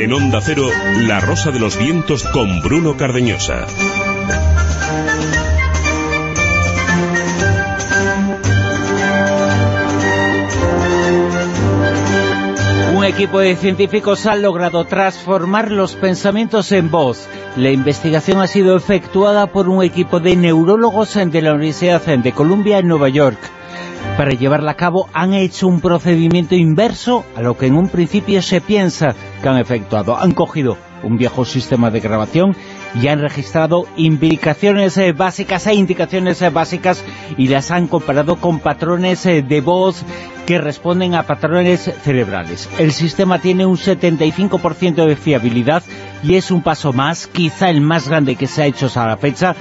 En Onda Cero, La Rosa de los Vientos con Bruno Cardeñosa. Un equipo de científicos ha logrado transformar los pensamientos en voz. La investigación ha sido efectuada por un equipo de neurólogos de la Universidad de Columbia en Nueva York. Para llevarla a cabo han hecho un procedimiento inverso a lo que en un principio se piensa que han efectuado. Han cogido un viejo sistema de grabación y han registrado indicaciones eh, básicas e indicaciones eh, básicas y las han comparado con patrones eh, de voz que responden a patrones cerebrales. El sistema tiene un 75% de fiabilidad y es un paso más, quizá el más grande que se ha hecho hasta la fecha,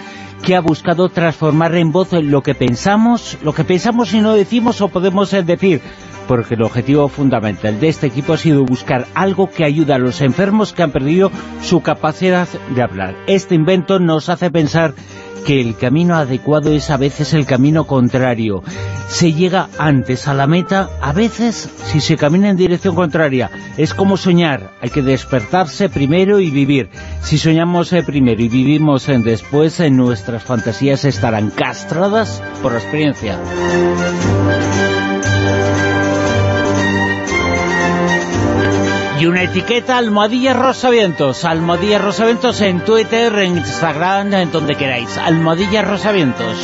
que ha buscado transformar en voz lo que pensamos, lo que pensamos y no decimos o podemos decir, porque el objetivo fundamental de este equipo ha sido buscar algo que ayude a los enfermos que han perdido su capacidad de hablar. Este invento nos hace pensar que el camino adecuado es a veces el camino contrario. Se llega antes a la meta, a veces si se camina en dirección contraria. Es como soñar, hay que despertarse primero y vivir. Si soñamos eh, primero y vivimos en después, en nuestras fantasías estarán castradas por la experiencia. Y una etiqueta Almohadilla Rosavientos, Almohadilla Rosavientos en Twitter, en Instagram, en donde queráis, Almohadilla Rosavientos.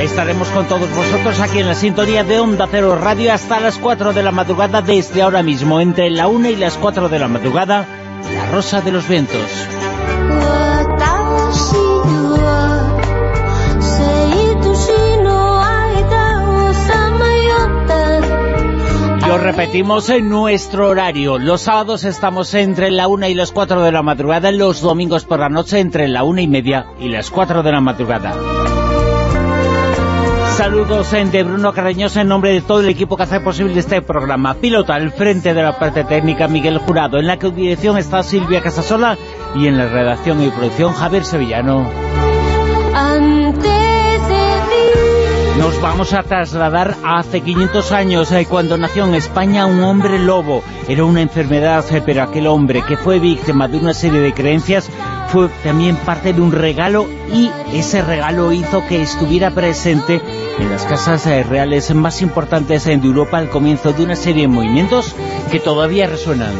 Estaremos con todos vosotros aquí en la sintonía de Onda Cero Radio hasta las 4 de la madrugada desde ahora mismo, entre la 1 y las 4 de la madrugada, La Rosa de los Vientos. Lo repetimos en nuestro horario. Los sábados estamos entre la una y las 4 de la madrugada, los domingos por la noche entre la una y media y las 4 de la madrugada. Saludos en de Bruno Carreñosa en nombre de todo el equipo que hace posible este programa. Pilota al frente de la parte técnica Miguel Jurado, en la que dirección está Silvia Casasola y en la redacción y producción Javier Sevillano. Nos vamos a trasladar a hace 500 años, eh, cuando nació en España un hombre lobo. Era una enfermedad, eh, pero aquel hombre que fue víctima de una serie de creencias fue también parte de un regalo y ese regalo hizo que estuviera presente en las casas eh, reales más importantes de Europa al comienzo de una serie de movimientos que todavía resuenan.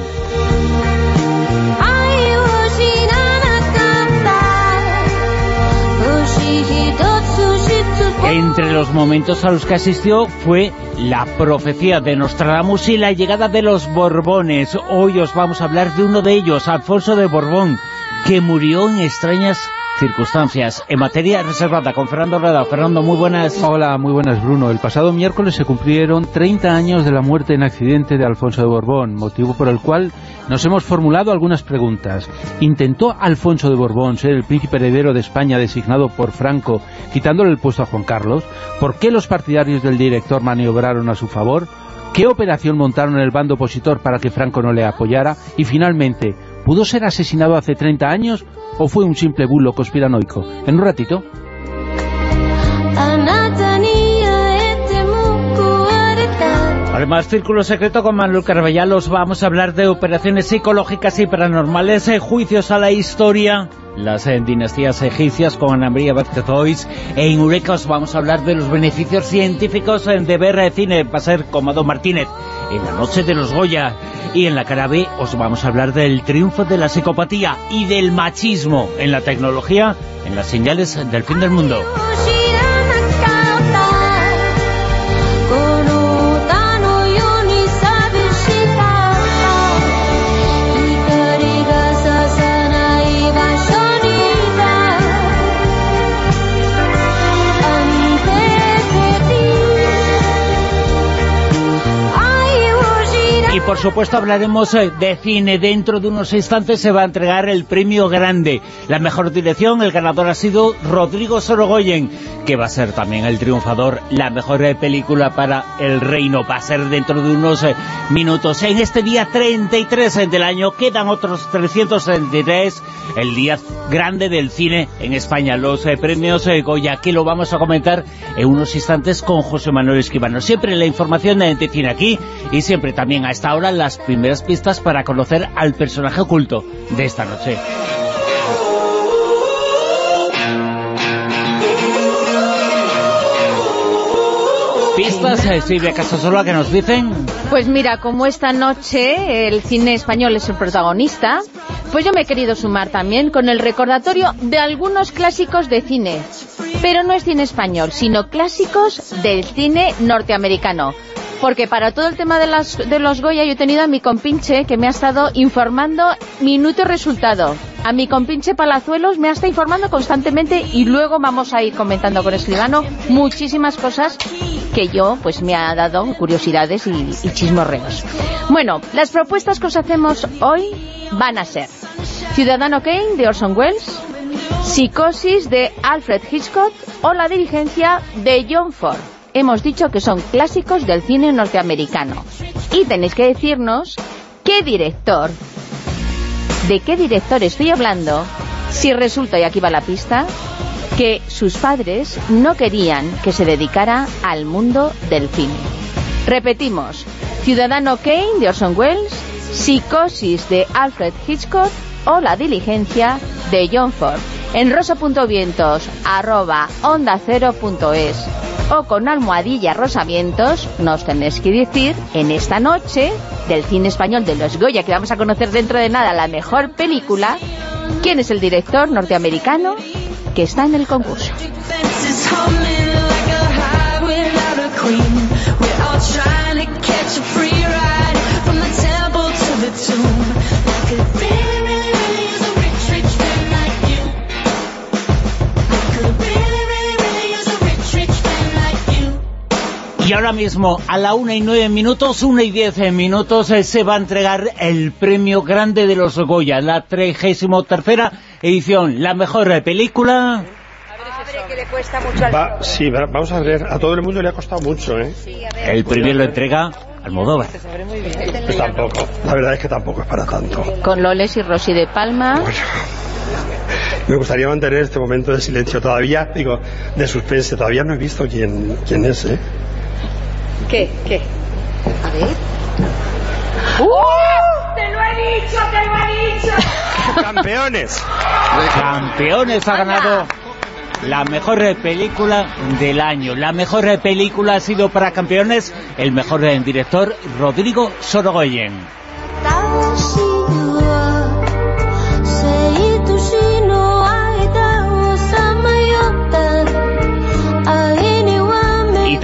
Entre los momentos a los que asistió fue la profecía de Nostradamus y la llegada de los Borbones. Hoy os vamos a hablar de uno de ellos, Alfonso de Borbón, que murió en extrañas circunstancias. En materia reservada con Fernando Rada. Fernando, muy buenas. Hola, muy buenas, Bruno. El pasado miércoles se cumplieron 30 años de la muerte en accidente de Alfonso de Borbón, motivo por el cual nos hemos formulado algunas preguntas. ¿Intentó Alfonso de Borbón ser el príncipe heredero de España designado por Franco, quitándole el puesto a Juan Carlos? ¿Por qué los partidarios del director maniobraron a su favor? ¿Qué operación montaron el bando opositor para que Franco no le apoyara? Y finalmente, ¿pudo ser asesinado hace 30 años o fue un simple bulo conspiranoico? En un ratito. Además, Círculo Secreto con Manuel Carvallal os vamos a hablar de operaciones psicológicas y paranormales, eh, juicios a la historia, las eh, dinastías egipcias con Ana María Vázquez e en Eureka os vamos a hablar de los beneficios científicos eh, de ver cine, va ser como Don Martínez, en la noche de los Goya. Y en la cara B os vamos a hablar del triunfo de la psicopatía y del machismo en la tecnología, en las señales del fin del mundo. Por supuesto hablaremos eh, de cine. Dentro de unos instantes se va a entregar el premio grande. La mejor dirección, el ganador ha sido Rodrigo Sorogoyen, que va a ser también el triunfador. La mejor eh, película para El Reino va a ser dentro de unos eh, minutos. En este día 33 del año quedan otros 333, el día grande del cine en España. Los premios Goya, que lo vamos a comentar en unos instantes con José Manuel Esquivano. Siempre la información de cine aquí y siempre también a esta ahora las primeras pistas para conocer al personaje oculto de esta noche. ¿Pistas, eh, Silvia Casasola, que nos dicen? Pues mira, como esta noche el cine español es el protagonista, pues yo me he querido sumar también con el recordatorio de algunos clásicos de cine. Pero no es cine español, sino clásicos del cine norteamericano. Porque para todo el tema de, las, de los Goya yo he tenido a mi compinche que me ha estado informando minuto resultado. A mi compinche Palazuelos me ha estado informando constantemente y luego vamos a ir comentando con Escribano muchísimas cosas que yo pues me ha dado curiosidades y, y chismorreos. Bueno, las propuestas que os hacemos hoy van a ser Ciudadano Kane de Orson Welles, Psicosis de Alfred Hitchcock o La dirigencia de John Ford hemos dicho que son clásicos del cine norteamericano. Y tenéis que decirnos qué director, de qué director estoy hablando, si resulta, y aquí va la pista, que sus padres no querían que se dedicara al mundo del cine. Repetimos, Ciudadano Kane de Orson Welles, Psicosis de Alfred Hitchcock o La diligencia de John Ford. En rosa.vientos arroba onda o con almohadilla rosamientos nos tenéis que decir en esta noche del cine español de los Goya, que vamos a conocer dentro de nada la mejor película, quién es el director norteamericano que está en el concurso. Y ahora mismo, a la una y nueve minutos, una y diez minutos, eh, se va a entregar el premio grande de los Goya, la 33 tercera edición, la mejor película... Va, sí, vamos a ver, a todo el mundo le ha costado mucho, ¿eh? El primero lo entrega Almodóvar. Pues tampoco, la verdad es que tampoco es para tanto. Con Loles y Rosy de Palma. me gustaría mantener este momento de silencio todavía, digo, de suspense, todavía no he visto quién, quién es, ¿eh? ¿Qué? ¿Qué? A ver. ¡Uh! ¡Te lo he dicho, te lo he dicho! ¡Campeones! Campeones ha ganado la mejor película del año. La mejor película ha sido para Campeones el mejor director Rodrigo Sorogoyen.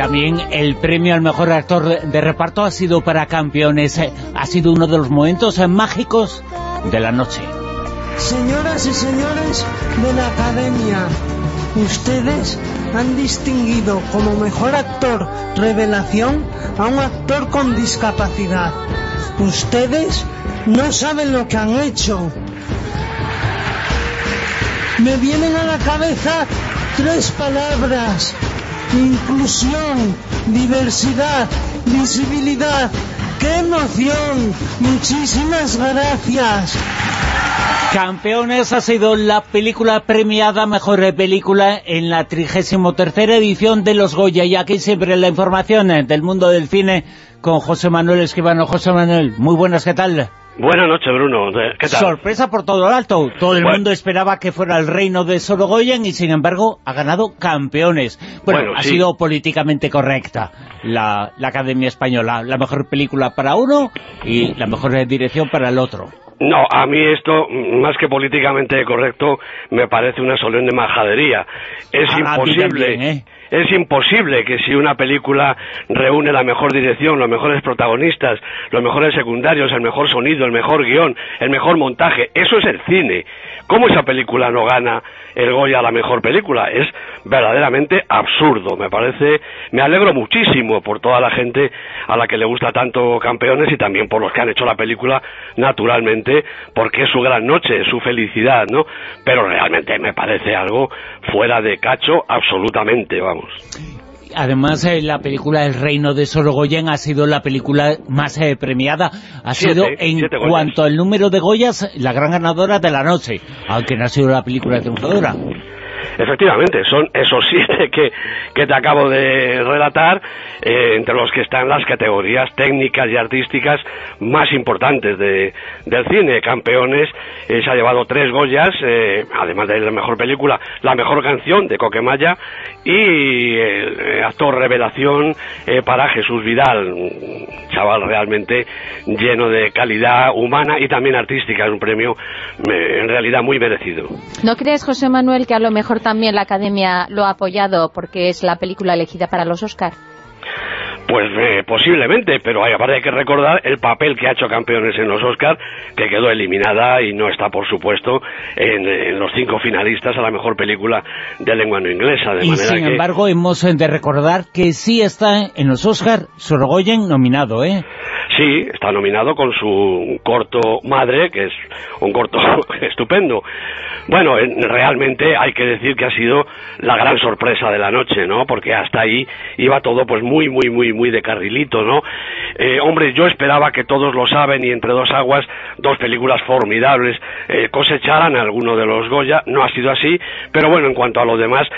También el premio al mejor actor de reparto ha sido para campeones. Ha sido uno de los momentos mágicos de la noche. Señoras y señores de la Academia, ustedes han distinguido como mejor actor revelación a un actor con discapacidad. Ustedes no saben lo que han hecho. Me vienen a la cabeza tres palabras inclusión, diversidad, visibilidad. ¡Qué emoción! Muchísimas gracias. Campeones ha sido la película premiada Mejor Película en la 33 edición de los Goya y aquí siempre la información del mundo del cine con José Manuel Esquivano. José Manuel, muy buenas, ¿qué tal? Buenas noches, Bruno. ¿Qué tal? Sorpresa por todo lo alto. Todo el mundo esperaba que fuera el reino de Sorogoyen y, sin embargo, ha ganado campeones. Bueno, ha sido políticamente correcta la, la, Academia Española. La mejor película para uno y la mejor dirección para el otro. No, a mí esto, más que políticamente correcto, me parece una solemne majadería. Es imposible... ¿eh? Es imposible que si una película reúne la mejor dirección, los mejores protagonistas, los mejores secundarios, el mejor sonido, el mejor guion, el mejor montaje, eso es el cine. ¿Cómo esa película no gana el Goya a la mejor película? Es verdaderamente absurdo. Me parece, me alegro muchísimo por toda la gente a la que le gusta tanto Campeones y también por los que han hecho la película, naturalmente, porque es su gran noche, su felicidad, ¿no? Pero realmente me parece algo fuera de cacho absolutamente, vamos. Además, eh, la película El reino de Sorogoyen ha sido la película más eh, premiada. Ha sido, en cuanto al número de Goyas, la gran ganadora de la noche, aunque no ha sido la película triunfadora. Efectivamente, son esos siete que, que te acabo de relatar, eh, entre los que están las categorías técnicas y artísticas más importantes de, del cine. Campeones eh, se ha llevado tres Goyas, eh, además de la mejor película, la mejor canción de Coquemaya y el actor revelación para Jesús Vidal, un chaval realmente lleno de calidad humana y también artística, es un premio en realidad muy merecido. ¿No crees, José Manuel, que a lo mejor también la Academia lo ha apoyado porque es la película elegida para los Oscar? Pues eh, posiblemente, pero hay, aparte hay que recordar el papel que ha hecho Campeones en los Oscars, que quedó eliminada y no está, por supuesto, en, los cinco finalistas a la mejor película de lengua no inglesa. y sin embargo, hemos de recordar que sí está en los Oscars Sorogoyen nominado, ¿eh? Sí, está nominado con su corto Madre, que es un corto estupendo. Bueno, realmente hay que decir que ha sido la gran sorpresa de la noche, ¿no? Porque hasta ahí iba todo pues muy, muy, muy, muy de carrilito, ¿no? Eh, hombre, yo esperaba que todos lo saben y entre dos aguas, dos películas formidables, eh, cosecharan alguno de los Goya. No ha sido así, pero bueno, en cuanto a lo demás,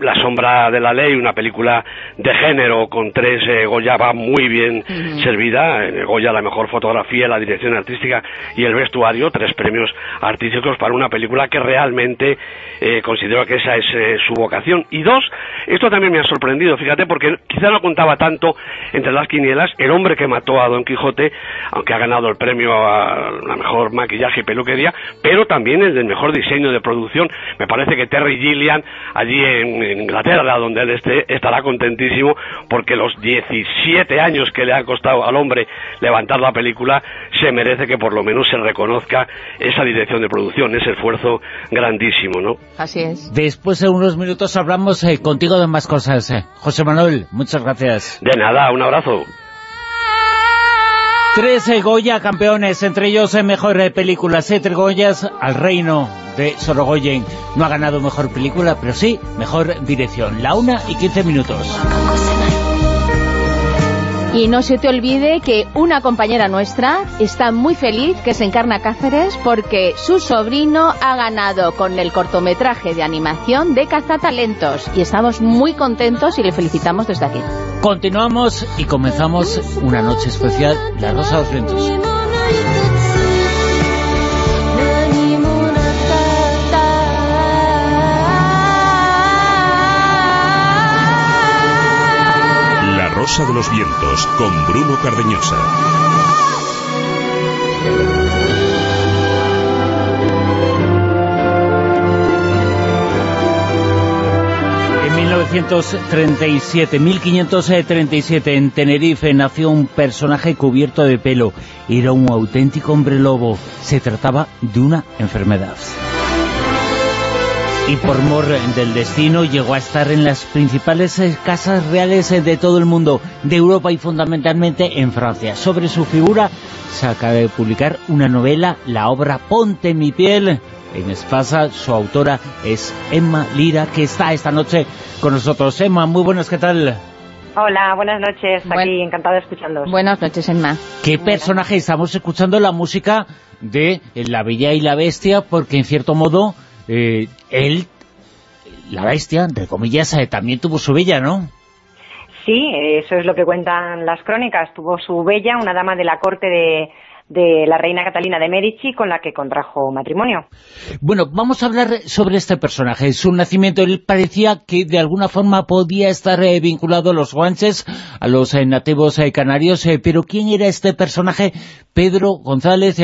La sombra de la ley, una película de género con tres eh, Goya va muy bien servida. Goya la mejor fotografía, la dirección artística y el vestuario, tres premios artísticos para una película que realmente eh, considero que esa es eh, su vocación. Y dos, esto también me ha sorprendido, fíjate, porque quizá no contaba tanto entre las quinielas el hombre que mató a Don Quijote, aunque ha ganado el premio a la mejor maquillaje y peluquería, pero también el del mejor diseño de producción. Me parece que Terry Gilliam, allí en, Inglaterra, donde él esté, estará contentísimo porque los 17 años que le ha costado al hombre levantar la película, se merece que por lo menos se reconozca esa dirección de producción, ese esfuerzo grandísimo, ¿no? Así es. Después de unos minutos hablamos eh, contigo de más cosas. Eh. José Manuel, muchas gracias. De nada, un abrazo. Tres Goya campeones, entre ellos en mejor película, siete Goyas al reino de Sorogoyen. No ha ganado mejor película, pero sí mejor dirección. La una y quince minutos. Y no se te olvide que una compañera nuestra está muy feliz, que se encarna Cáceres, porque su sobrino ha ganado con el cortometraje de animación de Cazatalentos. Y estamos muy contentos y le felicitamos desde aquí. Continuamos y comenzamos una noche especial, La Rosa de los. Rosa de los Vientos con Bruno Cardeñosa. En 1937, 1537, en Tenerife nació un personaje cubierto de pelo. Era un auténtico hombre lobo. Se trataba de una enfermedad y por mor del destino llegó a estar en las principales eh, casas reales eh, de todo el mundo, de Europa y fundamentalmente en Francia. Sobre su figura se acaba de publicar una novela, la obra Ponte mi piel, en Espasa. Su autora es Emma Lira, que está esta noche con nosotros. Emma, muy buenas, ¿qué tal? Hola, buenas noches, aquí encantado de escucharlos. Buenas noches, Emma. ¿Qué personaje? Estamos escuchando la música de La Bella y la Bestia, porque en cierto modo eh, él, la bestia, entre comillas, eh, también tuvo su bella, ¿no? Sí, eso es lo que cuentan las crónicas. Tuvo su bella, una dama de la corte de, de la reina Catalina de Medici con la que contrajo matrimonio. Bueno, vamos a hablar sobre este personaje. Su nacimiento, él parecía que de alguna forma podía estar eh, vinculado a los guanches, a los nativos canarios, pero ¿quién era este personaje? Pedro González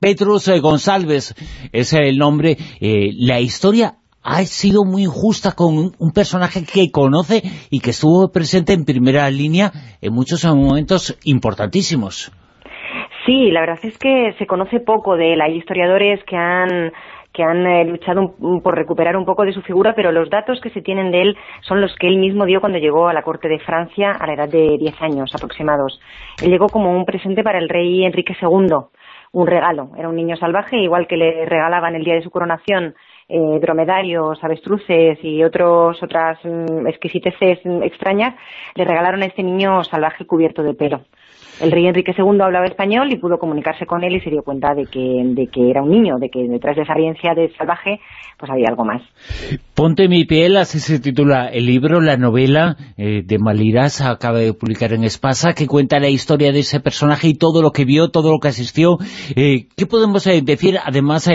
Petrus eh, González es el nombre. Eh, la historia ha sido muy injusta con un, personaje que conoce y que estuvo presente en primera línea en muchos momentos importantísimos. Sí, la verdad es que se conoce poco de él. Hay historiadores que han que han eh, luchado por recuperar un poco de su figura, pero los datos que se tienen de él son los que él mismo dio cuando llegó a la corte de Francia a la edad de 10 años aproximados. Él llegó como un presente para el rey Enrique II, un regalo. Era un niño salvaje, igual que le regalaban el día de su coronación eh, dromedarios, avestruces y otros, otras mm, exquisiteces extrañas, le regalaron a este niño salvaje cubierto de pelo. El rey Enrique II hablaba español y pudo comunicarse con él y se dio cuenta de que, era un niño, de que detrás de esa apariencia de salvaje pues había algo más. Ponte mi piel, así se titula el libro, la novela eh, de Maliras, acaba de publicar en Espasa, que cuenta la historia de ese personaje y todo lo que vio, todo lo que asistió. Eh, ¿Qué podemos eh, decir, además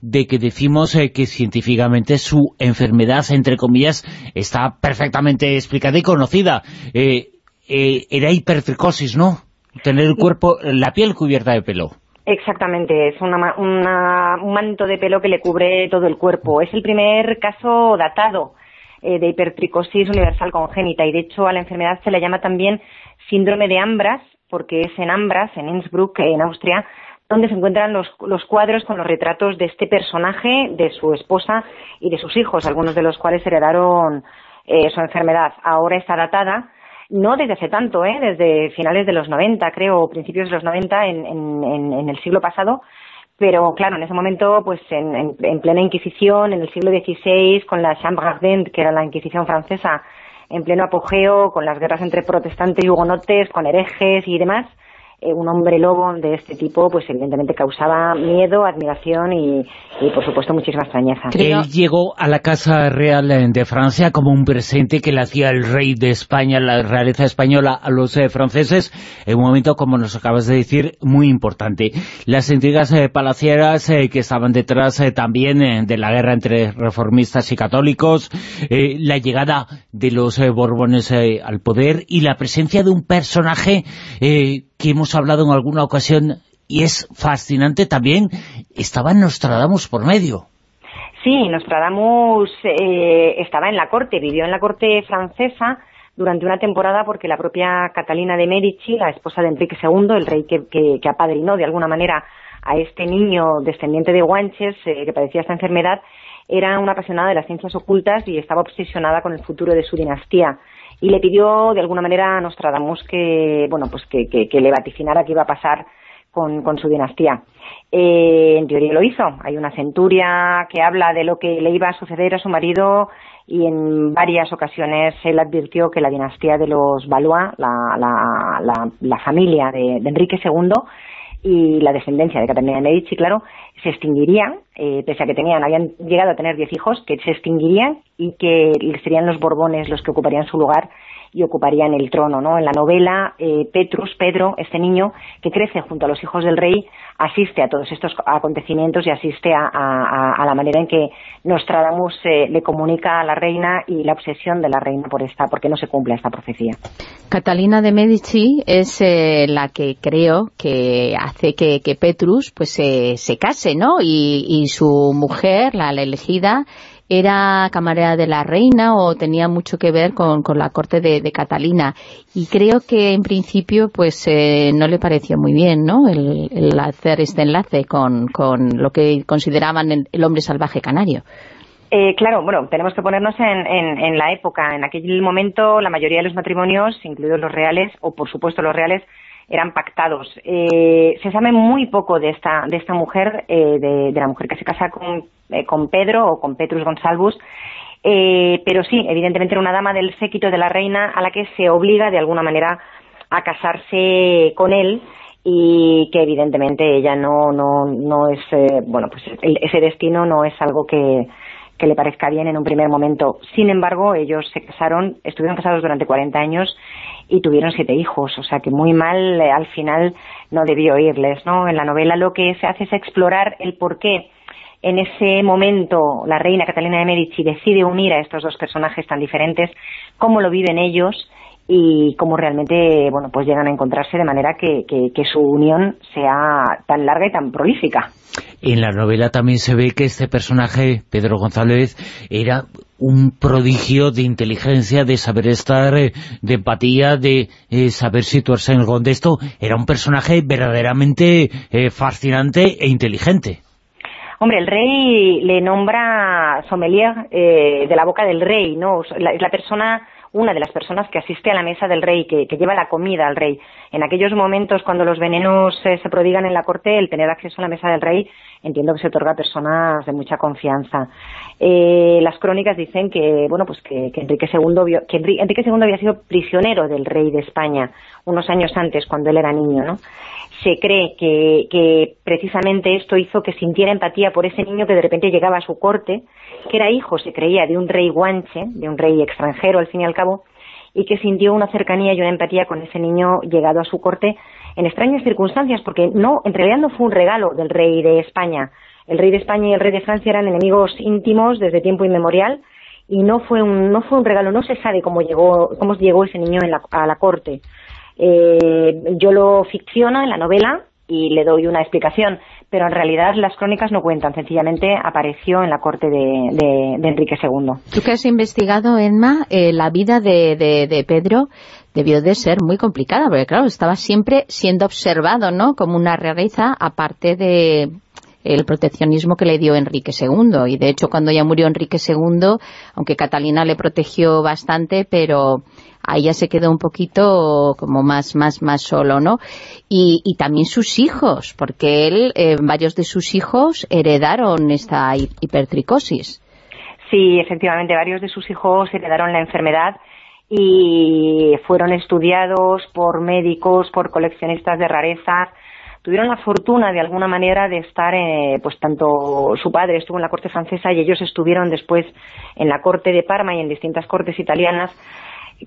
de que decimos que científicamente su enfermedad, entre comillas, está perfectamente explicada y conocida? era hipertricosis, ¿no? Tener el cuerpo, la piel cubierta de pelo. Exactamente, es una, un manto de pelo que le cubre todo el cuerpo. Es el primer caso datado eh, de hipertricosis universal congénita y de hecho a la enfermedad se le llama también síndrome de Ambras porque es en Ambras, en Innsbruck, en Austria, donde se encuentran los, los cuadros con los retratos de este personaje, de su esposa y de sus hijos, algunos de los cuales heredaron eh, su enfermedad. Ahora está datada no desde hace tanto, ¿eh? desde finales de los 90, creo, o principios de los 90 en, en, en el siglo pasado, pero claro, en ese momento, pues en, en, plena Inquisición, en el siglo XVI, con la Chambre ardente, que era la Inquisición francesa, en pleno apogeo, con las guerras entre protestantes y hugonotes, con herejes y demás, eh, un hombre lobo de este tipo, pues evidentemente causaba miedo, admiración y, por supuesto muchísima extrañeza. Él llegó a la Casa Real de Francia como un presente que le hacía el rey de España, la realeza española, a los eh, franceses, en un momento, como nos acabas de decir, muy importante. Las intrigas eh, palacieras que estaban detrás también de la guerra entre reformistas y católicos, la llegada de los Borbones al poder y la presencia de un personaje que hemos hablado en alguna ocasión y es fascinante también, estaba Nostradamus por medio. Sí, Nostradamus eh, estaba en la corte, vivió en la corte francesa durante una temporada porque la propia Catalina de Medici, la esposa de Enrique II, el rey que, que, apadrinó de alguna manera a este niño descendiente de Guanches eh, que padecía esta enfermedad, era una apasionada de las ciencias ocultas y estaba obsesionada con el futuro de su dinastía y le pidió de alguna manera a Nostradamus que, bueno, pues que, que, le vaticinara qué iba a pasar con, con su dinastía. Eh, en teoría lo hizo. Hay una centuria que habla de lo que le iba a suceder a su marido y en varias ocasiones él advirtió que la dinastía de los Valois, la, la, la, familia de, de Enrique II, y la descendencia de Catalina de Medici, claro, se extinguirían, eh, pese a que tenían, habían llegado a tener diez hijos, que se extinguirían y que serían los Borbones los que ocuparían su lugar y ocuparían el trono, ¿no? En la novela, eh, Petrus, Pedro, este niño que crece junto a los hijos del rey, asiste a todos estos acontecimientos y asiste a, la manera en que Nostradamus eh, le comunica a la reina y la obsesión de la reina por esta, porque no se cumple esta profecía. Catalina de Medici es eh, la que creo que hace que, Petrus pues se case, ¿no? Y su mujer, la elegida, era camarera de la reina o tenía mucho que ver con, la corte de, Catalina. Y creo que en principio pues eh, no le pareció muy bien ¿no? el, hacer este enlace con, lo que consideraban el, hombre salvaje canario. Eh, claro, bueno, tenemos que ponernos en, la época. En aquel momento la mayoría de los matrimonios, incluidos los reales, o por supuesto los reales, eran pactados. Eh, se sabe muy poco de esta, de esta mujer, eh, de, la mujer que se casa con, eh, con Pedro o con Petrus Gonsalvus, pero sí, evidentemente era una dama del séquito de la reina a la que se obliga de alguna manera a casarse con él y que evidentemente ella no, no, no es, bueno, pues ese destino no es algo que, que le parezca bien en un primer momento. Sin embargo, ellos se casaron, estuvieron casados durante 40 años y tuvieron siete hijos, o sea que muy mal eh, al final no debió irles, ¿no? En la novela lo que se hace es explorar el por qué en ese momento la reina Catalina de Medici decide unir a estos dos personajes tan diferentes, cómo lo viven ellos y cómo realmente bueno pues llegan a encontrarse de manera que, que, su unión sea tan larga y tan prolífica. En la novela también se ve que este personaje, Pedro González, era un prodigio de inteligencia, de saber estar, eh, de empatía, de eh, saber situarse en el contexto. Era un personaje verdaderamente eh, fascinante e inteligente. Hombre, el rey le nombra sommelier de la boca del rey, ¿no? Es la persona una de las personas que asiste a la mesa del rey, que, lleva la comida al rey. En aquellos momentos, cuando los venenos eh, se prodigan en la corte, el tener acceso a la mesa del rey, entiendo que se otorga a personas de mucha confianza. Eh, las crónicas dicen que, bueno, pues que, Enrique II que Enrique II había sido prisionero del rey de España unos años antes, cuando él era niño, ¿no? Se cree que, precisamente esto hizo que sintiera empatía por ese niño que de repente llegaba a su corte, que era hijo, se creía, de un rey guanche, de un rey extranjero al fin y al cabo, y que sintió una cercanía y una empatía con ese niño llegado a su corte en extrañas circunstancias, porque no, en realidad no fue un regalo del rey de España. El rey de España y el rey de Francia eran enemigos íntimos desde tiempo inmemorial, y no fue un, no fue un regalo, no se sabe cómo llegó, cómo llegó ese niño a la corte. Eh, yo lo ficciono en la novela y le doy una explicación, pero en realidad las crónicas no cuentan, sencillamente apareció en la corte de, Enrique II. Tú que has investigado, Emma, eh, la vida de, de, Pedro debió de ser muy complicada, porque claro, estaba siempre siendo observado, ¿no?, como una rareza, aparte de el proteccionismo que le dio Enrique II, y de hecho cuando ya murió Enrique II, aunque Catalina le protegió bastante, pero ahí ya se quedó un poquito como más más más solo, ¿no? Y, también sus hijos, porque él, eh, varios de sus hijos heredaron esta hipertricosis. Sí, efectivamente, varios de sus hijos heredaron la enfermedad y fueron estudiados por médicos, por coleccionistas de rarezas, tuvieron la fortuna de alguna manera de estar, eh, pues tanto su padre estuvo en la corte francesa y ellos estuvieron después en la corte de Parma y en distintas cortes italianas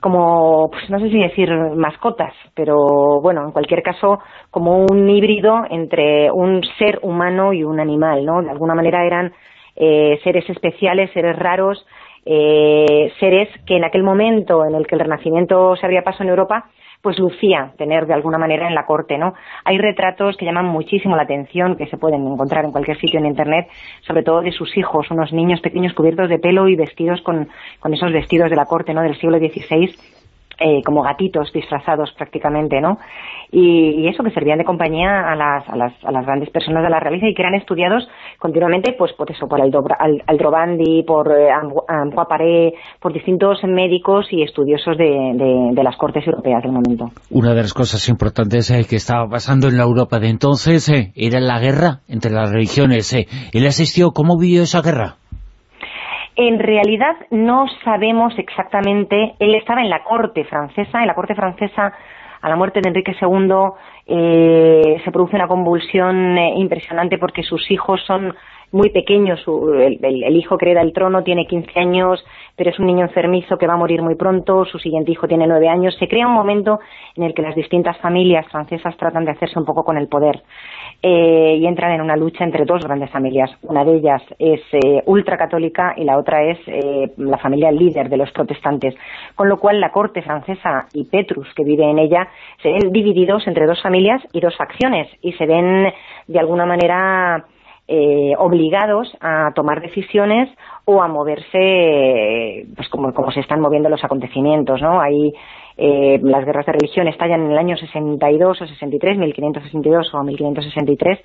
como, pues no sé si decir mascotas, pero bueno, en cualquier caso, como un híbrido entre un ser humano y un animal, ¿no? De alguna manera eran eh, seres especiales, seres raros, eh, seres que en aquel momento en el que el Renacimiento se habría pasado en Europa, pues lucía tener de alguna manera en la corte, ¿no? Hay retratos que llaman muchísimo la atención, que se pueden encontrar en cualquier sitio en Internet, sobre todo de sus hijos, unos niños pequeños cubiertos de pelo y vestidos con, con esos vestidos de la corte, ¿no?, del siglo XVI, eh, como gatitos disfrazados prácticamente, ¿no? Y, eso que servían de compañía a las, a las, a las grandes personas de la realeza y que eran estudiados continuamente, pues por eso, por Aldrobandi, por eh, Ampoaparé, por distintos médicos y estudiosos de, de, las cortes europeas del momento. Una de las cosas importantes eh, que estaba pasando en la Europa de entonces eh, era la guerra entre las religiones. ¿Él asistió? ¿Cómo vivió esa guerra? En realidad no sabemos exactamente, él estaba en la corte francesa, en la corte francesa a la muerte de Enrique II eh, se produce una convulsión eh, impresionante porque sus hijos son muy pequeños, el, hijo que hereda el trono tiene 15 años, pero es un niño enfermizo que va a morir muy pronto, su siguiente hijo tiene 9 años, se crea un momento en el que las distintas familias francesas tratan de hacerse un poco con el poder. Eh, y entran en una lucha entre dos grandes familias. Una de ellas es eh, ultracatólica y la otra es eh, la familia líder de los protestantes. Con lo cual la corte francesa y Petrus, que vive en ella, se ven divididos entre dos familias y dos facciones y se ven de alguna manera obligados a tomar decisiones o a moverse pues como, como se están moviendo los acontecimientos, ¿no? Hay eh, las guerras de religión estallan en el año 62 o 63, 1562 o 1563,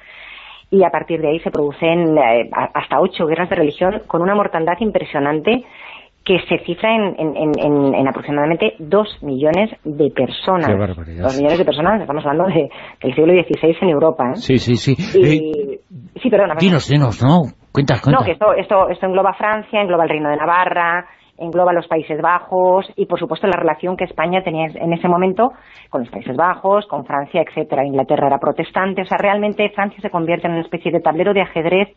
y a partir de ahí se producen eh, hasta ocho guerras de religión con una mortandad impresionante que se cifra en, aproximadamente dos millones de personas. Dos millones de personas, estamos hablando de, del siglo XVI en Europa. ¿eh? Sí, sí, sí. sí, perdona. Dinos, dinos, ¿no? Cuenta, cuenta. No, que esto, esto, esto engloba Francia, engloba el Reino de Navarra, engloba los Países Bajos y, por supuesto, la relación que España tenía en ese momento con los Países Bajos, con Francia, etcétera. Inglaterra era protestante, o sea, realmente Francia se convierte en una especie de tablero de ajedrez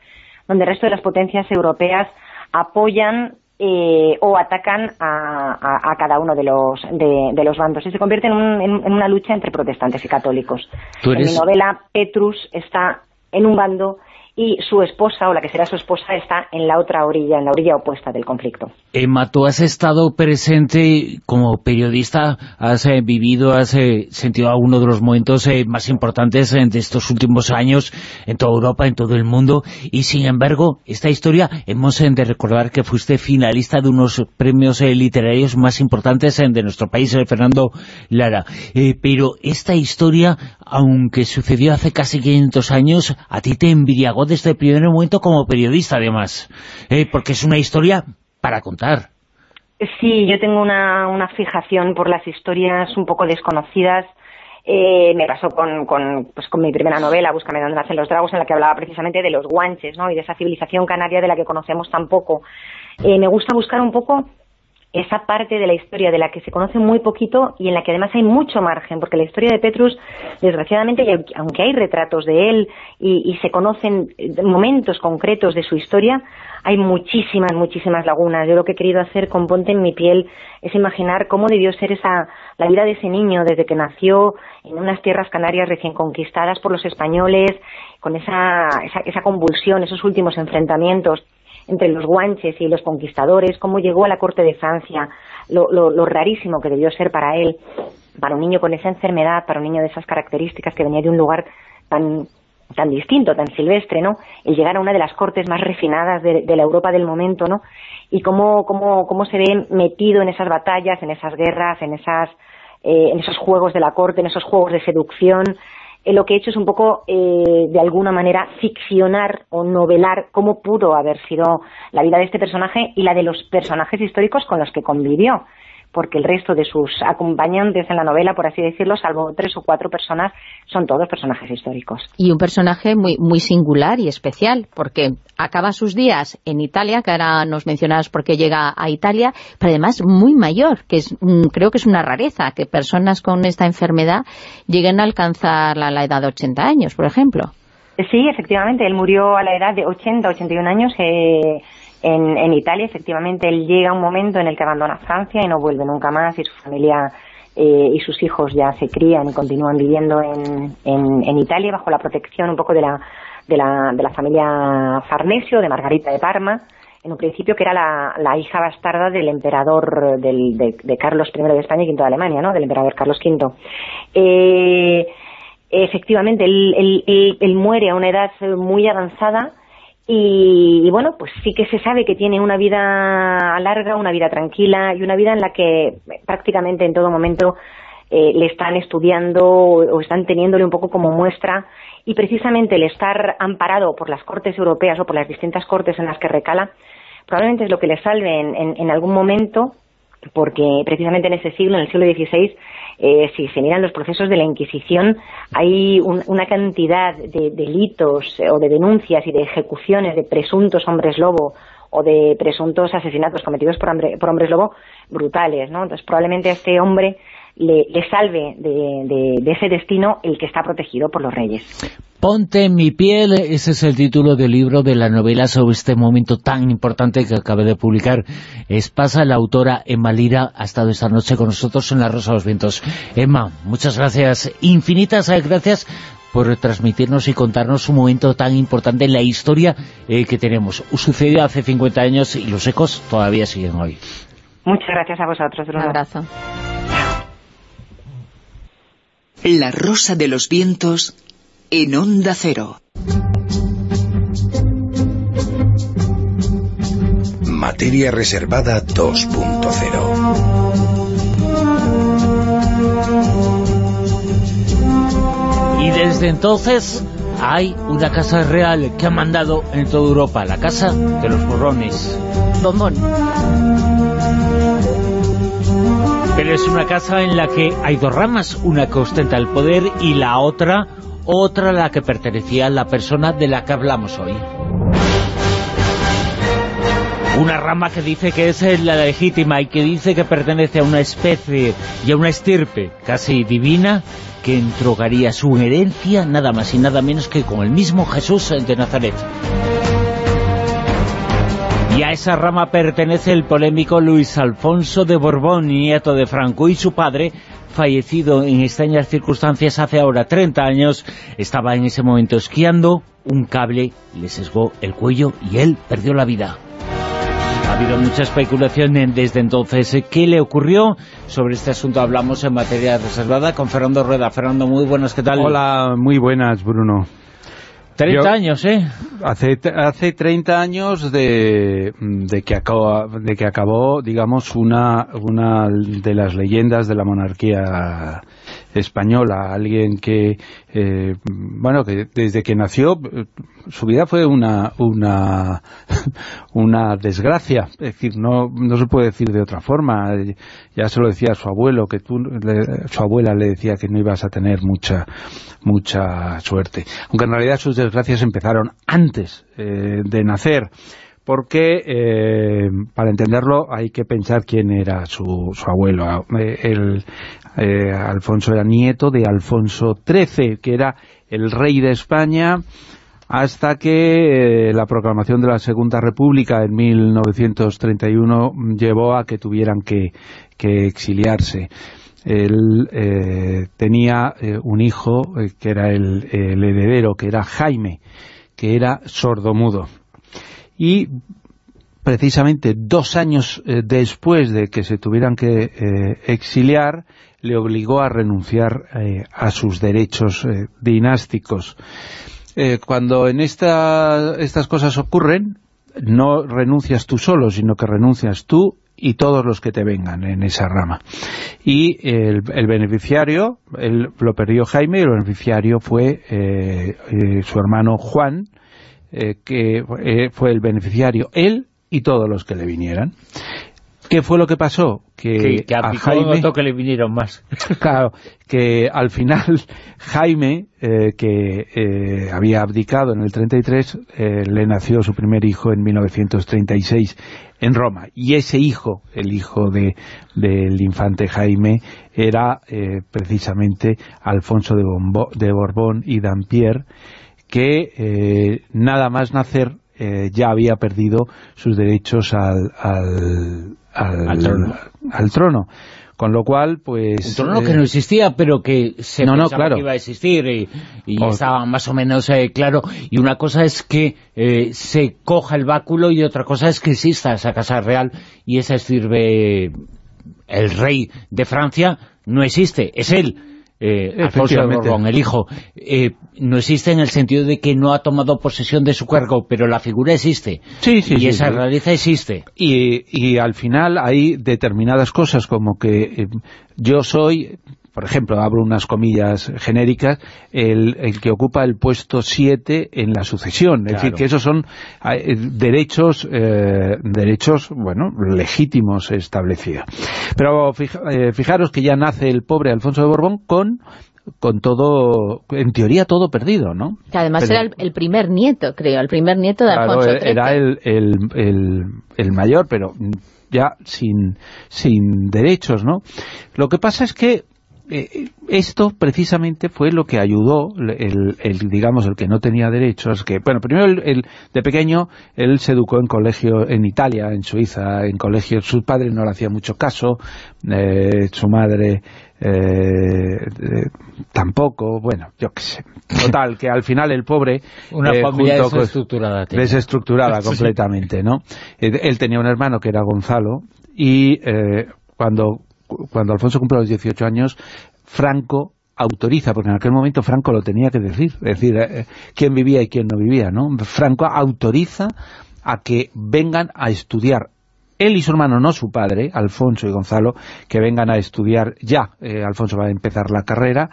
donde el resto de las potencias europeas apoyan eh, o atacan a, cada uno de los, de, los bandos y se convierte en, una lucha entre protestantes y católicos. En mi novela, Petrus está en un bando y su esposa, o la que será su esposa, está en la otra orilla, en la orilla opuesta del conflicto. Emma, tú has estado presente como periodista, has eh, vivido, has eh, sentido algunos de los momentos eh, más importantes de estos últimos años en toda Europa, en todo el mundo, y sin embargo, esta historia, hemos de recordar que fuiste finalista de unos premios literarios más importantes de nuestro país, Fernando Lara, pero esta historia, aunque sucedió hace casi 500 años, a ti te envidiagó desde el primer momento como periodista, además, eh, porque es una historia para contar. Sí, yo tengo una, una fijación por las historias un poco desconocidas. Eh, me pasó con, con, pues con mi primera novela, Búscame dónde nacen los dragos, en la que hablaba precisamente de los guanches, ¿no? Y de esa civilización canaria de la que conocemos tan poco. Eh, me gusta buscar un poco esa parte de la historia de la que se conoce muy poquito y en la que además hay mucho margen, porque la historia de Petrus, desgraciadamente, aunque hay retratos de él y, se conocen momentos concretos de su historia, hay muchísimas, muchísimas lagunas. Yo lo que he querido hacer con Ponte en mi piel es imaginar cómo debió ser esa la vida de ese niño desde que nació en unas tierras canarias recién conquistadas por los españoles, con esa, esa, esa convulsión, esos últimos enfrentamientos entre los guanches y los conquistadores, cómo llegó a la corte de Francia, lo, lo, rarísimo que debió ser para él, para un niño con esa enfermedad, para un niño de esas características que venía de un lugar tan tan distinto, tan silvestre, ¿no? El llegar a una de las cortes más refinadas de, la Europa del momento, ¿no? Y cómo, cómo, cómo se ve metido en esas batallas, en esas guerras, en esas eh, en esos juegos de la corte, en esos juegos de seducción, eh, lo que he hecho es un poco, eh, de alguna manera, ficcionar o novelar cómo pudo haber sido la vida de este personaje y la de los personajes históricos con los que convivió porque el resto de sus acompañantes en la novela, por así decirlo, salvo tres o cuatro personas, son todos personajes históricos. Y un personaje muy, muy singular y especial, porque acaba sus días en Italia, que ahora nos mencionabas por qué llega a Italia, pero además muy mayor, que es creo que es una rareza, que personas con esta enfermedad lleguen a alcanzar la, edad de 80 años, por ejemplo. Sí, efectivamente, él murió a la edad de 80, 81 años, eh, en, Italia, efectivamente, él llega a un momento en el que abandona Francia y no vuelve nunca más y su familia eh, y sus hijos ya se crían y continúan viviendo en, en, Italia bajo la protección un poco de la, de la, de la familia Farnesio, de Margarita de Parma, en un principio que era la, hija bastarda del emperador del, de, Carlos I de España y V de Alemania, ¿no? del emperador Carlos V. Eh, efectivamente, él, él, muere a una edad muy avanzada y, bueno, pues sí que se sabe que tiene una vida larga, una vida tranquila y una vida en la que prácticamente en todo momento eh, le están estudiando o, están teniéndole un poco como muestra. Y precisamente el estar amparado por las cortes europeas o por las distintas cortes en las que recala probablemente es lo que le salve en, en algún momento porque precisamente en ese siglo, en el siglo XVI, eh, si se miran los procesos de la Inquisición, hay una cantidad de delitos o de denuncias y de ejecuciones de presuntos hombres lobo o de presuntos asesinatos cometidos por, por hombres lobo brutales, ¿no? Entonces probablemente este hombre le, salve de, ese destino el que está protegido por los reyes. Ponte en mi piel, ese es el título del libro de la novela sobre este momento tan importante que acabé de publicar. Espasa, la autora Emma Lira, ha estado esta noche con nosotros en La Rosa de los Vientos. Emma, muchas gracias, infinitas gracias por transmitirnos y contarnos un momento tan importante en la historia eh, que tenemos. Sucedió hace 50 años y los ecos todavía siguen hoy. Muchas gracias a vosotros, Un abrazo. La Rosa de los Vientos en Onda Cero. Materia Reservada 2.0 Y desde entonces hay una casa real que ha mandado en toda Europa, la casa de los borrones. Bombón. Pero es una casa en la que hay dos ramas, una que ostenta el poder y la otra, otra la que pertenecía a la persona de la que hablamos hoy. Una rama que dice que es la legítima y que dice que pertenece a una especie y a una estirpe casi divina que entregaría su herencia nada más y nada menos que con el mismo Jesús de Nazaret. Y a esa rama pertenece el polémico Luis Alfonso de Borbón, nieto de Franco, y su padre, fallecido en extrañas circunstancias hace ahora 30 años, estaba en ese momento esquiando, un cable le sesgó el cuello y él perdió la vida. Ha habido mucha especulación desde entonces. ¿Qué le ocurrió? Sobre este asunto hablamos en materia reservada con Fernando Rueda. Fernando, muy buenas, ¿qué tal? Hola, muy buenas, Bruno. 30 años, ¿eh? Hace, hace 30 años de, de, que acabó, de que acabó, digamos, una, una de las leyendas de la monarquía española, alguien que, eh, bueno, que desde que nació, su vida fue una, una, una desgracia, es decir, no, no se puede decir de otra forma, ya se lo decía su abuelo, que tú, su abuela le decía que no ibas a tener mucha, mucha suerte, aunque en realidad sus desgracias empezaron antes eh, de nacer, porque eh, para entenderlo hay que pensar quién era su, abuelo. Eh, el, eh, Alfonso era nieto de Alfonso XIII, que era el rey de España hasta que la proclamación de la Segunda República en 1931 llevó a que tuvieran que, exiliarse. Él tenía un hijo que era el, el heredero, que era Jaime, que era sordomudo y precisamente dos años eh, después de que se tuvieran que eh, exiliar, le obligó a renunciar eh, a sus derechos dinásticos. cuando en estas cosas ocurren, no renuncias tú solo, sino que renuncias tú y todos los que te vengan en esa rama. Y el, beneficiario, el, lo perdió Jaime, el beneficiario fue su hermano Juan, eh, que eh, fue el beneficiario, él y todos los que le vinieran. ¿Qué fue lo que pasó? Que, a Jaime, que le vinieron más. claro, que al final Jaime, eh, que había abdicado en el 33, le nació su primer hijo en 1936 en Roma. Y ese hijo, el hijo de, del infante Jaime, era precisamente Alfonso de, de Borbón y Dampierre, que eh, nada más nacer eh, ya había perdido sus derechos al, al, trono. Con lo cual, pues... Un trono que no existía, pero que se pensaba que iba a existir y, estaba más o menos eh, claro. Y una cosa es que se coja el báculo y otra cosa es que exista esa casa real y esa sirve el rey de Francia no existe, es él eh, Alfonso de Borbón, el hijo, eh, no existe en el sentido de que no ha tomado posesión de su cargo, pero la figura existe. Sí, sí, y esa realidad existe. Y, y, al final hay determinadas cosas como que eh, yo soy por ejemplo, abro unas comillas genéricas, el, que ocupa el puesto 7 en la sucesión. Es decir, que esos son eh, derechos, eh, derechos bueno, legítimos establecidos. Pero eh, fijaros que ya nace el pobre Alfonso de Borbón con con todo, en teoría todo perdido, ¿no? Que además era el, primer nieto, creo, el primer nieto de Alfonso XIII. Era el, el, el, mayor, pero ya sin, sin derechos, ¿no? Lo que pasa es que eh, esto precisamente fue lo que ayudó, el, digamos, el que no tenía derechos, que, bueno, primero el, de pequeño, él se educó en colegio en Italia, en Suiza, en colegio, su padre no le hacía mucho caso, eh, su madre eh, tampoco, bueno, yo qué sé. Total, que al final el pobre... Una familia desestructurada. desestructurada completamente, ¿no? Él tenía un hermano que era Gonzalo, y cuando cuando Alfonso cumple los 18 años, Franco autoriza, porque en aquel momento Franco lo tenía que decir, es decir, eh, quién vivía y quién no vivía, ¿no? Franco autoriza a que vengan a estudiar él y su hermano, no su padre, Alfonso y Gonzalo, que vengan a estudiar ya. Eh, Alfonso va a empezar la carrera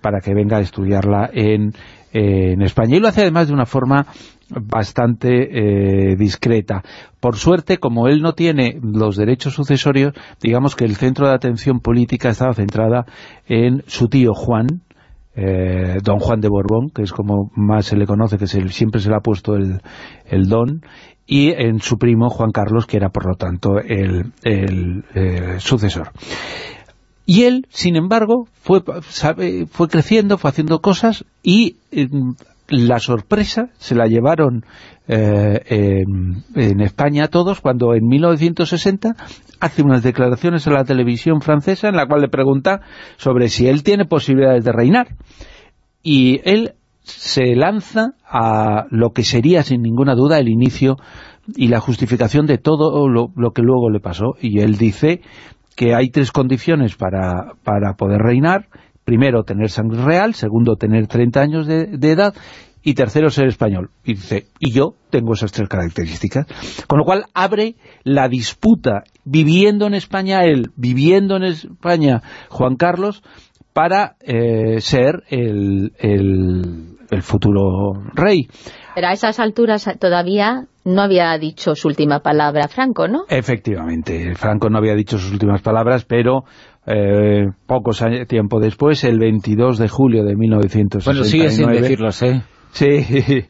para que venga a estudiarla en, en España. Y lo hace además de una forma bastante eh, discreta. Por suerte, como él no tiene los derechos sucesorios, digamos que el centro de atención política estaba centrada en su tío Juan, eh, don Juan de Borbón, que es como más se le conoce, que siempre se le ha puesto el, don, y en su primo Juan Carlos, que era por lo tanto el, eh, sucesor. Y él, sin embargo, fue, fue creciendo, fue haciendo cosas y la sorpresa se la llevaron eh, en, España todos cuando en 1960 hace unas declaraciones en la televisión francesa en la cual le pregunta sobre si él tiene posibilidades de reinar. Y él se lanza a lo que sería sin ninguna duda el inicio y la justificación de todo lo, que luego le pasó. Y él dice que hay tres condiciones para, para poder reinar, primero, tener sangre real, segundo, tener 30 años de, edad, y tercero, ser español. Y dice, y yo tengo esas tres características. Con lo cual abre la disputa, viviendo en España él, viviendo en España Juan Carlos, para eh, ser el, el, futuro rey. Pero a esas alturas todavía no había dicho su última palabra Franco, ¿no? Efectivamente, Franco no había dicho sus últimas palabras, pero eh, pocos tiempo después, el 22 de julio de 1969... Bueno, sigue sin decirlos, ¿eh? Sí,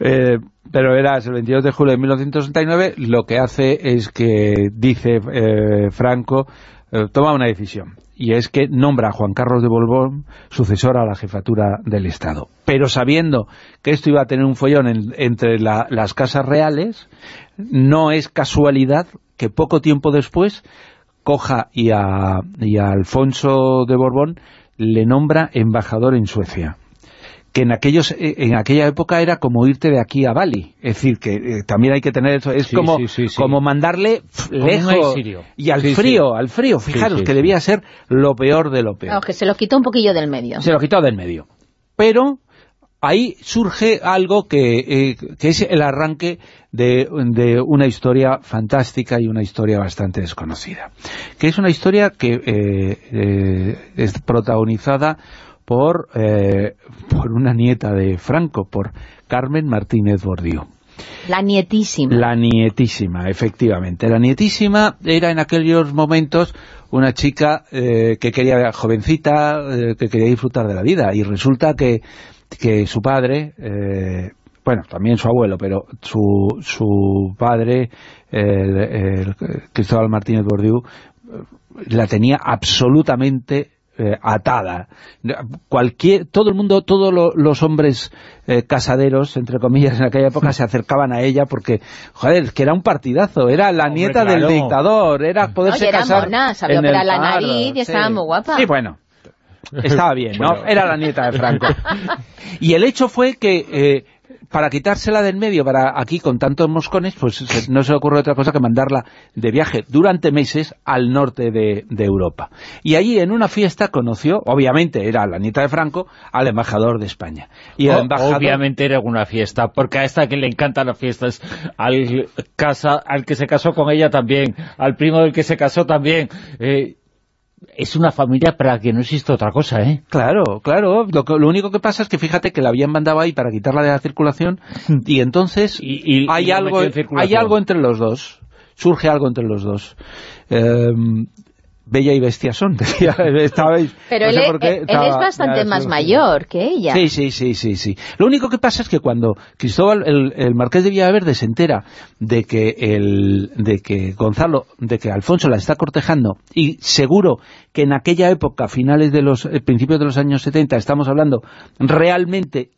eh, pero verás, el 22 de julio de 1969 lo que hace es que dice eh, Franco, eh, toma una decisión, y es que nombra a Juan Carlos de Borbón sucesor a la jefatura del Estado. Pero sabiendo que esto iba a tener un follón entre las casas reales, no es casualidad que poco tiempo después coja y a, y a Alfonso de Borbón le nombra embajador en Suecia que en aquellos eh, en aquella época era como irte de aquí a Bali. Es decir, que eh, también hay que tener eso. Es como, como mandarle lejos y al frío, al frío. Fijaros que debía ser lo peor de lo peor. que se lo quitó un poquillo del medio. Se lo quitó del medio. Pero ahí surge algo que, eh, que es el arranque de, de, una historia fantástica y una historia bastante desconocida. Que es una historia que es protagonizada por, eh, por una nieta de Franco, por Carmen Martínez Bordío. La nietísima. La nietísima, efectivamente. La nietísima era en aquellos momentos una chica eh, que quería, jovencita, eh, que quería disfrutar de la vida. Y resulta que, que su padre, bueno, también su abuelo, pero su, su padre, Cristóbal Martínez Bordiú, la tenía absolutamente eh, atada. Cualquier, todo el mundo, todos los hombres eh, casaderos, entre comillas, en aquella época se acercaban a ella porque, joder, que era un partidazo, era la nieta del dictador, era poderse era casar... Mona, sabía operar la nariz y estaba muy guapa. Sí, bueno, estaba bien, ¿no? Era la nieta de Franco. Y el hecho fue que eh, para quitársela del medio, para aquí con tantos moscones, pues no se le ocurre otra cosa que mandarla de viaje durante meses al norte de, Europa. Y allí en una fiesta conoció, obviamente era la nieta de Franco, al embajador de España. Y Obviamente era una fiesta, porque a esta que le encantan las fiestas, al, casa, al que se casó con ella también, al primo del que se casó también... Eh, es una familia para que no existe otra cosa, ¿eh? Claro, claro. Lo, único que pasa es que fíjate que la habían mandado ahí para quitarla de la circulación y entonces hay, algo, hay algo entre los dos. Surge algo entre los dos. Eh, Bella y bestia son, decía, Pero él, es bastante más mayor que ella. Sí, sí, sí, sí, sí. Lo único que pasa es que cuando Cristóbal, el, marqués de Villaverde se entera de que, el, de que Gonzalo, de que Alfonso la está cortejando, y seguro que en aquella época, finales de los, eh, principios de los años 70, estamos hablando, realmente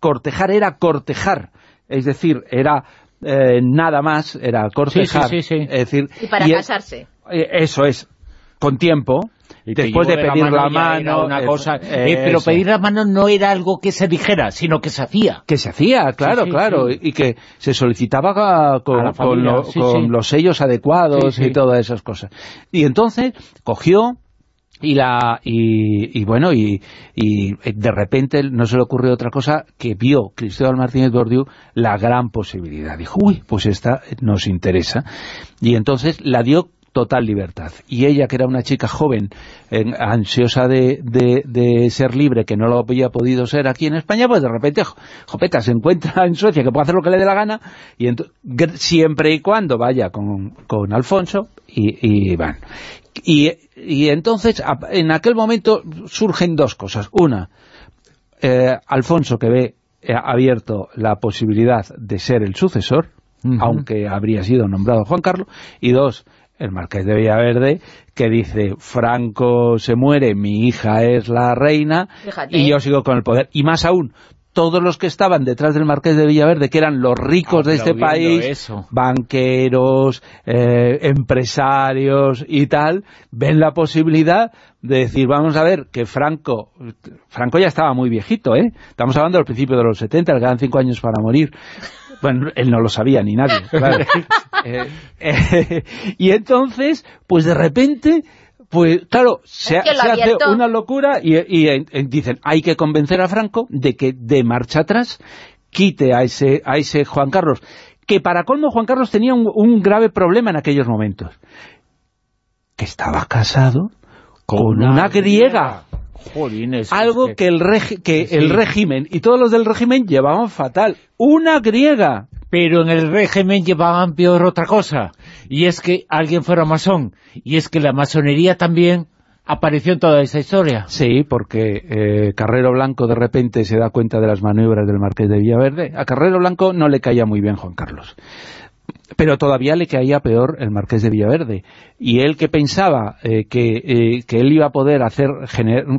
cortejar era cortejar, es decir, era eh, nada más, era cortejar. Sí, sí, sí, Es decir, y para casarse. Eh, eso es, con tiempo, y después de pedir la mano, una cosa, eh, pero pedir la mano no era algo que se dijera, sino que se hacía. Que se hacía, claro, claro, y que se solicitaba con, con, los sellos adecuados y todas esas cosas. Y entonces cogió y la y, bueno y, y, de repente no se le ocurrió otra cosa que vio Cristóbal Martínez Bordiú la gran posibilidad. Dijo uy pues esta nos interesa y entonces la dio total libertad. Y ella, que era una chica joven, ansiosa de, de, ser libre, que no lo había podido ser aquí en España, pues de repente, jopeta, se encuentra en Suecia, que puede hacer lo que le dé la gana, y siempre y cuando vaya con, con Alfonso, y, van. Y, y, entonces, en aquel momento, surgen dos cosas. Una, eh, Alfonso, que ve eh, abierto la posibilidad de ser el sucesor, aunque habría sido nombrado Juan Carlos, y dos, el marqués de Villaverde, que dice, Franco se muere, mi hija es la reina, y yo sigo con el poder. Y más aún, todos los que estaban detrás del marqués de Villaverde, que eran los ricos de este país, banqueros, eh, empresarios y tal, ven la posibilidad de decir, vamos a ver, que Franco, Franco ya estaba muy viejito, ¿eh? Estamos hablando del principio de los 70, le quedan cinco años para morir. Bueno, él no lo sabía ni nadie, claro. Eh, eh, y entonces, pues de repente, pues claro, se, hace una locura y, dicen, hay que convencer a Franco de que de marcha atrás quite a ese, a ese Juan Carlos, que para colmo Juan Carlos tenía un, grave problema en aquellos momentos, que estaba casado con, una, griega. Algo que, el, que el régimen y todos los del régimen llevaban fatal. Una griega. Pero en el régimen llevaban peor otra cosa. Y es que alguien fuera masón. Y es que la masonería también apareció en toda esa historia. Sí, porque eh, Carrero Blanco de repente se da cuenta de las maniobras del Marqués de Villaverde. A Carrero Blanco no le caía muy bien Juan Carlos pero todavía le caía peor el Marqués de Villaverde. Y él que pensaba eh, eh, que, él iba a poder hacer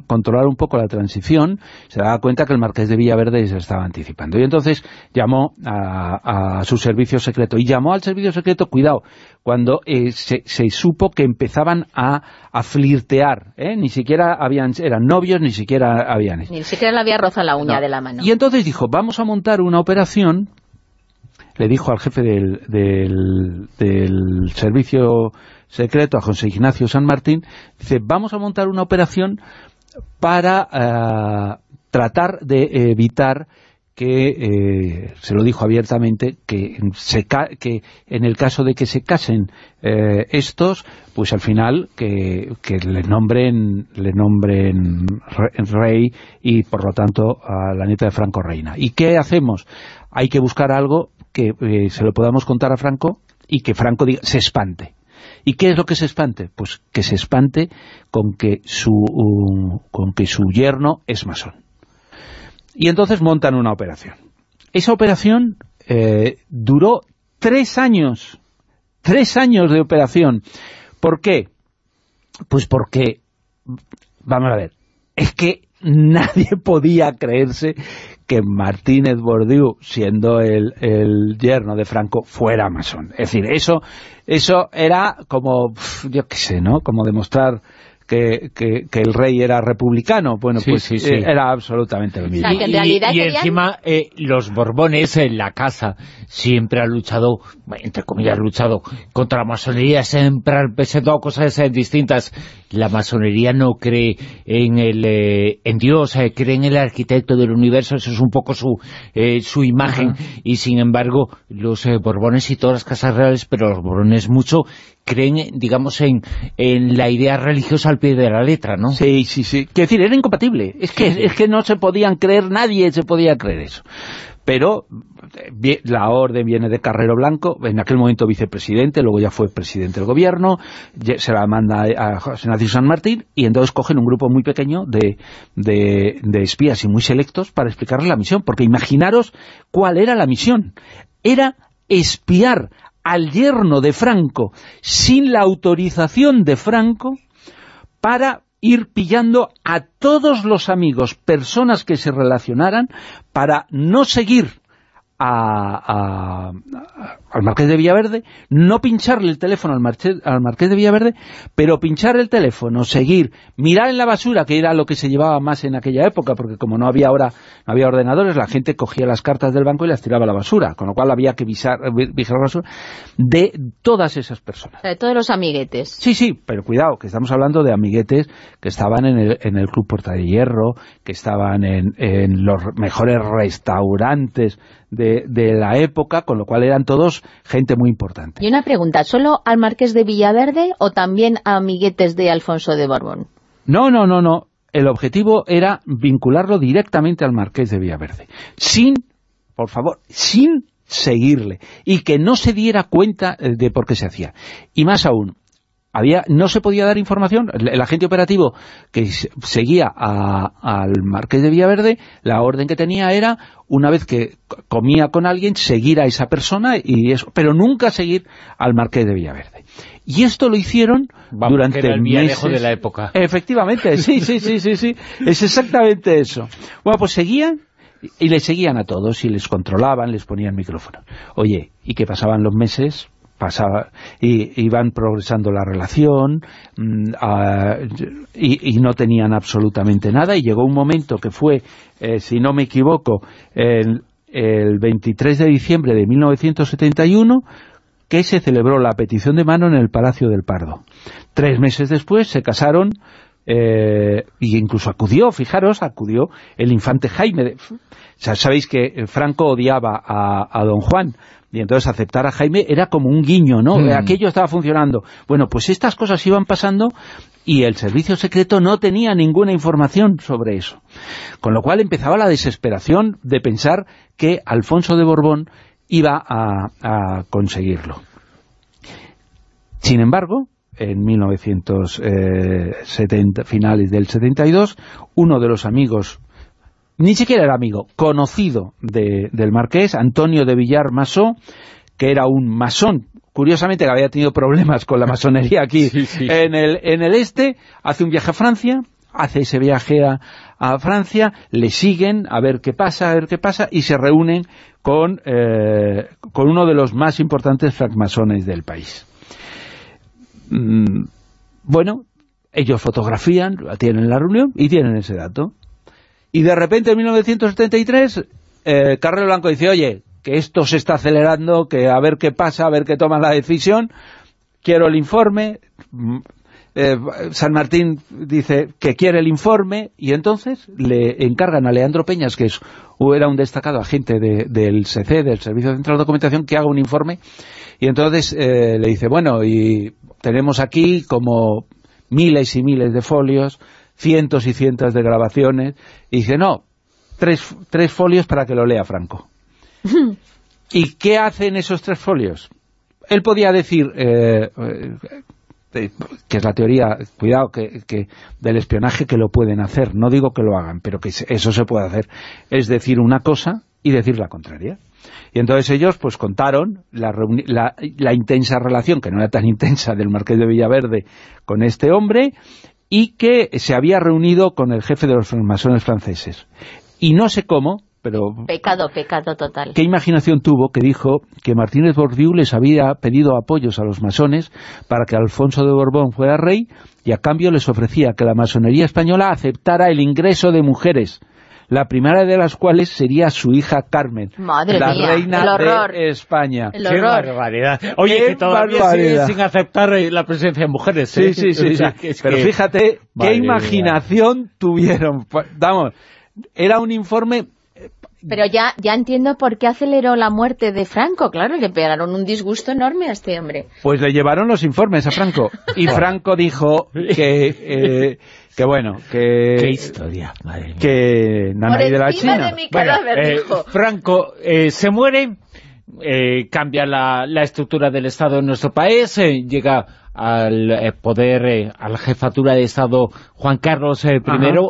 controlar un poco la transición, se daba cuenta que el Marqués de Villaverde se estaba anticipando. Y entonces llamó a, su servicio secreto. Y llamó al servicio secreto, cuidado, cuando eh, se, supo que empezaban a, flirtear. Ni siquiera habían eran novios, ni siquiera habían... Ni siquiera le había rozado la uña de la mano. Y entonces dijo, vamos a montar una operación le dijo al jefe del, del, servicio secreto, a José Ignacio San Martín, dice, vamos a montar una operación para eh, tratar de evitar que, eh, se lo dijo abiertamente, que, se en el caso de que se casen eh, estos, pues al final que, que, le nombren le nombren rey y por lo tanto a la nieta de Franco reina. ¿Y qué hacemos? Hay que buscar algo que eh, se lo podamos contar a Franco y que Franco diga, se espante. ¿Y qué es lo que se espante? Pues que se espante con que su, con que su yerno es masón. Y entonces montan una operación. Esa operación eh, duró tres años. Tres años de operación. ¿Por qué? Pues porque, vamos a ver, es que nadie podía creerse que Martínez Bordiú, siendo el, el, yerno de Franco, fuera masón. Es decir, eso, eso era como, yo qué sé, ¿no? Como demostrar que, que, el rey era republicano. Bueno, pues eh, era absolutamente lo mismo. y, encima eh, los Borbones en la casa siempre han luchado, entre comillas, luchado contra la masonería, siempre han presentado cosas distintas. La masonería no cree en el eh, en Dios, cree en el arquitecto del universo, eso es un poco su, su imagen, y sin embargo los Borbones y todas las casas reales, pero los Borbones mucho, creen, digamos, en, en la idea religiosa al pie de la letra, ¿no? Sí, sí, sí. Quiero decir, era incompatible. Es que, es que no se podían creer, nadie se podía creer eso. Pero la orden viene de Carrero Blanco, en aquel momento vicepresidente, luego ya fue presidente del gobierno, se la manda a José Ignacio San Martín, y entonces cogen un grupo muy pequeño de, de, de espías y muy selectos para explicarles la misión, porque imaginaros cuál era la misión. Era espiar al yerno de Franco sin la autorización de Franco para ir pillando a todos los amigos, personas que se relacionaran, para no seguir a, al Marqués de Villaverde, no pincharle el teléfono al, Marqués, al Marqués de Villaverde, pero pinchar el teléfono, seguir, mirar en la basura, que era lo que se llevaba más en aquella época, porque como no había ahora no había ordenadores, la gente cogía las cartas del banco y las tiraba a la basura, con lo cual había que visar, vigilar la basura de todas esas personas. De todos los amiguetes. Sí, sí, pero cuidado, que estamos hablando de amiguetes que estaban en el, en el Club Puerta de Hierro, que estaban en, en los mejores restaurantes de, de, la época, con lo cual eran todos gente muy importante. Y una pregunta, ¿solo al Marqués de Villaverde o también a amiguetes de Alfonso de Borbón? No, no, no, no. El objetivo era vincularlo directamente al Marqués de Villaverde. Sin, por favor, sin seguirle. Y que no se diera cuenta eh, de por qué se hacía. Y más aún, había no se podía dar información, el, agente operativo que seguía al Marqués de Villaverde, la orden que tenía era, una vez que comía con alguien, seguir a esa persona, y eso pero nunca seguir al Marqués de Villaverde. Y esto lo hicieron durante el meses. de la época. Efectivamente, sí, sí, sí, sí, sí, es exactamente eso. Bueno, pues seguían y les seguían a todos y les controlaban, les ponían micrófono. Oye, ¿y qué pasaban los meses? Pasaba y iban progresando la relación mm, y, no tenían absolutamente nada y llegó un momento que fue, eh, si no me equivoco, el, el 23 de diciembre de 1971 que se celebró la petición de mano en el Palacio del Pardo. Tres meses después se casaron eh, y incluso acudió, fijaros, acudió el infante Jaime. Sabéis que Franco odiaba a, a don Juan, y entonces aceptar a Jaime era como un guiño, ¿no? Mm. Aquello estaba funcionando. Bueno, pues estas cosas iban pasando y el servicio secreto no tenía ninguna información sobre eso. Con lo cual empezaba la desesperación de pensar que Alfonso de Borbón iba a, conseguirlo. Sin embargo, en 1970, finales del 72, uno de los amigos, ni siquiera era amigo, conocido del marqués, Antonio de Villar Masó, que era un masón curiosamente que había tenido problemas con la masonería aquí En, el, en el este, hace un viaje a Francia, hace ese viaje a, Francia, le siguen a ver qué pasa, a ver qué pasa, y se reúnen con, eh, con uno de los más importantes francmasones del país. Mm, bueno, ellos fotografían, tienen la reunión y tienen ese dato. Y de repente en 1973, eh, Carrero Blanco dice, oye, que esto se está acelerando, que a ver qué pasa, a ver qué toma la decisión, quiero el informe, mm, eh, San Martín dice que quiere el informe y entonces le encargan a Leandro Peñas, que es, era un destacado agente del CC, del Servicio Central de Documentación, que haga un informe. Y entonces eh, le dice, bueno, y tenemos aquí como miles y miles de folios, cientos y cientos de grabaciones, y dice, no, tres, tres folios para que lo lea Franco. ¿Y qué hacen esos tres folios? Él podía decir, eh, eh, que es la teoría, cuidado, que, del espionaje que lo pueden hacer, no digo que lo hagan, pero que eso se puede hacer, es decir una cosa y decir la contraria. Y entonces ellos pues contaron la, la, intensa relación, que no era tan intensa, del Marqués de Villaverde con este hombre, y que se había reunido con el jefe de los masones franceses. Y no sé cómo, Pecado, pecado total. ¿Qué imaginación tuvo que dijo que Martínez Bordiú les había pedido apoyos a los masones para que Alfonso de Borbón fuera rey y a cambio les ofrecía que la masonería española aceptara el ingreso de mujeres la primera de las cuales sería su hija Carmen, Madre la mía, reina de España. ¡Qué barbaridad! Oye, que todavía sigue sin aceptar la presencia de mujeres. ¿eh? Sí, sí, sí. Pero fíjate qué imaginación tuvieron. Vamos, era un informe pero ya, ya entiendo por qué aceleró la muerte de Franco, claro, le pegaron un disgusto enorme a este hombre. Pues le llevaron los informes a Franco, y Franco dijo que, eh, que bueno, que... Qué historia, madre mía. Que Nanay de la China. De mi cadáver, eh, Franco eh, se muere, cambia la, la, estructura del Estado en nuestro país, llega al poder, a la jefatura de Estado Juan Carlos I,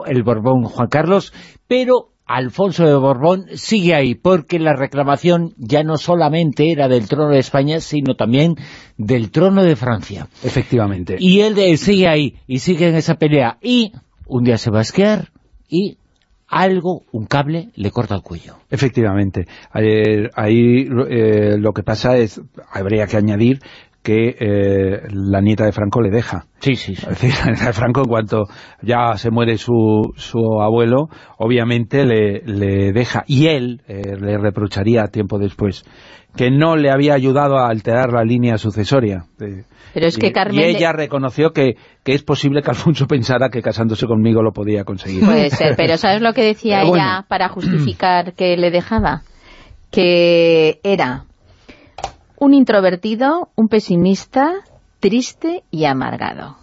el Borbón Juan Carlos, pero Alfonso de Borbón sigue ahí, porque la reclamación ya no solamente era del trono de España, sino también del trono de Francia. Efectivamente. Y él, sigue ahí, y sigue en esa pelea, y un día se va a esquiar, y algo, un cable, le corta el cuello. Efectivamente. ahí eh, lo que pasa es, habría que añadir que eh, la nieta de Franco le deja. Sí, sí, Es decir, la nieta de Franco, en cuanto ya se muere su, su abuelo, obviamente le, le deja. Y él eh, le reprocharía tiempo después que no le había ayudado a alterar la línea sucesoria. Pero es que Carmen... Y ella reconoció que, que, es posible que Alfonso pensara que casándose conmigo lo podía conseguir. Puede ser, pero ¿sabes lo que decía ella para justificar que le dejaba? Que era un introvertido, un pesimista, triste y amargado.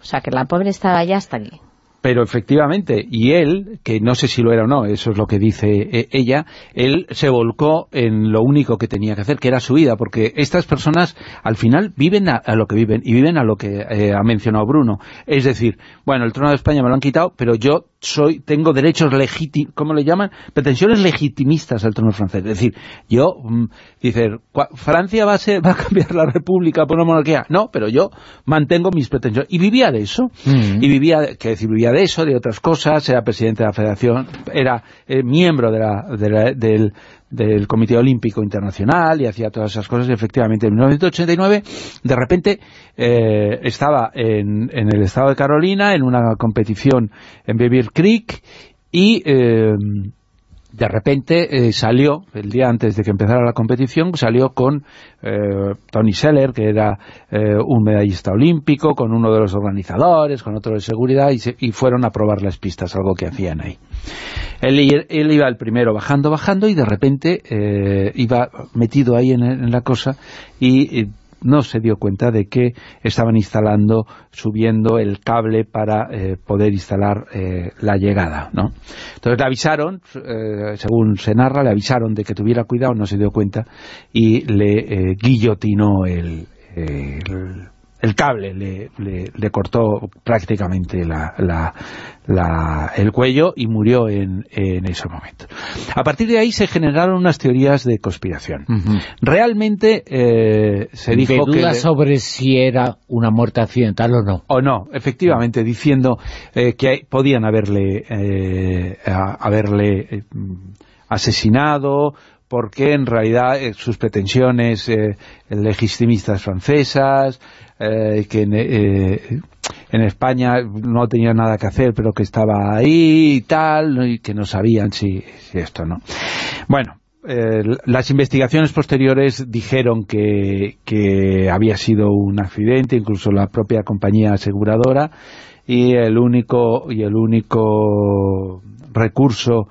O sea, que la pobre estaba ya hasta aquí. Pero efectivamente, y él, que no sé si lo era o no, eso es lo que dice eh, ella, él se volcó en lo único que tenía que hacer, que era su vida, porque estas personas al final viven a, lo que viven, y viven a lo que eh, ha mencionado Bruno. Es decir, bueno, el trono de España me lo han quitado, pero yo soy tengo derechos legítimos, ¿cómo le llaman? Pretensiones legitimistas al trono francés. Es decir, yo, mm, dice, ¿Francia va a, va a cambiar la república por una monarquía? No, pero yo mantengo mis pretensiones. Y vivía de eso, mm. y vivía, que decir, vivía de eso, de otras cosas, era presidente de la federación, era eh, miembro de la, del, del Comité Olímpico Internacional y hacía todas esas cosas. Y efectivamente, en 1989, de repente, eh, estaba en, en, el estado de Carolina, en una competición en Beaver Creek, y eh, de repente eh, salió, el día antes de que empezara la competición, salió con eh, Tony Seller, que era eh, un medallista olímpico, con uno de los organizadores, con otro de seguridad, y, fueron a probar las pistas, algo que hacían ahí. Él, iba el primero bajando, bajando, y de repente iba metido ahí en, la cosa, y no se dio cuenta de que estaban instalando, subiendo el cable para eh, poder instalar eh, la llegada, ¿no? Entonces le avisaron, eh, según se narra, le avisaron de que tuviera cuidado, no se dio cuenta, y le guillotinó el el cable le, le, cortó prácticamente la, el cuello y murió en, en, ese momento. A partir de ahí se generaron unas teorías de conspiración. Realmente eh, se dijo que... duda sobre si era una muerte accidental o no. O no, efectivamente, diciendo eh, que podían haberle, eh, haberle asesinado porque en realidad eh, sus pretensiones eh, legitimistas francesas, eh, que en, España no tenía nada que hacer, pero que estaba ahí y tal, y que no sabían si, esto no. Bueno, las investigaciones posteriores dijeron que, que había sido un accidente, incluso la propia compañía aseguradora, y el único, y el único recurso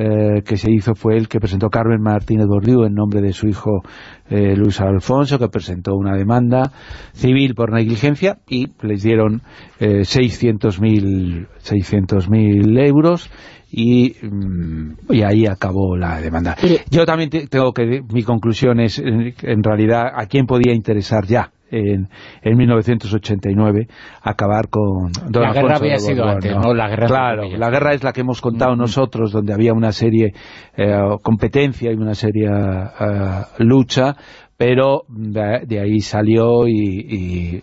eh, que se hizo fue el que presentó Carmen Martínez Bordiú en nombre de su hijo eh, Luis Alfonso, que presentó una demanda civil por negligencia y les dieron eh, 600.000 euros y, mm, y, ahí acabó la demanda. Yo también tengo que, mi conclusión es, en realidad, a quién podía interesar ya en, en 1989 acabar con la guerra había sido antes ¿no? la guerra claro la guerra es la que hemos contado nosotros donde había una serie eh, competencia y una serie eh, lucha pero de, ahí salió y, y,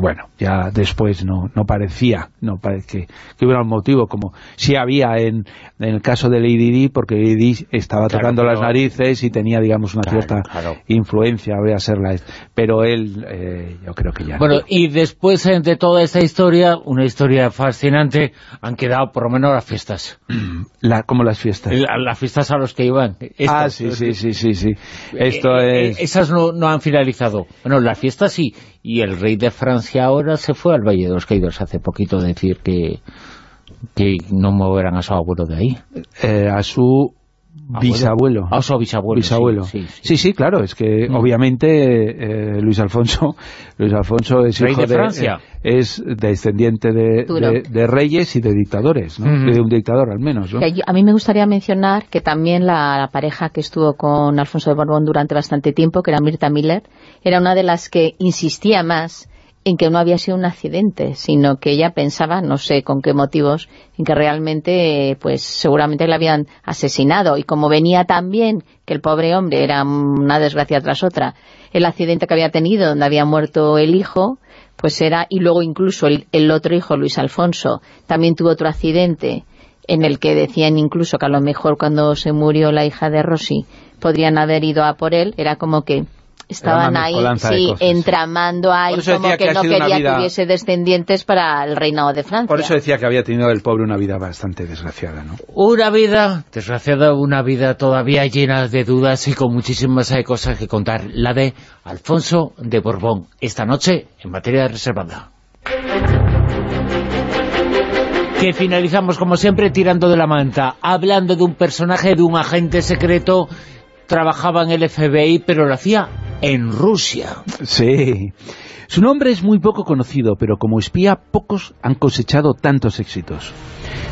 bueno, ya después no, no parecía no parece que, hubiera un motivo, como si había en, en el caso de Lady Di, porque Lady Di estaba tocando las narices y tenía, digamos, una cierta influencia, voy a ser la... Pero él, eh, yo creo que ya... Bueno, y después eh, de toda esta historia, una historia fascinante, han quedado por lo menos las fiestas. La, como las fiestas? las fiestas a los que iban. ah, sí, sí, sí, sí, sí. Esto eh, es... Esas no, no han finalizado. Bueno, las fiestas sí, y el rey de Francia ahora se fue al Valle de los Caídos hace poquito decir que, que no moverán a su abuelo de ahí. Eh, a su bisabuelo. A su bisabuelo, Sí, sí, claro, es que mm. obviamente eh, Luis Alfonso Luis Alfonso es hijo de, Francia. Eh, es descendiente de, de, reyes y de dictadores, ¿no? de un dictador al menos. A mí me gustaría mencionar que también la, pareja que estuvo con Alfonso de Borbón durante bastante tiempo, que era Mirta Miller, era una de las que insistía más en que no había sido un accidente, sino que ella pensaba, no sé con qué motivos, en que realmente, pues seguramente le habían asesinado. Y como venía tan bien que el pobre hombre era una desgracia tras otra, el accidente que había tenido, donde había muerto el hijo, pues era, y luego incluso el, el otro hijo, Luis Alfonso, también tuvo otro accidente, en el que decían incluso que a lo mejor cuando se murió la hija de Rosy, podrían haber ido a por él, era como que estaban ahí, sí, entramando ahí como que, no quería que hubiese descendientes para el reinado de Francia. Por eso decía que había tenido el pobre una vida bastante desgraciada, ¿no? Una vida desgraciada, una vida todavía llena de dudas y con muchísimas eh, cosas que contar. La de Alfonso de Borbón, esta noche en materia reservada. Que finalizamos, como siempre, tirando de la manta, hablando de un personaje, de un agente secreto trabajaba en el FBI, pero lo hacía en Rusia. Sí. Su nombre es muy poco conocido, pero como espía pocos han cosechado tantos éxitos.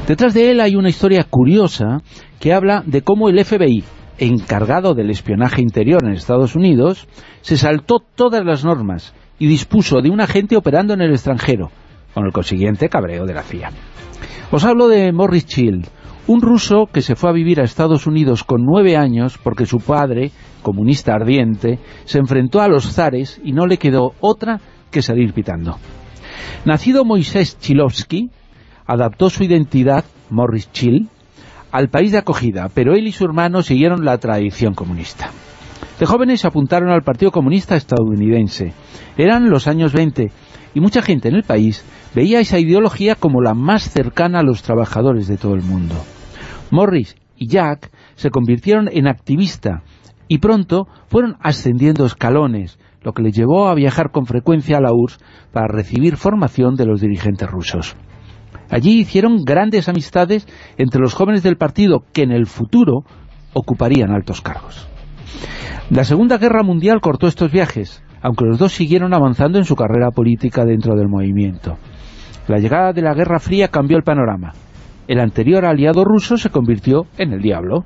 Detrás de él hay una historia curiosa que habla de cómo el FBI, encargado del espionaje interior en Estados Unidos, se saltó todas las normas y dispuso de un agente operando en el extranjero, con el consiguiente cabreo de la CIA. Os hablo de Morris Child, un ruso que se fue a vivir a Estados Unidos con nueve años porque su padre, comunista ardiente, se enfrentó a los zares y no le quedó otra que salir pitando. Nacido Moisés Chilovsky, adaptó su identidad, Morris Chill, al país de acogida, pero él y su hermano siguieron la tradición comunista. De jóvenes se apuntaron al Partido Comunista estadounidense. Eran los años 20 y mucha gente en el país veía esa ideología como la más cercana a los trabajadores de todo el mundo. Morris y Jack se convirtieron en activista y pronto fueron ascendiendo escalones, lo que les llevó a viajar con frecuencia a la URSS para recibir formación de los dirigentes rusos. Allí hicieron grandes amistades entre los jóvenes del partido que en el futuro ocuparían altos cargos. La Segunda Guerra Mundial cortó estos viajes, aunque los dos siguieron avanzando en su carrera política dentro del movimiento. La llegada de la Guerra Fría cambió el panorama. El anterior aliado ruso se convirtió en el diablo.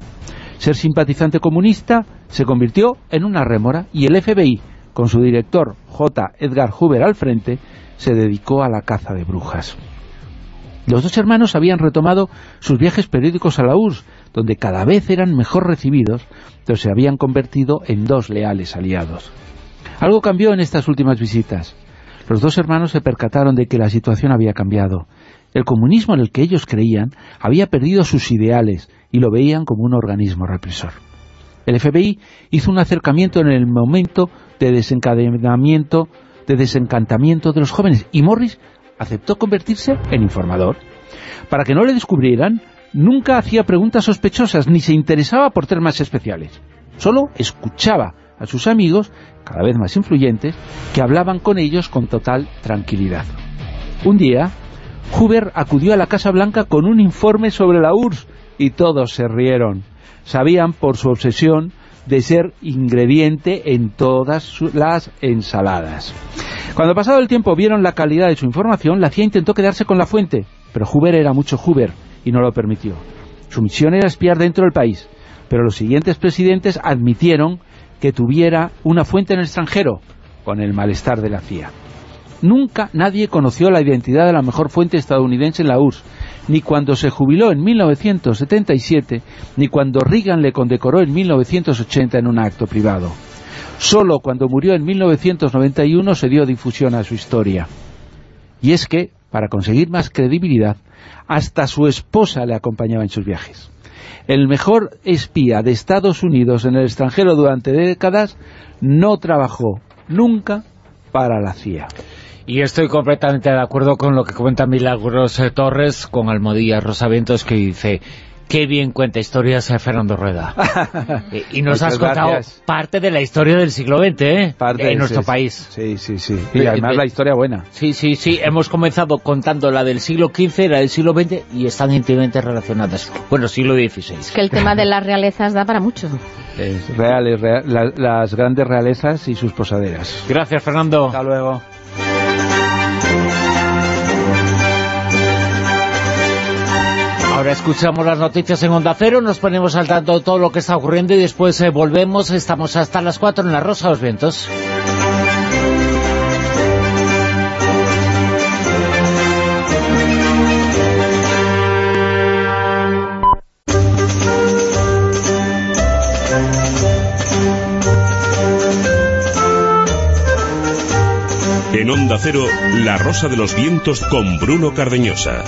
Ser simpatizante comunista se convirtió en una rémora y el FBI, con su director J. Edgar Hoover al frente, se dedicó a la caza de brujas. Los dos hermanos habían retomado sus viajes periódicos a la URSS, donde cada vez eran mejor recibidos, pero se habían convertido en dos leales aliados. Algo cambió en estas últimas visitas. Los dos hermanos se percataron de que la situación había cambiado. El comunismo en el que ellos creían había perdido sus ideales y lo veían como un organismo represor. El FBI hizo un acercamiento en el momento de desencadenamiento, de desencantamiento de los jóvenes y Morris aceptó convertirse en informador. Para que no le descubrieran, nunca hacía preguntas sospechosas ni se interesaba por temas especiales. Solo escuchaba a sus amigos, cada vez más influyentes, que hablaban con ellos con total tranquilidad. Un día, Hoover acudió a la Casa Blanca con un informe sobre la URSS y todos se rieron. Sabían por su obsesión de ser ingrediente en todas las ensaladas. Cuando pasado el tiempo vieron la calidad de su información, la CIA intentó quedarse con la fuente, pero Hoover era mucho Hoover y no lo permitió. Su misión era espiar dentro del país, pero los siguientes presidentes admitieron que tuviera una fuente en el extranjero, con el malestar de la CIA. Nunca nadie conoció la identidad de la mejor fuente estadounidense en la URSS, ni cuando se jubiló en 1977, ni cuando Reagan le condecoró en 1980 en un acto privado. Solo cuando murió en 1991 se dio difusión a su historia. Y es que, para conseguir más credibilidad, hasta su esposa le acompañaba en sus viajes el mejor espía de Estados Unidos en el extranjero durante décadas, no trabajó nunca para la CIA. Y estoy completamente de acuerdo con lo que comenta Milagros eh, Torres con Almodía Rosavientos que dice Qué bien cuenta historias Fernando Rueda. Eh, y nos has contado parte de la historia del siglo XX, ¿eh? en nuestro país. Sí, sí, sí. Y además la historia buena. Sí, sí, sí. Hemos comenzado contando la del siglo XV, la del siglo XX, y están íntimamente relacionadas. Bueno, siglo XVI. Es que el tema de las realezas da para mucho. Es reales, las grandes realezas y sus posaderas. Gracias, Fernando. Hasta luego. Ahora escuchamos las noticias en Onda Cero, nos ponemos al tanto de todo lo que está ocurriendo y después eh, volvemos, estamos hasta las 4 en la Rosa de los Vientos. En Onda Cero, La Rosa de los Vientos con Bruno Cardeñosa.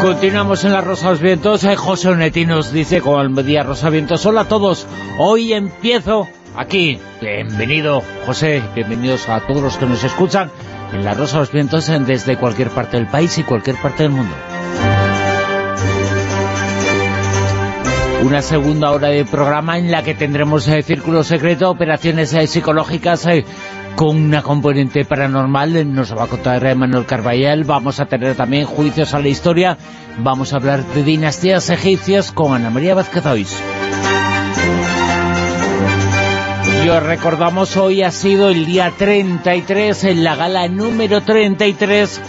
Continuamos en la Rosa de los Vientos. Eh, José Onetti nos dice con el día Rosa Vientos. Hola a todos. Hoy empiezo aquí. Bienvenido, José. Bienvenidos a todos los que nos escuchan en la Rosa de los Vientos desde cualquier parte del país y cualquier parte del mundo. Una segunda hora de programa en la que tendremos eh, Círculo Secreto, operaciones eh, psicológicas, con una componente paranormal, nos va a contar Manuel Carballal, vamos a tener también juicios a la historia, vamos a hablar de dinastías egipcias con Ana María Vázquez Y os recordamos, hoy ha sido el día 33, en la gala número 33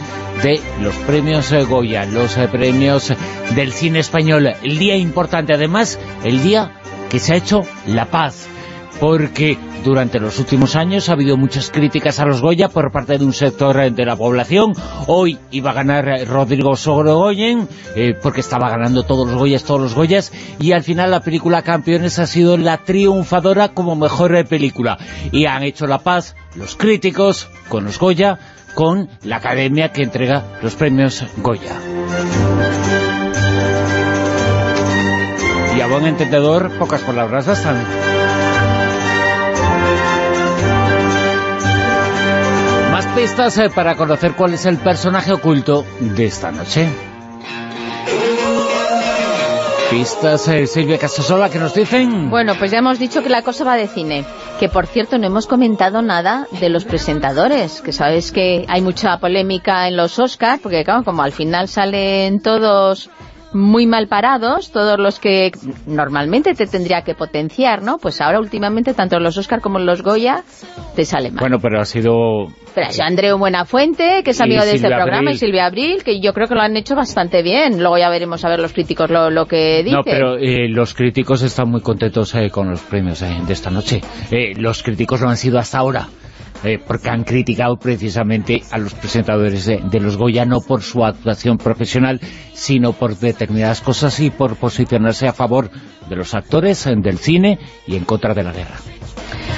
de los premios Goya, los premios del cine español. El día importante, además, el día que se ha hecho la paz porque durante los últimos años ha habido muchas críticas a los Goya por parte de un sector de la población. Hoy iba a ganar Rodrigo Sorogoyen, eh, porque estaba ganando todos los Goyas, todos los Goyas, y al final la película Campeones ha sido la triunfadora como mejor película. Y han hecho la paz los críticos con los Goya, con la academia que entrega los premios Goya. Y a buen entendedor, pocas palabras bastan. pistas eh, para conocer cuál es el personaje oculto de esta noche. Eh, Casasola, nos dicen? Bueno, pues ya hemos dicho que la cosa va de cine. Que, por cierto, no hemos comentado nada de los presentadores. Que sabes que hay mucha polémica en los Oscars, porque, claro, como al final salen todos muy mal parados, todos los que normalmente te tendría que potenciar, ¿no? Pues ahora últimamente tanto los Oscar como los Goya te sale mal. Bueno, pero ha sido... Pero ha Andreu Buenafuente, que es amigo de este programa, y Silvia Abril, que yo creo que lo han hecho bastante bien. Luego ya veremos a ver los críticos lo, que dicen. No, pero eh, los críticos están muy contentos eh, con los premios eh, de esta noche. los críticos lo han sido hasta ahora. Eh, porque han criticado precisamente a los presentadores de, los Goya, no por su actuación profesional, sino por determinadas cosas y por posicionarse a favor de los actores, del cine y en contra de la guerra.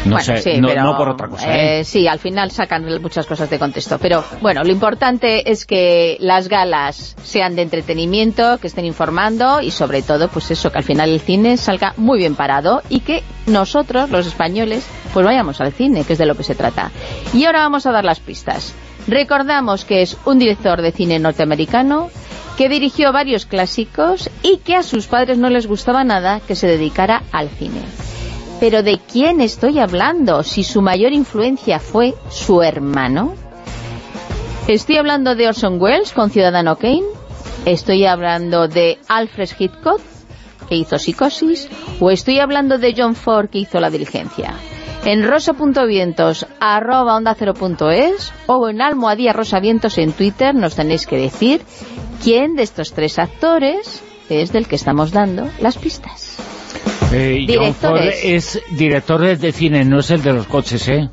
No, sé, no, por otra cosa. ¿eh? ¿eh? sí, al final sacan muchas cosas de contexto. Pero bueno, lo importante es que las galas sean de entretenimiento, que estén informando y sobre todo, pues eso, que al final el cine salga muy bien parado y que nosotros, los españoles, pues vayamos al cine, que es de lo que se trata. Y ahora vamos a dar las pistas. Recordamos que es un director de cine norteamericano que dirigió varios clásicos y que a sus padres no les gustaba nada que se dedicara al cine. Pero ¿de quién estoy hablando si su mayor influencia fue su hermano? ¿Estoy hablando de Orson Welles con Ciudadano Kane? ¿Estoy hablando de Alfred Hitchcock, que hizo Psicosis? ¿O estoy hablando de John Ford, que hizo La Diligencia? En rosa.vientos, arroba onda o en almohadía rosavientos en Twitter nos tenéis que decir quién de estos tres actores es del que estamos dando las pistas. Eh, es director de cine, no es el de los coches, ¿eh?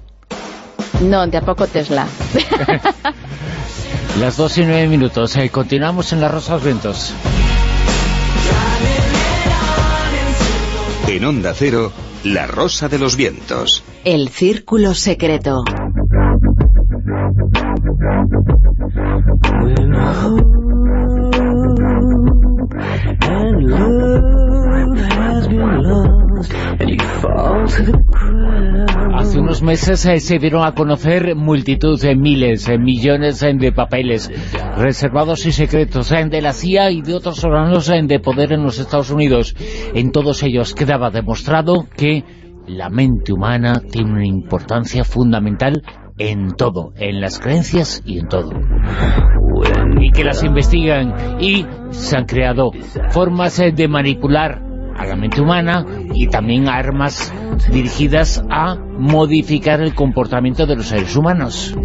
No, de a poco Tesla. Las dos y nueve minutos. Eh, continuamos en La Rosa los Vientos. En Onda Cero, La Rosa de los Vientos. El Círculo Secreto. Hace unos meses eh, se dieron a conocer multitud de miles, de millones de papeles reservados y secretos de la CIA y de otros órganos de poder en los Estados Unidos. En todos ellos quedaba demostrado que la mente humana tiene una importancia fundamental en todo, en las creencias y en todo. Y que las investigan y se han creado formas de manipular a la mente humana y también armas dirigidas a modificar el comportamiento de los seres humanos.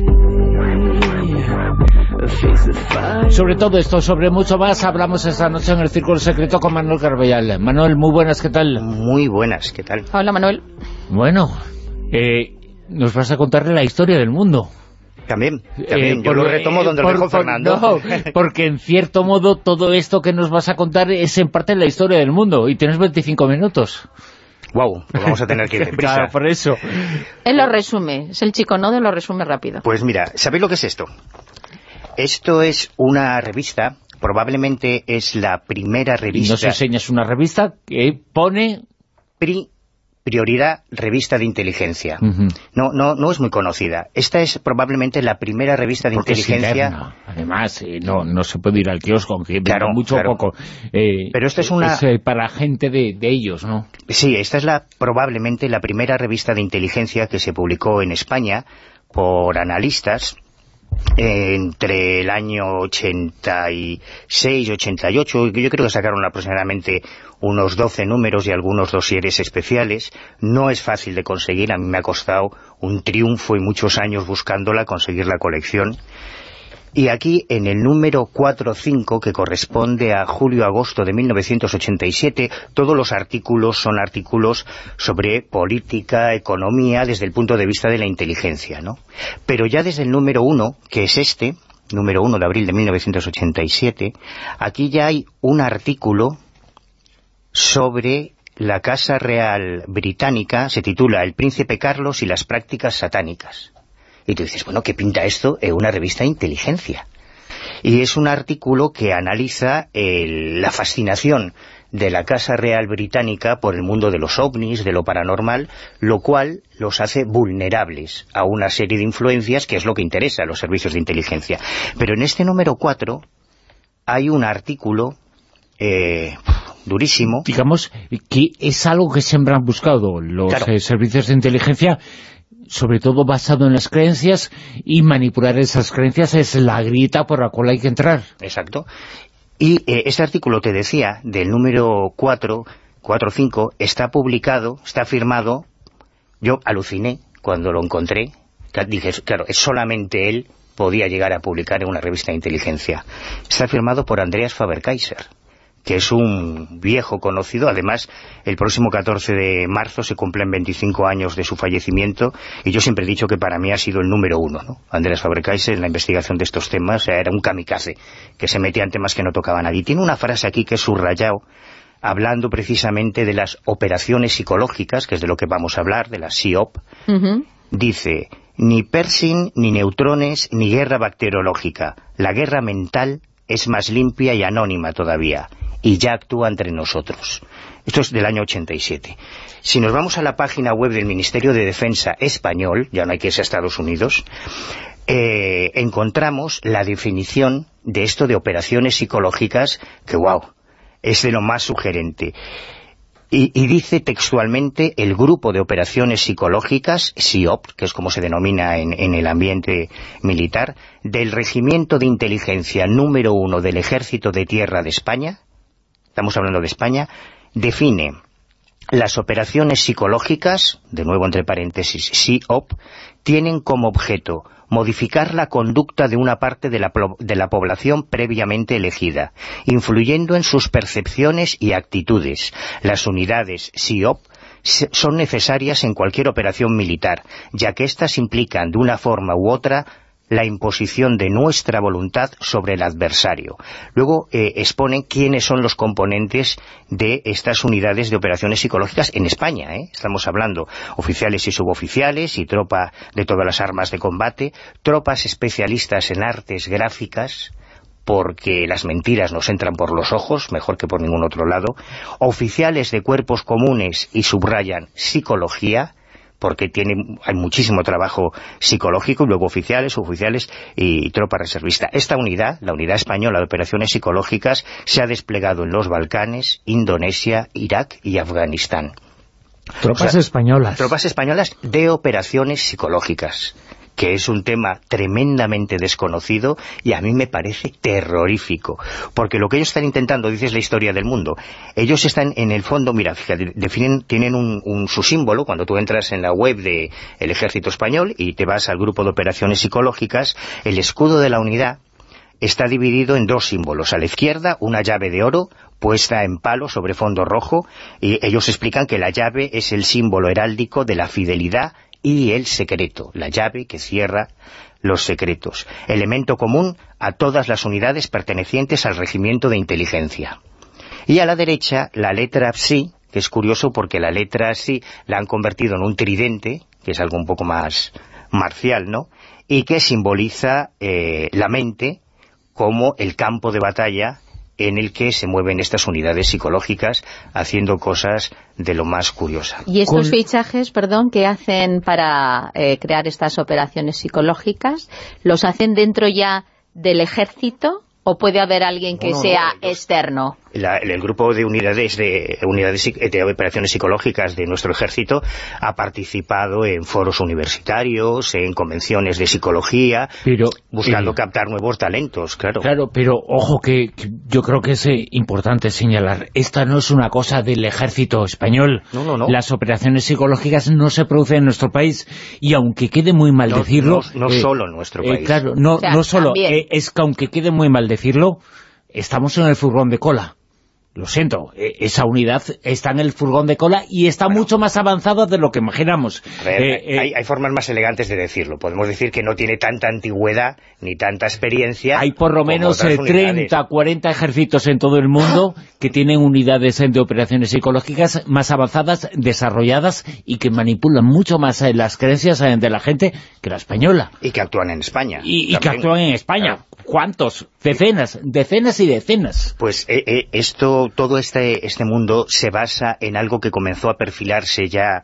Sobre todo esto, sobre mucho más, hablamos esta noche en el Círculo Secreto con Manuel Carbellal. Manuel, muy buenas, ¿qué tal? Muy buenas, ¿qué tal? Hola, Manuel. Bueno, eh, nos vas a contarle la historia del mundo. También, también. Eh, yo lo retomo donde lo dejó Fernando. porque en cierto modo todo esto que nos vas a contar es en parte la historia del mundo y tienes 25 minutos. Wow, pues vamos a tener que ir claro, por eso. Él lo resume, es el chico no de lo resume rápido. Pues mira, ¿sabéis lo que es esto? Esto es una revista, probablemente es la primera revista... Y nos enseñas una revista que pone... Pri Prioridad Revista de Inteligencia. no, no, no es muy conocida. Esta es probablemente la primera revista de inteligencia. Además, eh, no, no se puede ir al kiosco, aunque claro, mucho poco. Eh, Pero esta es una... Es eh, para gente de, de, ellos, ¿no? Sí, esta es la probablemente la primera revista de inteligencia que se publicó en España por analistas entre el año 86 y 88, yo creo que sacaron aproximadamente unos 12 números y algunos dosieres especiales. No es fácil de conseguir, a mí me ha costado un triunfo y muchos años buscándola, conseguir la colección. Y aquí, en el número 4-5, que corresponde a julio-agosto de 1987, todos los artículos son artículos sobre política, economía, desde el punto de vista de la inteligencia, ¿no? Pero ya desde el número 1, que es este, número 1 de abril de 1987, aquí ya hay un artículo sobre la Casa Real Británica, se titula El Príncipe Carlos y las prácticas satánicas. Y tú dices, bueno, ¿qué pinta esto en una revista de inteligencia? Y es un artículo que analiza la fascinación de la Casa Real Británica por el mundo de los ovnis, de lo paranormal, lo cual los hace vulnerables a una serie de influencias que es lo que interesa a los servicios de inteligencia. Pero en este número 4 hay un artículo eh, durísimo. Digamos que es algo que siempre han buscado los eh, servicios de inteligencia sobre todo basado en las creencias y manipular esas creencias es la grieta por la cual hay que entrar. Exacto. Y eh, este artículo, te decía, del número 4, 4 5, está publicado, está firmado, yo aluciné cuando lo encontré, dije, claro, es solamente él podía llegar a publicar en una revista de inteligencia. Está firmado por Andreas Faber-Kaiser que es un viejo conocido. Además, el próximo 14 de marzo se cumplen 25 años de su fallecimiento y yo siempre he dicho que para mí ha sido el número uno, ¿no? Andrés Fabricais en la investigación de estos temas era un kamikaze que se metía en temas que no tocaban a nadie. Tiene una frase aquí que es subrayado hablando precisamente de las operaciones psicológicas, que es de lo que vamos a hablar, de la SIOP, dice, ni Pershing, ni neutrones, ni guerra bacteriológica. La guerra mental es más limpia y anónima todavía y ya actúa entre nosotros. Esto es del año 87. Si nos vamos a la página web del Ministerio de Defensa español, ya no hay que irse a Estados Unidos, eh, encontramos la definición de esto de operaciones psicológicas que, wow, es de lo más sugerente. Y, dice textualmente el grupo de operaciones psicológicas, SIOP, que es como se denomina en, en, el ambiente militar, del Regimiento de Inteligencia número uno del Ejército de Tierra de España, estamos hablando de España, define las operaciones psicológicas, de nuevo entre paréntesis, SIOP, tienen como objeto modificar la conducta de una parte de la, población previamente elegida, influyendo en sus percepciones y actitudes. Las unidades SIOP son necesarias en cualquier operación militar, ya que éstas implican de una forma u otra la imposición de nuestra voluntad sobre el adversario. Luego eh, exponen quiénes son los componentes de estas unidades de operaciones psicológicas en España. ¿eh? Estamos hablando oficiales y suboficiales y tropa de todas las armas de combate, tropas especialistas en artes gráficas, porque las mentiras nos entran por los ojos, mejor que por ningún otro lado, oficiales de cuerpos comunes y subrayan psicología, porque tiene, hay muchísimo trabajo psicológico, y luego oficiales, oficiales y tropa reservista. Esta unidad, la Unidad Española de Operaciones Psicológicas, se ha desplegado en los Balcanes, Indonesia, Irak y Afganistán. Tropas españolas. Tropas españolas de operaciones psicológicas que es un tema tremendamente desconocido y a mí me parece terrorífico. Porque lo que ellos están intentando, dices la historia del mundo, ellos están en el fondo, mira, fíjate, definen, tienen un, su símbolo, cuando tú entras en la web del Ejército Español y te vas al grupo de operaciones psicológicas, el escudo de la unidad está dividido en dos símbolos. A la izquierda, una llave de oro puesta en palo sobre fondo rojo, y ellos explican que la llave es el símbolo heráldico de la fidelidad y el secreto, la llave que cierra los secretos, elemento común a todas las unidades pertenecientes al regimiento de inteligencia. Y a la derecha, la letra Psi, que es curioso porque la letra Psi la han convertido en un tridente, que es algo un poco más marcial, ¿no?, y que simboliza eh, la mente como el campo de batalla en el que se mueven estas unidades psicológicas haciendo cosas de lo más curiosa. ¿Y estos fichajes, perdón, que hacen para eh, crear estas operaciones psicológicas, los hacen dentro ya del ejército o puede haber alguien que sea externo? El grupo de unidades de unidades de operaciones psicológicas de nuestro ejército ha participado en foros universitarios, en convenciones de psicología, buscando captar nuevos talentos, claro. Claro, pero ojo que, yo creo que es eh, importante señalar, esta no es una cosa del ejército español. No, no, no. Las operaciones psicológicas no se producen en nuestro país y aunque quede muy mal decirlo... No, eh, solo en nuestro eh, país. claro, no, no solo, es que aunque quede muy mal decirlo, estamos en el furgón de cola lo siento, e, esa unidad está en el furgón de cola y está mucho más avanzada de lo que imaginamos. Eh, eh, hay, formas más elegantes de decirlo. Podemos decir que no tiene tanta antigüedad ni tanta experiencia. Hay por lo menos 30, 40 eh, ejércitos en todo el mundo que tienen unidades de operaciones psicológicas más avanzadas, desarrolladas y que manipulan mucho más las creencias de la gente que la española. Y que actúan en España. Y, que actúan en España. ¿Cuántos? Decenas, decenas y decenas. Pues esto todo, este, este mundo se basa en algo que comenzó a perfilarse ya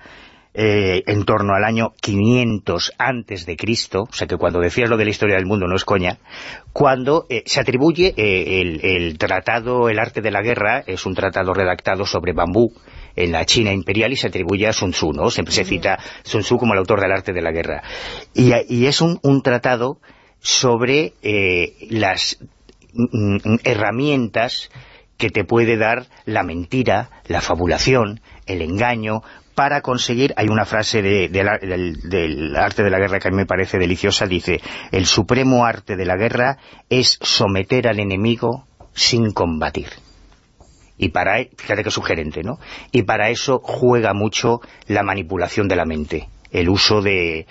eh, en torno al año 500 antes de Cristo, o sea que cuando decías lo de la historia del mundo no es coña, cuando eh, se atribuye eh, el, tratado El arte de la guerra, es un tratado redactado sobre bambú en la China imperial y se atribuye a Sun Tzu, ¿no? Siempre se cita Sun Tzu como el autor del arte de la guerra. Y, es un, tratado sobre las mm, mm, herramientas que te puede dar la mentira, la fabulación, el engaño, para conseguir, hay una frase del, arte de la guerra que a mí me parece deliciosa, dice, el supremo arte de la guerra es someter al enemigo sin combatir. Y para, fíjate qué sugerente, ¿no? Y para eso juega mucho la manipulación de la mente, el uso de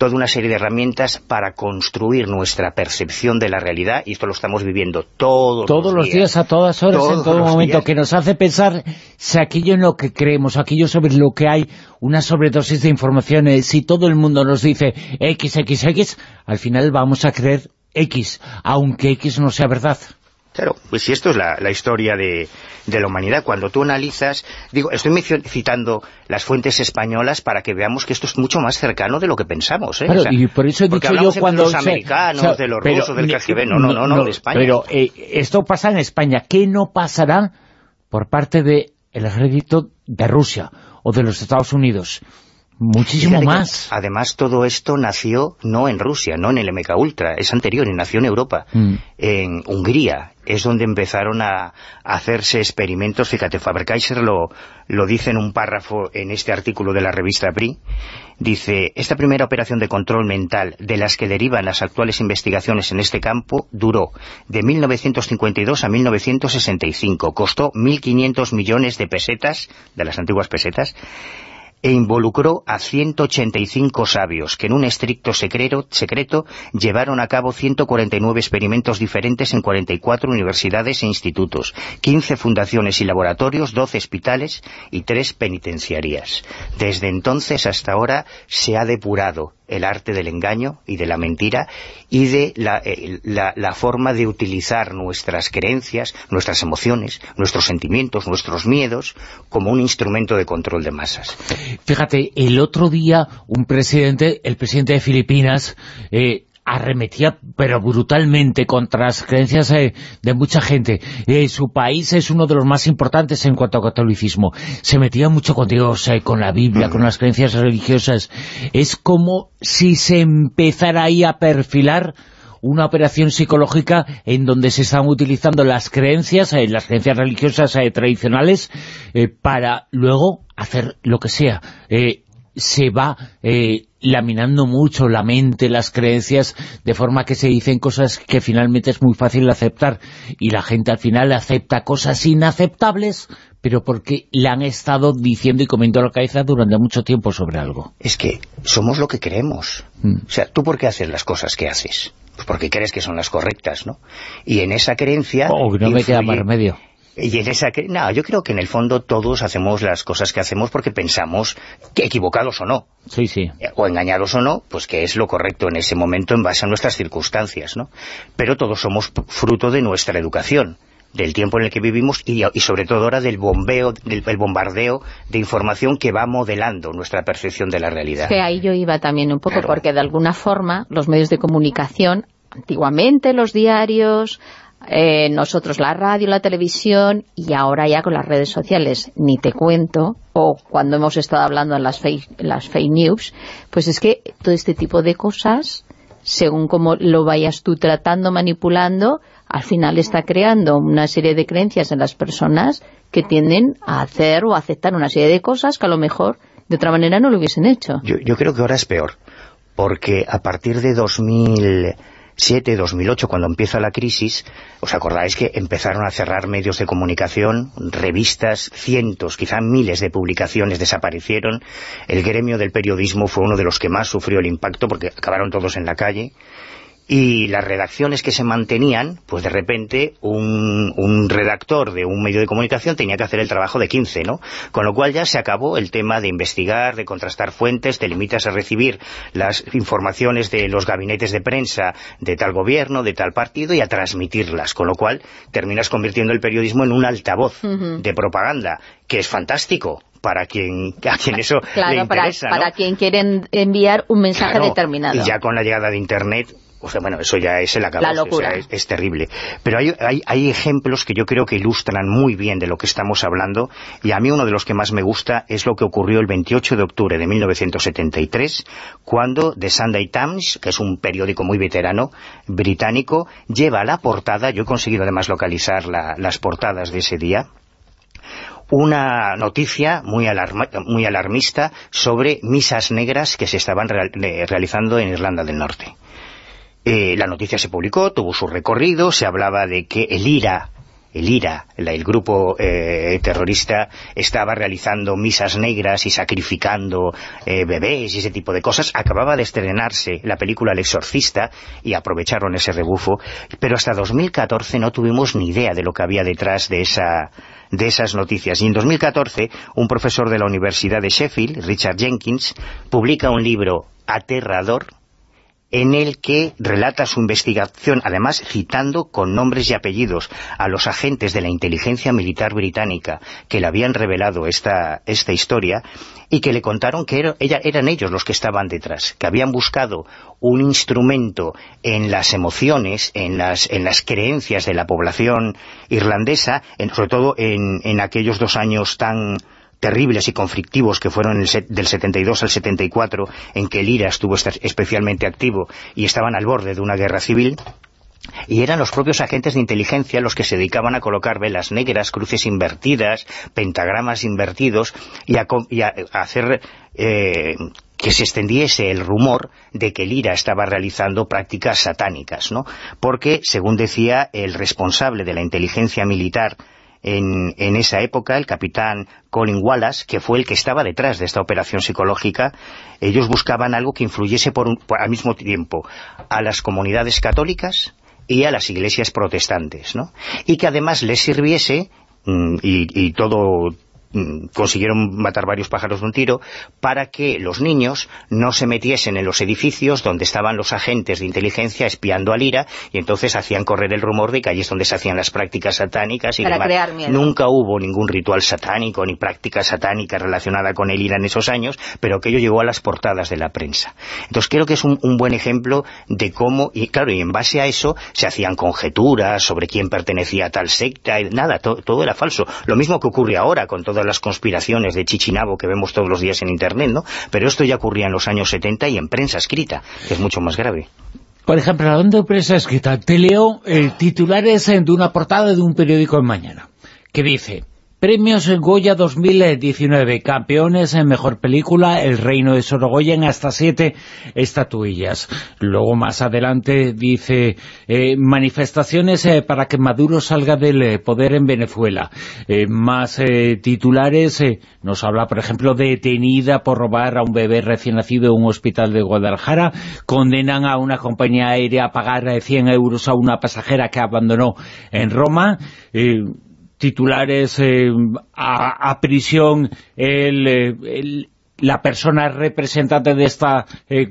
toda una serie de herramientas para construir nuestra percepción de la realidad, y esto lo estamos viviendo todos, todos los, días, a todas horas, en todo momento, que nos hace pensar si aquello en lo que creemos, aquello sobre lo que hay una sobredosis de informaciones, si todo el mundo nos dice XXX, al final vamos a creer X, aunque X no sea verdad. Claro, pues si esto es la, historia de, la humanidad, cuando tú analizas, digo, estoy citando las fuentes españolas para que veamos que esto es mucho más cercano de lo que pensamos, ¿eh? y por eso he dicho yo cuando... de los americanos, de los rusos, del KGB, no, no, no, no, de España. Pero eh, esto pasa en España, ¿qué no pasará por parte del ejército de Rusia o de los Estados Unidos? Muchísimo más. Además, todo esto nació no en Rusia, no en el MK Ultra, es anterior y nació en Europa. Mm. En Hungría es donde empezaron a, hacerse experimentos. Fíjate, Faber-Kaiser lo, lo dice en un párrafo en este artículo de la revista PRI. Dice, esta primera operación de control mental de las que derivan las actuales investigaciones en este campo duró de 1952 a 1965. Costó 1.500 millones de pesetas, de las antiguas pesetas, e involucró a 185 sabios que en un estricto secreto, secreto llevaron a cabo 149 experimentos diferentes en 44 universidades e institutos, 15 fundaciones y laboratorios, 12 hospitales y 3 penitenciarías. Desde entonces hasta ahora se ha depurado el arte del engaño y de la mentira y de eh, la, forma de utilizar nuestras creencias, nuestras emociones, nuestros sentimientos, nuestros miedos como un instrumento de control de masas. Fíjate, el otro día un presidente, el presidente de Filipinas, eh, arremetía, pero brutalmente, contra las creencias eh, de mucha gente. Eh, su país es uno de los más importantes en cuanto a catolicismo. Se metía mucho con Dios, eh, con la Biblia, con las creencias religiosas. Es como si se empezara ahí a perfilar una operación psicológica en donde se están utilizando las creencias, las creencias religiosas tradicionales, para luego hacer lo que sea se va eh, laminando mucho la mente, las creencias, de forma que se dicen cosas que finalmente es muy fácil aceptar, y la gente al final acepta cosas inaceptables, pero porque le han estado diciendo y comiendo la cabeza durante mucho tiempo sobre algo. Es que somos lo que creemos. Mm. O sea, ¿tú por qué haces las cosas que haces? Pues porque crees que son las correctas, ¿no? Y en esa creencia... Oh, no me queda más remedio y en esa no, yo creo que en el fondo todos hacemos las cosas que hacemos porque pensamos, que equivocados o no, sí, sí. o engañados o no, pues que es lo correcto en ese momento en base a nuestras circunstancias, ¿no? Pero todos somos fruto de nuestra educación del tiempo en el que vivimos y, sobre todo ahora del bombeo, del bombardeo de información que va modelando nuestra percepción de la realidad. que ahí yo iba también un poco, porque de alguna forma los medios de comunicación, antiguamente los diarios, eh, nosotros la radio, la televisión y ahora ya con las redes sociales, ni te cuento, o cuando hemos estado hablando en las fake, las fake news, pues es que todo este tipo de cosas, según como lo vayas tú tratando, manipulando, al final está creando una serie de creencias en las personas que tienden a hacer o aceptar una serie de cosas que a lo mejor de otra manera no lo hubiesen hecho. Yo, yo creo que ahora es peor, porque a partir de 2000 2007, 2008, cuando empieza la crisis, os acordáis que empezaron a cerrar medios de comunicación, revistas, cientos, quizá miles de publicaciones desaparecieron, el gremio del periodismo fue uno de los que más sufrió el impacto porque acabaron todos en la calle, y las redacciones que se mantenían, pues de repente un, un, redactor de un medio de comunicación tenía que hacer el trabajo de 15, ¿no? Con lo cual ya se acabó el tema de investigar, de contrastar fuentes, te limitas a recibir las informaciones de los gabinetes de prensa de tal gobierno, de tal partido y a transmitirlas, con lo cual terminas convirtiendo el periodismo en un altavoz de propaganda, que es fantástico, para quien a quien eso le interesa, para, para quien quiere enviar un mensaje determinado. Y ya con la llegada de Internet o sea, bueno, eso ya es el La locura. o sea, es, es terrible. Pero hay, hay, hay ejemplos que yo creo que ilustran muy bien de lo que estamos hablando, y a mí uno de los que más me gusta es lo que ocurrió el 28 de octubre de 1973, cuando The Sunday Times, que es un periódico muy veterano británico, lleva a la portada, yo he conseguido además localizar la- las portadas de ese día, una noticia muy, alarma- muy alarmista sobre misas negras que se estaban real- eh, realizando en Irlanda del Norte. Eh, la noticia se publicó, tuvo su recorrido, se hablaba de que el IRA, el IRA, el grupo eh, terrorista, estaba realizando misas negras y sacrificando eh, bebés y ese tipo de cosas. Acababa de estrenarse la película El Exorcista y aprovecharon ese rebufo, pero hasta 2014 no tuvimos ni idea de lo que había detrás de esa de esas noticias. Y en 2014, un profesor de la Universidad de Sheffield, Richard Jenkins, publica un libro aterrador en el que relata su investigación, además citando con nombres y apellidos a los agentes de la inteligencia militar británica que le habían revelado esta, esta historia y que le contaron que ella- eran ellos los que estaban detrás, que habían buscado un instrumento en las emociones, en las, en las creencias de la población irlandesa, en- sobre todo en, en aquellos dos años tan terribles y conflictivos que fueron del 72 al 74, en que el IRA estuvo especialmente activo y estaban al borde de una guerra civil, y eran los propios agentes de inteligencia los que se dedicaban a colocar velas negras, cruces invertidas, pentagramas invertidos y a, y a- hacer eh, que se extendiese el rumor de que el IRA estaba realizando prácticas satánicas, ¿no? Porque, según decía el responsable de la inteligencia militar en, en esa época, el capitán Colin Wallace, que fue el que estaba detrás de esta operación psicológica, ellos buscaban algo que influyese por un- al mismo tiempo a las comunidades católicas y a las iglesias protestantes, ¿no? Y que además les sirviese, mm, y, todo consiguieron matar varios pájaros de un tiro, para que los niños no se metiesen en los edificios donde estaban los agentes de inteligencia espiando al IRA, y entonces hacían correr el rumor de que allí es donde se hacían las prácticas satánicas y Para demás. crear miedo. Nunca hubo ningún ritual satánico ni práctica satánica relacionada con el IRA en esos años, pero aquello llegó a las portadas de la prensa. Entonces creo que es un, un buen ejemplo de cómo, y claro, y en base a eso se hacían conjeturas sobre quién pertenecía a tal secta, y nada, to- todo era falso. Lo mismo que ocurre ahora con las conspiraciones de Chichinabo que vemos todos los días en Internet, ¿no? Pero esto ya ocurría en los años 70 y en prensa escrita, que es mucho más grave. Por ejemplo, hablando de prensa escrita, te leo titulares eh, de una portada de un periódico en Mañana, que dice... Premios Goya 2019, campeones en Mejor Película, El Reino de Sorogoyen, hasta siete estatuillas. Luego más adelante dice, eh, manifestaciones eh, para que Maduro salga del eh, poder en Venezuela. Eh, más eh, titulares, eh, nos habla por ejemplo detenida por robar a un bebé recién nacido en un hospital de Guadalajara, condenan a una compañía aérea a pagar eh, 100 euros a una pasajera que abandonó en Roma, eh, titulares eh, a, prisión eh, el- la persona representante de esta eh,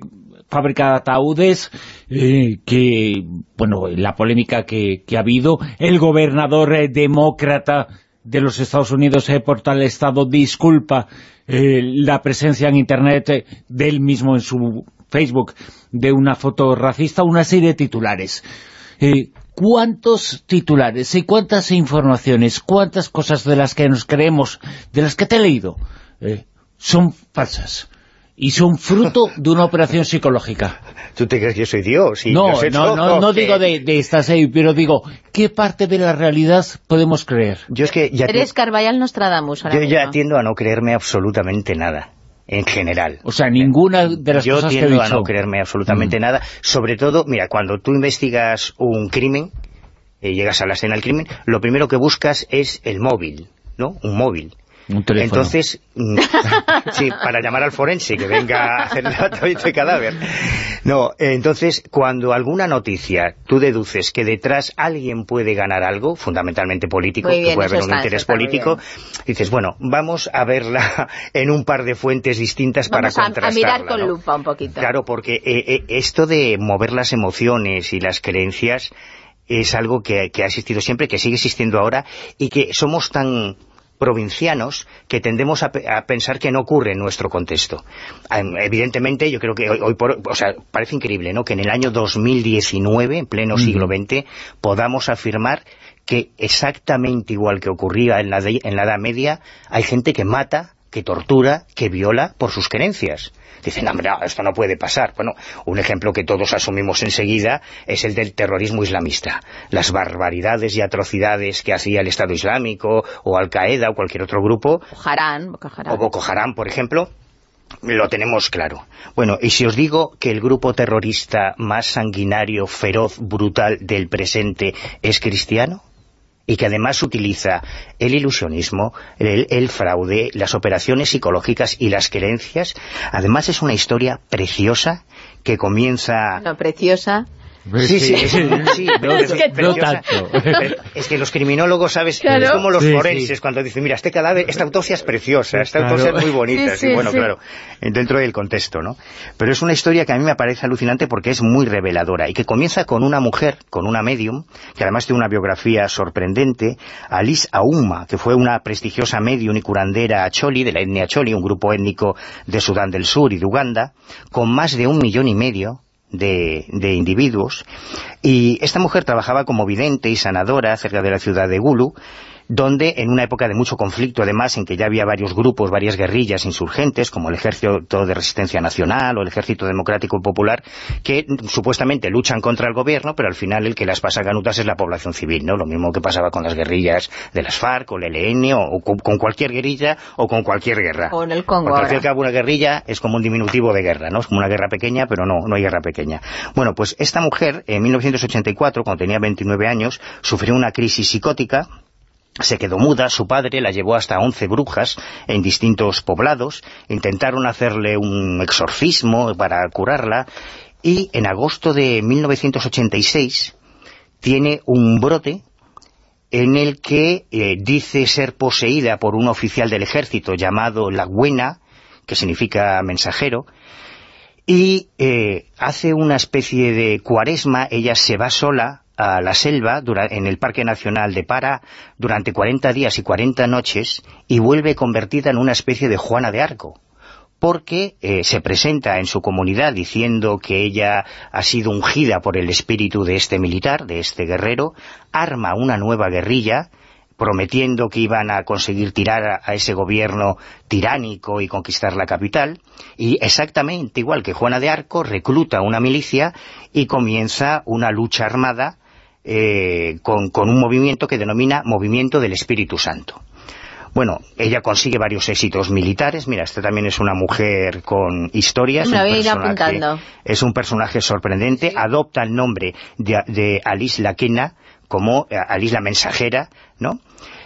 fábrica de ataúdes eh, que, bueno, la polémica que, que ha habido, el gobernador demócrata de los Estados Unidos por tal estado disculpa la presencia en internet del mismo en su Facebook de una foto racista, una serie de titulares. ¿Cuántos titulares y cuántas informaciones, cuántas cosas de las que nos creemos, de las que te he leído, eh, son falsas? Y son fruto de una operación psicológica. ¿Tú te crees que yo soy Dios? Y no, no, no, digo de, de estas, eh, pero digo, ¿qué parte de la realidad podemos creer? Yo es que ya te- Eres Carvallal Nostradamus ahora Yo ya tiendo a no creerme absolutamente nada, en general. O sea, ninguna de las Yo cosas que he tiendo a dicho. no creerme absolutamente Mm. nada. Sobre todo, mira, cuando tú investigas un crimen, eh, llegas a la escena del crimen, lo primero que buscas es el móvil, ¿no? Un móvil. Un teléfono. Entonces, mm, sí, para llamar al forense que venga a hacer el tratamiento de cadáver. No, entonces, cuando alguna noticia tú deduces que detrás alguien puede ganar algo, fundamentalmente político, que puede haber un está, interés político, bien. dices, bueno, vamos a verla en un par de fuentes distintas Vamos para a, a contrastarla. mirar con ¿no? lupa un poquito. Claro, porque eh, eh, esto de mover las emociones y las creencias es algo que, que ha existido siempre, que sigue existiendo ahora y que somos tan provincianos que tendemos a, pensar que no ocurre en nuestro contexto. Evidentemente, yo creo que hoy, por, o sea, parece increíble, ¿no?, que en el año 2019, en pleno siglo XX, podamos afirmar que exactamente igual que ocurría en la, en la Edad Media, hay gente que mata, que tortura, que viola por sus creencias. Dicen, no, esto no puede pasar. Bueno, un ejemplo que todos asumimos enseguida es el del terrorismo islamista. Las barbaridades y atrocidades que hacía el Estado Islámico, o Al-Qaeda, o cualquier otro grupo. O Boko Haram, por ejemplo, lo tenemos claro. Bueno, y si os digo que el grupo terrorista más sanguinario, feroz, brutal del presente es cristiano, y que además utiliza el ilusionismo, el, fraude, las operaciones psicológicas y las creencias. Además es una historia preciosa que comienza... Preciosa Sí, sí, sí, es, que los criminólogos, ¿sabes? Es como los forenses cuando dicen, mira, este cadáver, esta autopsia es preciosa, esta autopsia es muy bonita. Sí, bueno, claro, dentro del contexto, ¿no? Pero es una historia que a mí me parece alucinante porque es muy reveladora y que comienza con una mujer, con una medium, que además tiene una biografía sorprendente, Alice Auma, que fue una prestigiosa medium y curandera Choli, de la etnia Choli, un grupo étnico de Sudán del Sur y de Uganda, con más de un millón y medio de, de, individuos. Y esta mujer trabajaba como vidente y sanadora cerca de la ciudad de Gulu donde en una época de mucho conflicto, además, en que ya había varios grupos, varias guerrillas insurgentes, como el Ejército de Resistencia Nacional o el Ejército Democrático Popular, que supuestamente luchan contra el gobierno, pero al final el que las pasa ganutas es la población civil, ¿no? Lo mismo que pasaba con las guerrillas de las FARC o el ELN o, con, cualquier guerrilla o con cualquier guerra. O en el Congo Porque al fin una guerrilla es como un diminutivo de guerra, ¿no? Es como una guerra pequeña, pero no, no hay guerra pequeña. Bueno, pues esta mujer, en 1984, cuando tenía 29 años, sufrió una crisis psicótica se quedó muda, su padre la llevó hasta 11 brujas en distintos poblados, intentaron hacerle un exorcismo para curarla, y en agosto de 1986 tiene un brote en el que eh, dice ser poseída por un oficial del ejército llamado La Buena, que significa mensajero, y eh, hace una especie de cuaresma, ella se va sola a la selva en el Parque Nacional de Para durante 40 días y 40 noches y vuelve convertida en una especie de Juana de Arco porque eh, se presenta en su comunidad diciendo que ella ha sido ungida por el espíritu de este militar, de este guerrero, arma una nueva guerrilla, prometiendo que iban a conseguir tirar a, ese gobierno tiránico y conquistar la capital, y exactamente igual que Juana de Arco, recluta una milicia y comienza una lucha armada eh, con, un movimiento que denomina Movimiento del Espíritu Santo. Bueno, ella consigue varios éxitos militares. Mira, esta también es una mujer con historia. Es, un personaje sorprendente. Adopta el nombre de, de Alice Laquena como eh, Alice la mensajera, ¿no?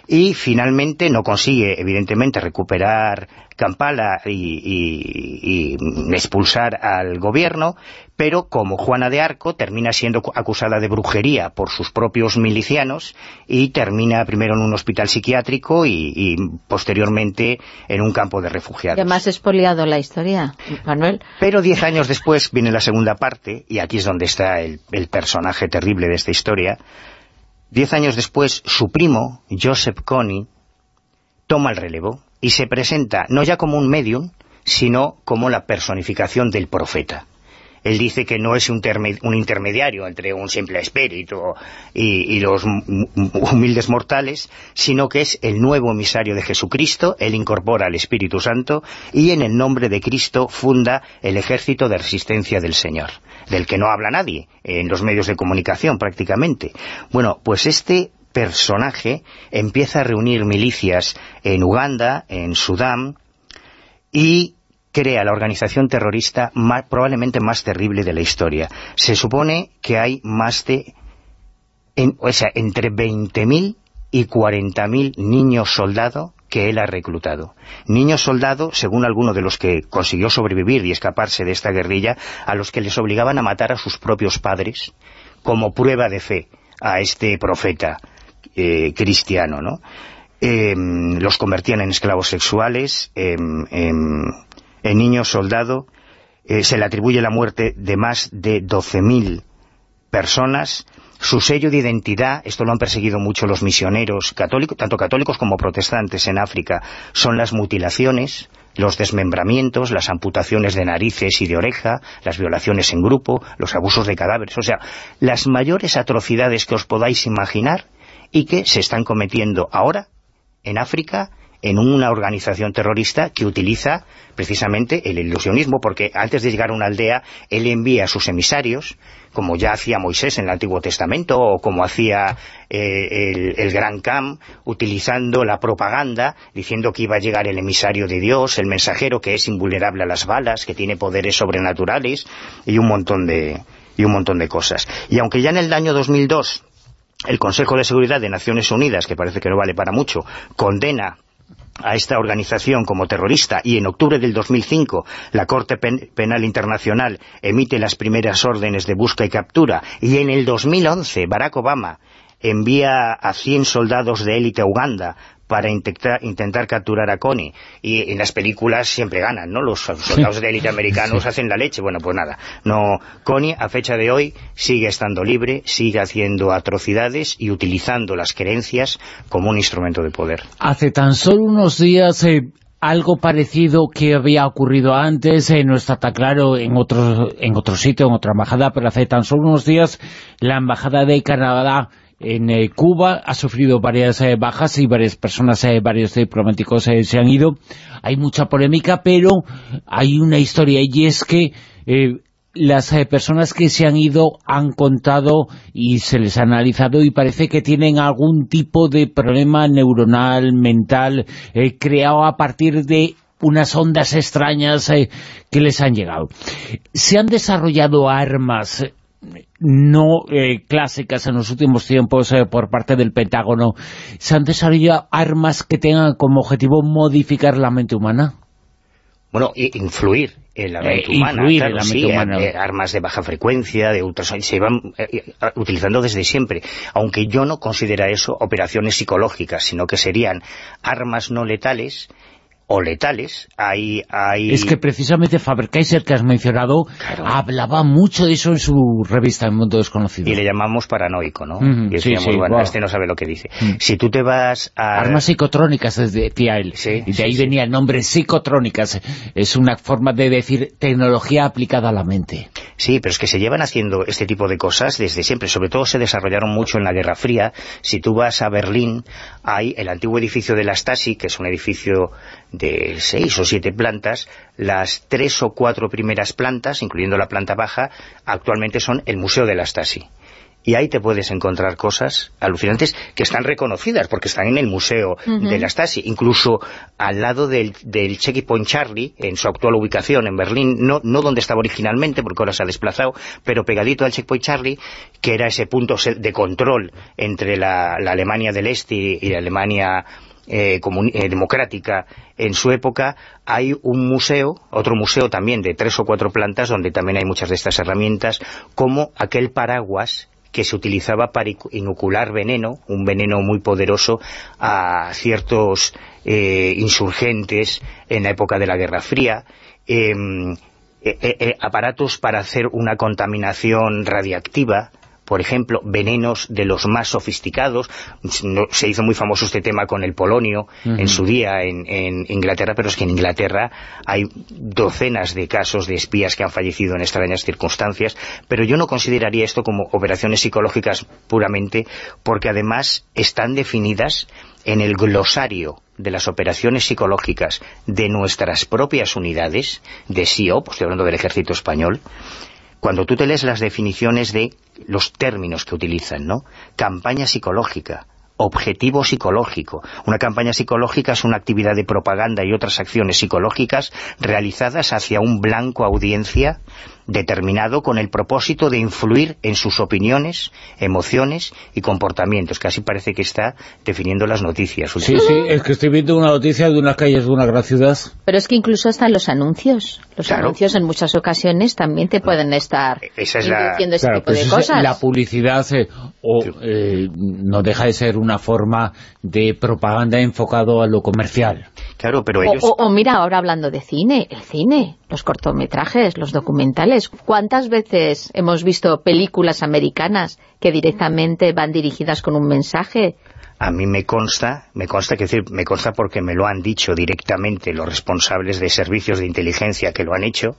Y finalmente no consigue, evidentemente, recuperar Kampala y, expulsar al gobierno, pero como Juana de Arco termina siendo acusada de brujería por sus propios milicianos y termina primero en un hospital psiquiátrico y, posteriormente en un campo de refugiados. Ya más expoliado la historia, Manuel. Pero diez años después viene la segunda parte, y aquí es donde está el personaje terrible de esta historia, Diez años después, su primo, Joseph Kony, toma el relevo y se presenta no ya como un medium, sino como la personificación del profeta. Él dice que no es un, intermediario entre un simple espíritu y, los humildes mortales, sino que es el nuevo emisario de Jesucristo, él incorpora al Espíritu Santo y en el nombre de Cristo funda el ejército de resistencia del Señor del que no habla nadie en los medios de comunicación prácticamente. Bueno, pues este personaje empieza a reunir milicias en Uganda, en Sudán, y crea la organización terrorista probablemente más terrible de la historia. Se supone que hay más de, o sea, entre 20.000 y 40.000 niños soldados que él ha reclutado. Niños soldados, según alguno de los que consiguió sobrevivir y escaparse de esta guerrilla, a los que les obligaban a matar a sus propios padres, como prueba de fe a este profeta eh, cristiano, ¿no? Em, los convertían en esclavos sexuales, em, en niños soldado, eh, se le atribuye la muerte de más de 12.000 personas, Su sello de identidad, esto lo han perseguido mucho los misioneros, católicos, tanto católicos como protestantes en África, son las mutilaciones, los desmembramientos, las amputaciones de narices y de oreja, las violaciones en grupo, los abusos de cadáveres, o sea, las mayores atrocidades que os podáis imaginar y que se están cometiendo ahora en África en una organización terrorista que utiliza precisamente el ilusionismo, porque antes de llegar a una aldea, él envía a sus emisarios, como ya hacía Moisés en el Antiguo Testamento, o como hacía eh, el, Gran Cam, utilizando la propaganda, diciendo que iba a llegar el emisario de Dios, el mensajero que es invulnerable a las balas, que tiene poderes sobrenaturales, y un montón de, y un montón de cosas. Y aunque ya en el año 2002 el Consejo de Seguridad de Naciones Unidas, que parece que no vale para mucho, condena a esta organización como terrorista y en octubre del 2005 la Corte Penal Internacional emite las primeras órdenes de busca y captura y en el 2011 Barack Obama envía a 100 soldados de élite a Uganda para intentar, capturar a Connie. Y en las películas siempre ganan, ¿no? Los soldados de élite americanos hacen la leche. Bueno, pues nada. no Connie, a fecha de hoy, sigue estando libre, sigue haciendo atrocidades y utilizando las creencias como un instrumento de poder. Hace tan solo unos días... Eh, algo parecido que había ocurrido antes, eh, no está tan claro en otro, en otro sitio, en otra embajada, pero hace tan solo unos días la embajada de Canadá en eh, Cuba ha sufrido varias eh, bajas y varias personas, eh, varios diplomáticos se han ido. Hay mucha polémica, pero hay una historia y es que las personas que se han ido han contado y se les ha analizado y parece que tienen algún tipo de problema neuronal, mental, creado a partir de unas ondas extrañas que les han llegado. Se han desarrollado armas no eh, clásicas en los últimos tiempos eh, por parte del Pentágono, ¿se han desarrollado armas que tengan como objetivo modificar la mente humana? Bueno, influir en la eh, mente humana, armas de baja frecuencia, de ultrasonido, se van utilizando desde siempre, aunque yo no considera eso operaciones psicológicas, sino que serían armas no letales o letales. Hay, hay... Es que precisamente Faber-Kaiser, que has mencionado, hablaba mucho de eso en su revista El Mundo Desconocido. Y le llamamos paranoico, ¿no? y bueno, este no sabe lo que dice. Mm. Si tú te vas a... Armas psicotrónicas, decía él. y de ahí venía el nombre psicotrónicas. Es una forma de decir tecnología aplicada a la mente. Sí, pero es que se llevan haciendo este tipo de cosas desde siempre. Sobre todo se desarrollaron mucho en la Guerra Fría. Si tú vas a Berlín, hay el antiguo edificio de la Stasi, que es un edificio de seis o siete plantas, las tres o cuatro primeras plantas, incluyendo la planta baja, actualmente son el Museo de la Stasi y ahí te puedes encontrar cosas alucinantes que están reconocidas porque están en el museo de la Stasi, incluso al lado del, del Checkpoint Charlie, en su actual ubicación en Berlín, no, no donde estaba originalmente porque ahora se ha desplazado, pero pegadito al Checkpoint Charlie, que era ese punto de control entre la, Alemania del Este y la Alemania eh, eh, democrática. En su época, hay un museo, otro museo también de tres o cuatro plantas, donde también hay muchas de estas herramientas, como aquel paraguas que se utilizaba para inocular veneno, un veneno muy poderoso a ciertos eh, insurgentes en la época de la Guerra Fría, em, eh, eh, aparatos para hacer una contaminación radiactiva, por ejemplo, venenos de los más sofisticados. se hizo muy famoso este tema con el polonio en su día en, Inglaterra, pero es que en Inglaterra hay docenas de casos de espías que han fallecido en extrañas circunstancias, pero yo no consideraría esto como operaciones psicológicas puramente, porque además están definidas en el glosario de las operaciones psicológicas de nuestras propias unidades, de SIO, pues estoy hablando del ejército español, cuando tú te lees las definiciones de los términos que utilizan, ¿no? Campaña psicológica, objetivo psicológico. Una campaña psicológica es una actividad de propaganda y otras acciones psicológicas realizadas hacia un blanco audiencia determinado con el propósito de influir en sus opiniones, emociones y comportamientos, que así parece que está definiendo las noticias. Sí, sí, es que estoy viendo una noticia de unas calles de una gran ciudad. Pero es que incluso están los anuncios. Los anuncios en muchas ocasiones también te pueden estar Esa es la... ese tipo pues de cosas. La publicidad eh, o, eh, no deja de ser una forma de propaganda enfocado a lo comercial. Claro, pero ellos... O, mira, ahora hablando de cine, el cine, los cortometrajes, los documentales. ¿Cuántas veces hemos visto películas americanas que directamente van dirigidas con un mensaje? A mí me consta, me consta, que decir, me consta porque me lo han dicho directamente los responsables de servicios de inteligencia que lo han hecho,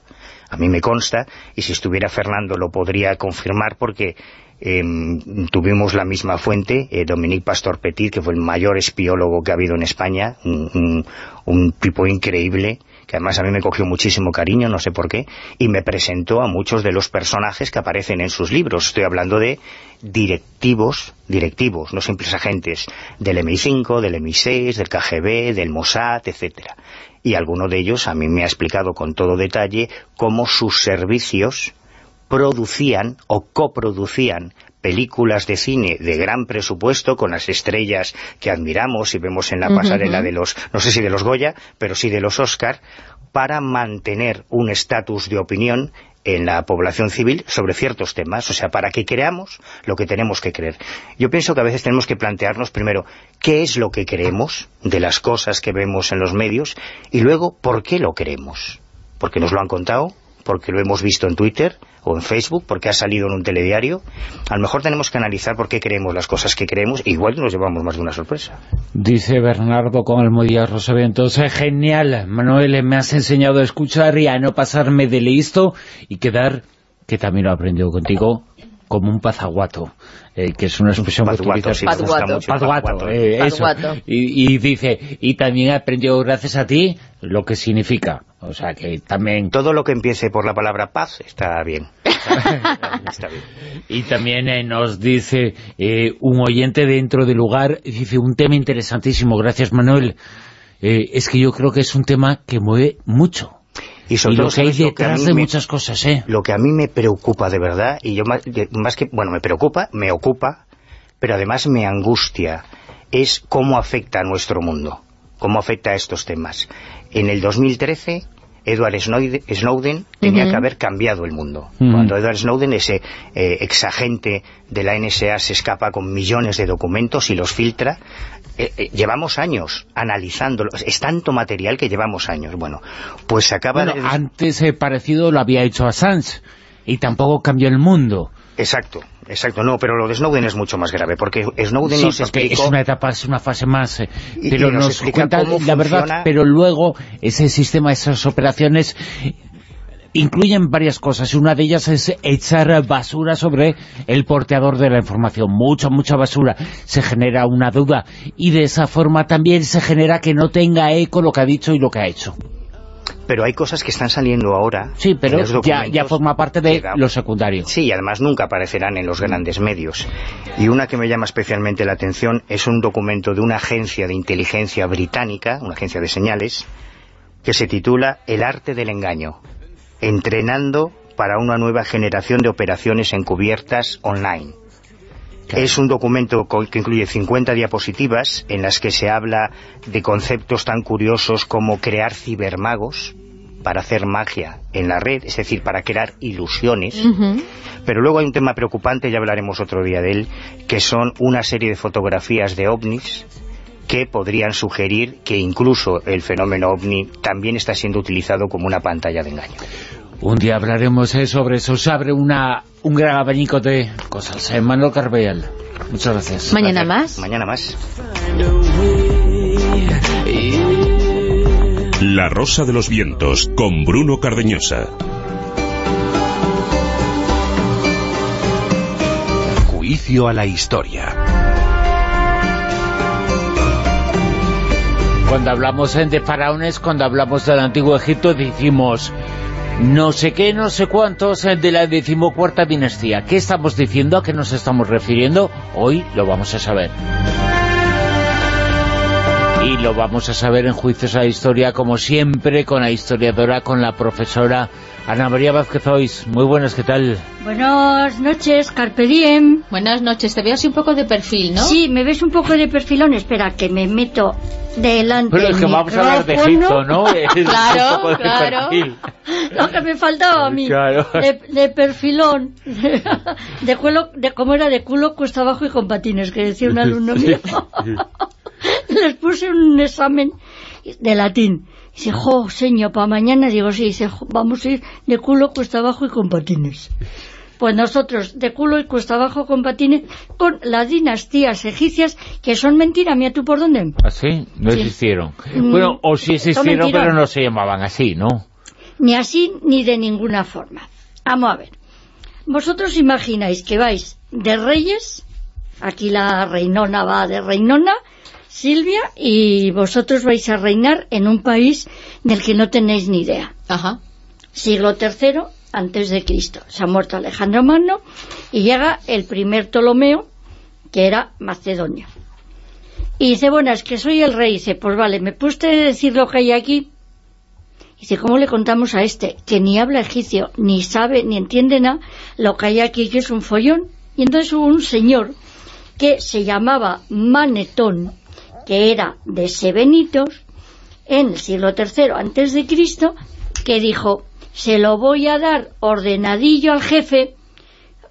a mí me consta, y si estuviera Fernando lo podría confirmar porque Em, tuvimos la misma fuente, eh, Dominique Pastor Petit, que fue el mayor espiólogo que ha habido en España, un, tipo increíble, que además a mí me cogió muchísimo cariño, no sé por qué, y me presentó a muchos de los personajes que aparecen en sus libros. Estoy hablando de directivos, directivos, no simples agentes, del MI5, del MI6, del KGB, del Mossad, etcétera. Y alguno de ellos a mí me ha explicado con todo detalle cómo sus servicios producían o coproducían películas de cine de gran presupuesto con las estrellas que admiramos y vemos en la pasarela de los, no sé si de los Goya, pero sí de los Oscar, para mantener un estatus de opinión en la población civil sobre ciertos temas, o sea, para que creamos lo que tenemos que creer. Yo pienso que a veces tenemos que plantearnos primero qué es lo que creemos de las cosas que vemos en los medios y luego por qué lo creemos. Porque nos lo han contado, porque lo hemos visto en Twitter o en Facebook, porque ha salido en un telediario. A lo mejor tenemos que analizar por qué creemos las cosas que creemos, igual nos llevamos más de una sorpresa. Dice Bernardo con Almodía Rosavientos, es genial, Manuel, me has enseñado a escuchar y a no pasarme de listo y quedar, que también lo he aprendido contigo, como un pazaguato, eh, que es una expresión que Y, dice, y también he aprendido gracias a ti lo que significa. O sea, que también... Todo lo que empiece por la palabra paz está bien. Y también eh, nos dice eh, un oyente dentro del lugar, dice un tema interesantísimo, gracias Manuel, es que yo creo que es un tema que mueve mucho y, sobre lo que hay detrás de muchas cosas, ¿eh? Lo que a mí me preocupa de verdad, y yo más, más que, bueno, me preocupa, me ocupa, pero además me angustia, es cómo afecta a nuestro mundo, cómo afecta a estos temas. En el 2013 Edward Snowden tenía que haber cambiado el mundo. Cuando Edward Snowden, ese eh, exagente de la NSA, se escapa con millones de documentos y los filtra, eh, eh, llevamos años analizándolo. Es tanto material que llevamos años. Bueno, pues se acaba bueno, antes parecido lo había hecho Assange y tampoco cambió el mundo. Exacto, exacto, no, pero lo de Snowden es mucho más grave, porque Snowden nos explicó... es una etapa, es una fase más, eh, pero nos, cuenta la verdad, pero luego ese sistema, esas operaciones incluyen varias cosas, y una de ellas es echar basura sobre el porteador de la información, mucha, mucha basura, se genera una duda, y de esa forma también se genera que no tenga eco lo que ha dicho y lo que ha hecho pero hay cosas que están saliendo ahora. Sí, pero ya, ya, forma parte de lo secundario. Sí, y además nunca aparecerán en los grandes medios. Y una que me llama especialmente la atención es un documento de una agencia de inteligencia británica, una agencia de señales, que se titula El arte del engaño, entrenando para una nueva generación de operaciones encubiertas online. Es un documento que incluye 50 diapositivas en las que se habla de conceptos tan curiosos como crear cibermagos para hacer magia en la red, es decir, para crear ilusiones. Pero luego hay un tema preocupante, ya hablaremos otro día de él, que son una serie de fotografías de ovnis que podrían sugerir que incluso el fenómeno ovni también está siendo utilizado como una pantalla de engaño. Un día hablaremos eh, sobre eso. Se abre una, un gran abanico de cosas. Eh, Manuel Carvellal, muchas gracias. ¿Mañana más? Mañana más. La Rosa de los Vientos, con Bruno Cardeñosa. Juicio a la historia. Cuando hablamos de faraones, cuando hablamos del Antiguo Egipto, decimos no sé qué, no sé cuántos eh, de la decimocuarta dinastía. ¿Qué estamos diciendo? ¿A qué nos estamos refiriendo? Hoy lo vamos a saber. Y lo vamos a saber en Juicios a la Historia, como siempre, con la historiadora, con la profesora Ana María Vázquez Ois. Muy buenas, ¿qué tal? Buenas noches, Carpe Diem. Buenas noches, te veo así un poco de perfil, ¿no? Sí, me ves un poco de perfilón. Espera, que me meto delante Pero es que vamos a hablar de Egipto, ¿no? claro, claro. Lo que me faltaba a mí, de, perfilón, de, culo, de cómo era de culo cuesta abajo y con patines, que decía un alumno mío. Les puse un examen de latín. Dice, jo, señor, para mañana, digo, sí, dice, vamos a ir de culo cuesta abajo y con patines. Pues nosotros, de culo y cuesta abajo con patines, con las dinastías egipcias, que son mentiras, mira tú por dónde. ¿Ah, sí? No existieron. Mm, bueno, o sí existieron, pero no se llamaban así, ¿no? Ni así, ni de ninguna forma. Vamos a ver. Vosotros imagináis que vais de reyes, aquí la reinona va de reinona, Silvia, y vosotros vais a reinar en un país del que no tenéis ni idea. Ajá. Siglo III antes de Cristo. Se ha muerto Alejandro Magno y llega el primer Ptolomeo, que era Macedonia. Y dice, bueno, es que soy el rey. dice, pues vale, ¿me puede decir lo que hay aquí? dice, ¿cómo le contamos a este? Que ni habla egipcio, ni sabe, ni entiende nada, lo que hay aquí que es un follón. Y entonces hubo un señor que se llamaba Manetón, que era de Sebenitos, en el siglo III antes de Cristo, que dijo, se lo voy a dar ordenadillo al jefe,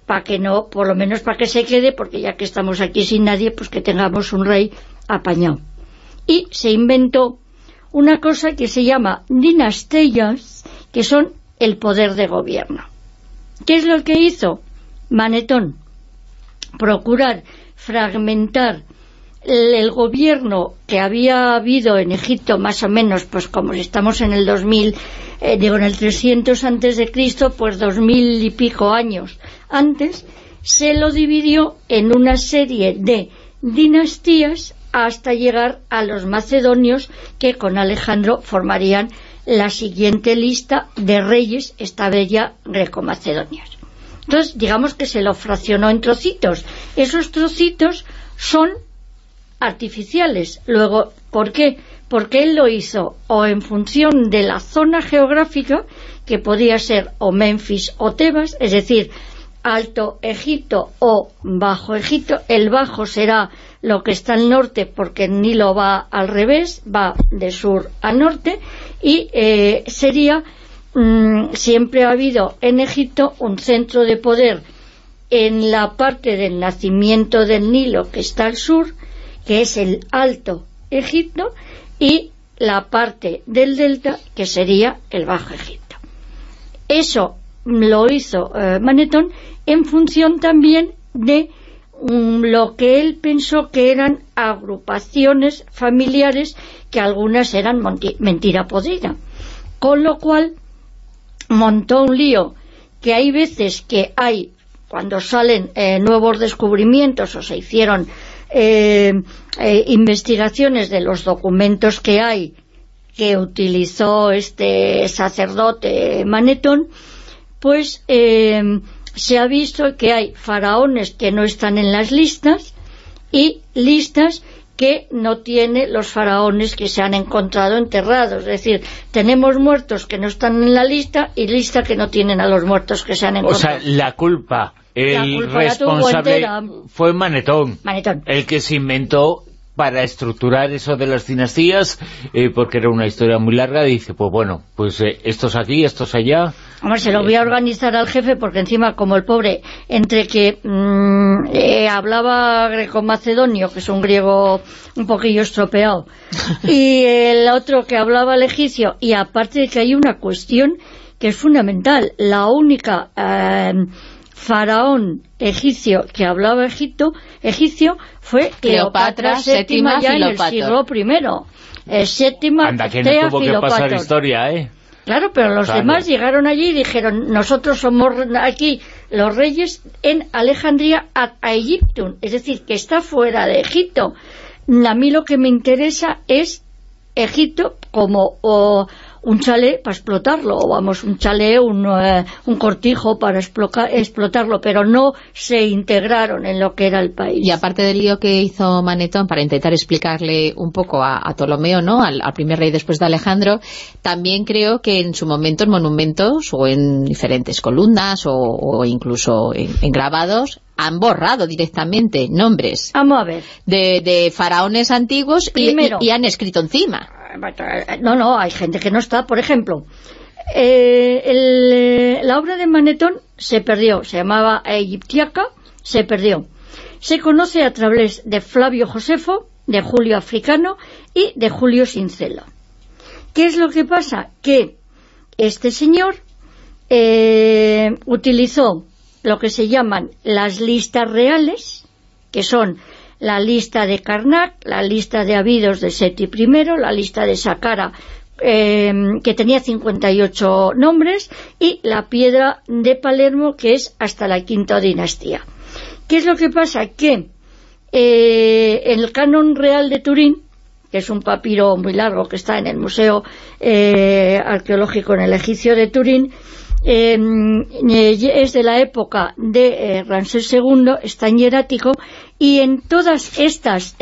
para que no, por lo menos para que se quede, porque ya que estamos aquí sin nadie, pues que tengamos un rey apañado. Y se inventó una cosa que se llama dinastías, que son el poder de gobierno. ¿Qué es lo que hizo Manetón? Procurar fragmentar el gobierno que había habido en Egipto, más o menos, pues como estamos en el 2000, eh, digo en el 300 antes de Cristo, pues dos mil y pico años antes, se lo dividió en una serie de dinastías hasta llegar a los macedonios que con Alejandro formarían la siguiente lista de reyes, esta bella greco-macedonias. Entonces, digamos que se lo fraccionó en trocitos. Esos trocitos son artificiales. Luego, ¿por qué? Porque él lo hizo o en función de la zona geográfica, que podía ser o Memphis o Tebas, es decir, Alto Egipto o Bajo Egipto. El Bajo será lo que está al norte porque el Nilo va al revés, va de sur a norte y eh, sería, mm, siempre ha habido en Egipto un centro de poder en la parte del nacimiento del Nilo que está al sur que es el Alto Egipto, y la parte del delta, que sería el Bajo Egipto. Eso lo hizo eh, Manetón en función también de mm, lo que él pensó que eran agrupaciones familiares que algunas eran mentira podrida. Con lo cual montó un lío que hay veces que hay, cuando salen eh, nuevos descubrimientos o se hicieron eh, eh, investigaciones de los documentos que hay que utilizó este sacerdote Manetón, pues eh, se ha visto que hay faraones que no están en las listas y listas que no tiene los faraones que se han encontrado enterrados. Es decir, tenemos muertos que no están en la lista y lista que no tienen a los muertos que se han encontrado. O sea, la culpa el responsable fue Manetón, el que se inventó para estructurar eso de las dinastías, eh, porque era una historia muy larga, dice, pues bueno, pues eh, estos aquí, estos allá... Hombre, se lo voy a organizar al jefe, porque encima, como el pobre, entre que mm, eh, hablaba greco-macedonio, que es un griego un poquillo estropeado, y el otro que hablaba el egipcio, y aparte de que hay una cuestión que es fundamental, la única faraón egipcio que hablaba Egipto, egipcio fue Cleopatra, VII ya en el siglo I. Eh, séptima Anda, que no tuvo que pasar historia, ¿eh? Claro, pero los demás llegaron allí y dijeron, nosotros somos aquí los reyes en Alejandría a, Egipto, es decir, que está fuera de Egipto. A mí lo que me interesa es Egipto como un chalet para explotarlo, o vamos, un chalet, un, eh, un cortijo para explotarlo, pero no se integraron en lo que era el país. Y aparte del lío que hizo Manetón para intentar explicarle un poco a, Ptolomeo, ¿no? Al, primer rey después de Alejandro, también creo que en su momento en monumentos o en diferentes columnas o, incluso en, grabados han borrado directamente nombres Vamos a ver. De, faraones antiguos y, han escrito encima. No, no, hay gente que no está. Por ejemplo, eh, la obra de Manetón se perdió, se llamaba Egiptiaca, se perdió. Se conoce a través de Flavio Josefo, de Julio Africano y de Julio Sincelo. ¿Qué es lo que pasa? Que este señor eh, utilizó lo que se llaman las listas reales, que son la lista de Karnak, la lista de Abidos de Seti I, la lista de Sakara, eh, que tenía 58 nombres, y la piedra de Palermo, que es hasta la quinta dinastía. ¿Qué es lo que pasa? Que eh, el canon real de Turín, que es un papiro muy largo que está en el Museo eh, Arqueológico en el Egipcio de Turín, es de la época de Ramsés II, está en hierático, y en todas estas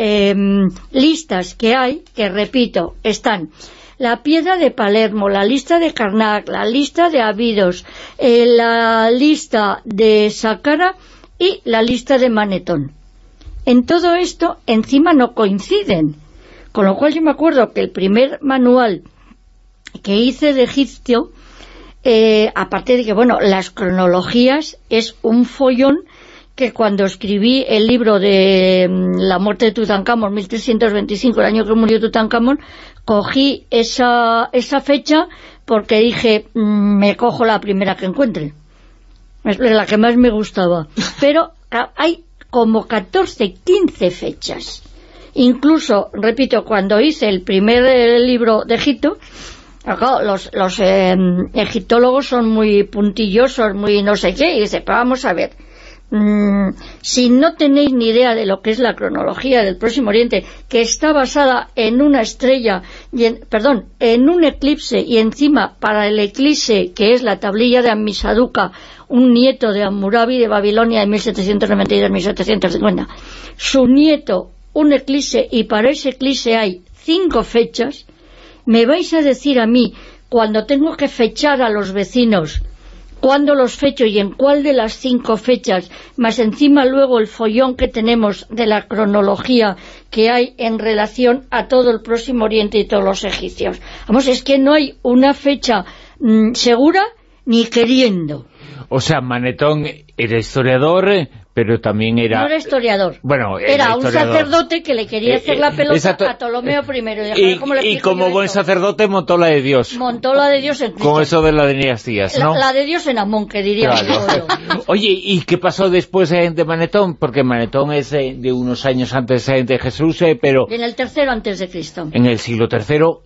listas que hay, que repito, están la piedra de Palermo, la lista de Karnak, la lista de Abidos, eh, la lista de Saqqara y la lista de Manetón. En todo esto, encima no coinciden. Con lo cual yo me acuerdo que el primer manual que hice de egipcio, eh, aparte de que, bueno, las cronologías es un follón que cuando escribí el libro de mm, la muerte de Tutankamón, 1325, el año que murió Tutankamón, cogí esa, esa fecha porque dije, mm, me cojo la primera que encuentre. Es la que más me gustaba. Pero hay como 14, 15 fechas. Incluso, repito, cuando hice el primer eh, libro de Egipto, los, los em, egiptólogos son muy puntillosos, muy no sé qué, y dice, pero vamos a ver, Mm, si no tenéis ni idea de lo que es la cronología del Próximo Oriente, que está basada en una estrella, perdón, en un eclipse, y encima para el eclipse, que es la tablilla de Amisaduca, un nieto de Hammurabi de Babilonia de 1792-1750, su nieto, un eclipse, y para ese eclipse hay cinco fechas, me vais a decir a mí, cuando tengo que fechar a los vecinos cuándo los fecho y en cuál de las cinco fechas, más encima luego el follón que tenemos de la cronología que hay en relación a todo el Próximo Oriente y todos los egipcios. Vamos, es que no hay una fecha mm, segura ni queriendo. O sea, Manetón era historiador, pero también era... No era historiador. Bueno, era, un sacerdote que le quería hacer la eh, pelota a Ptolomeo I. Y, como buen sacerdote montó la de Dios. Montó la de Dios en Con eso de la dinastías, ¿no? La, de Dios en Amón, que diría Oye, ¿y qué pasó después de Manetón? Porque Manetón es de unos años antes de Jesús, eh, pero... En el tercero antes de Cristo. En el siglo tercero,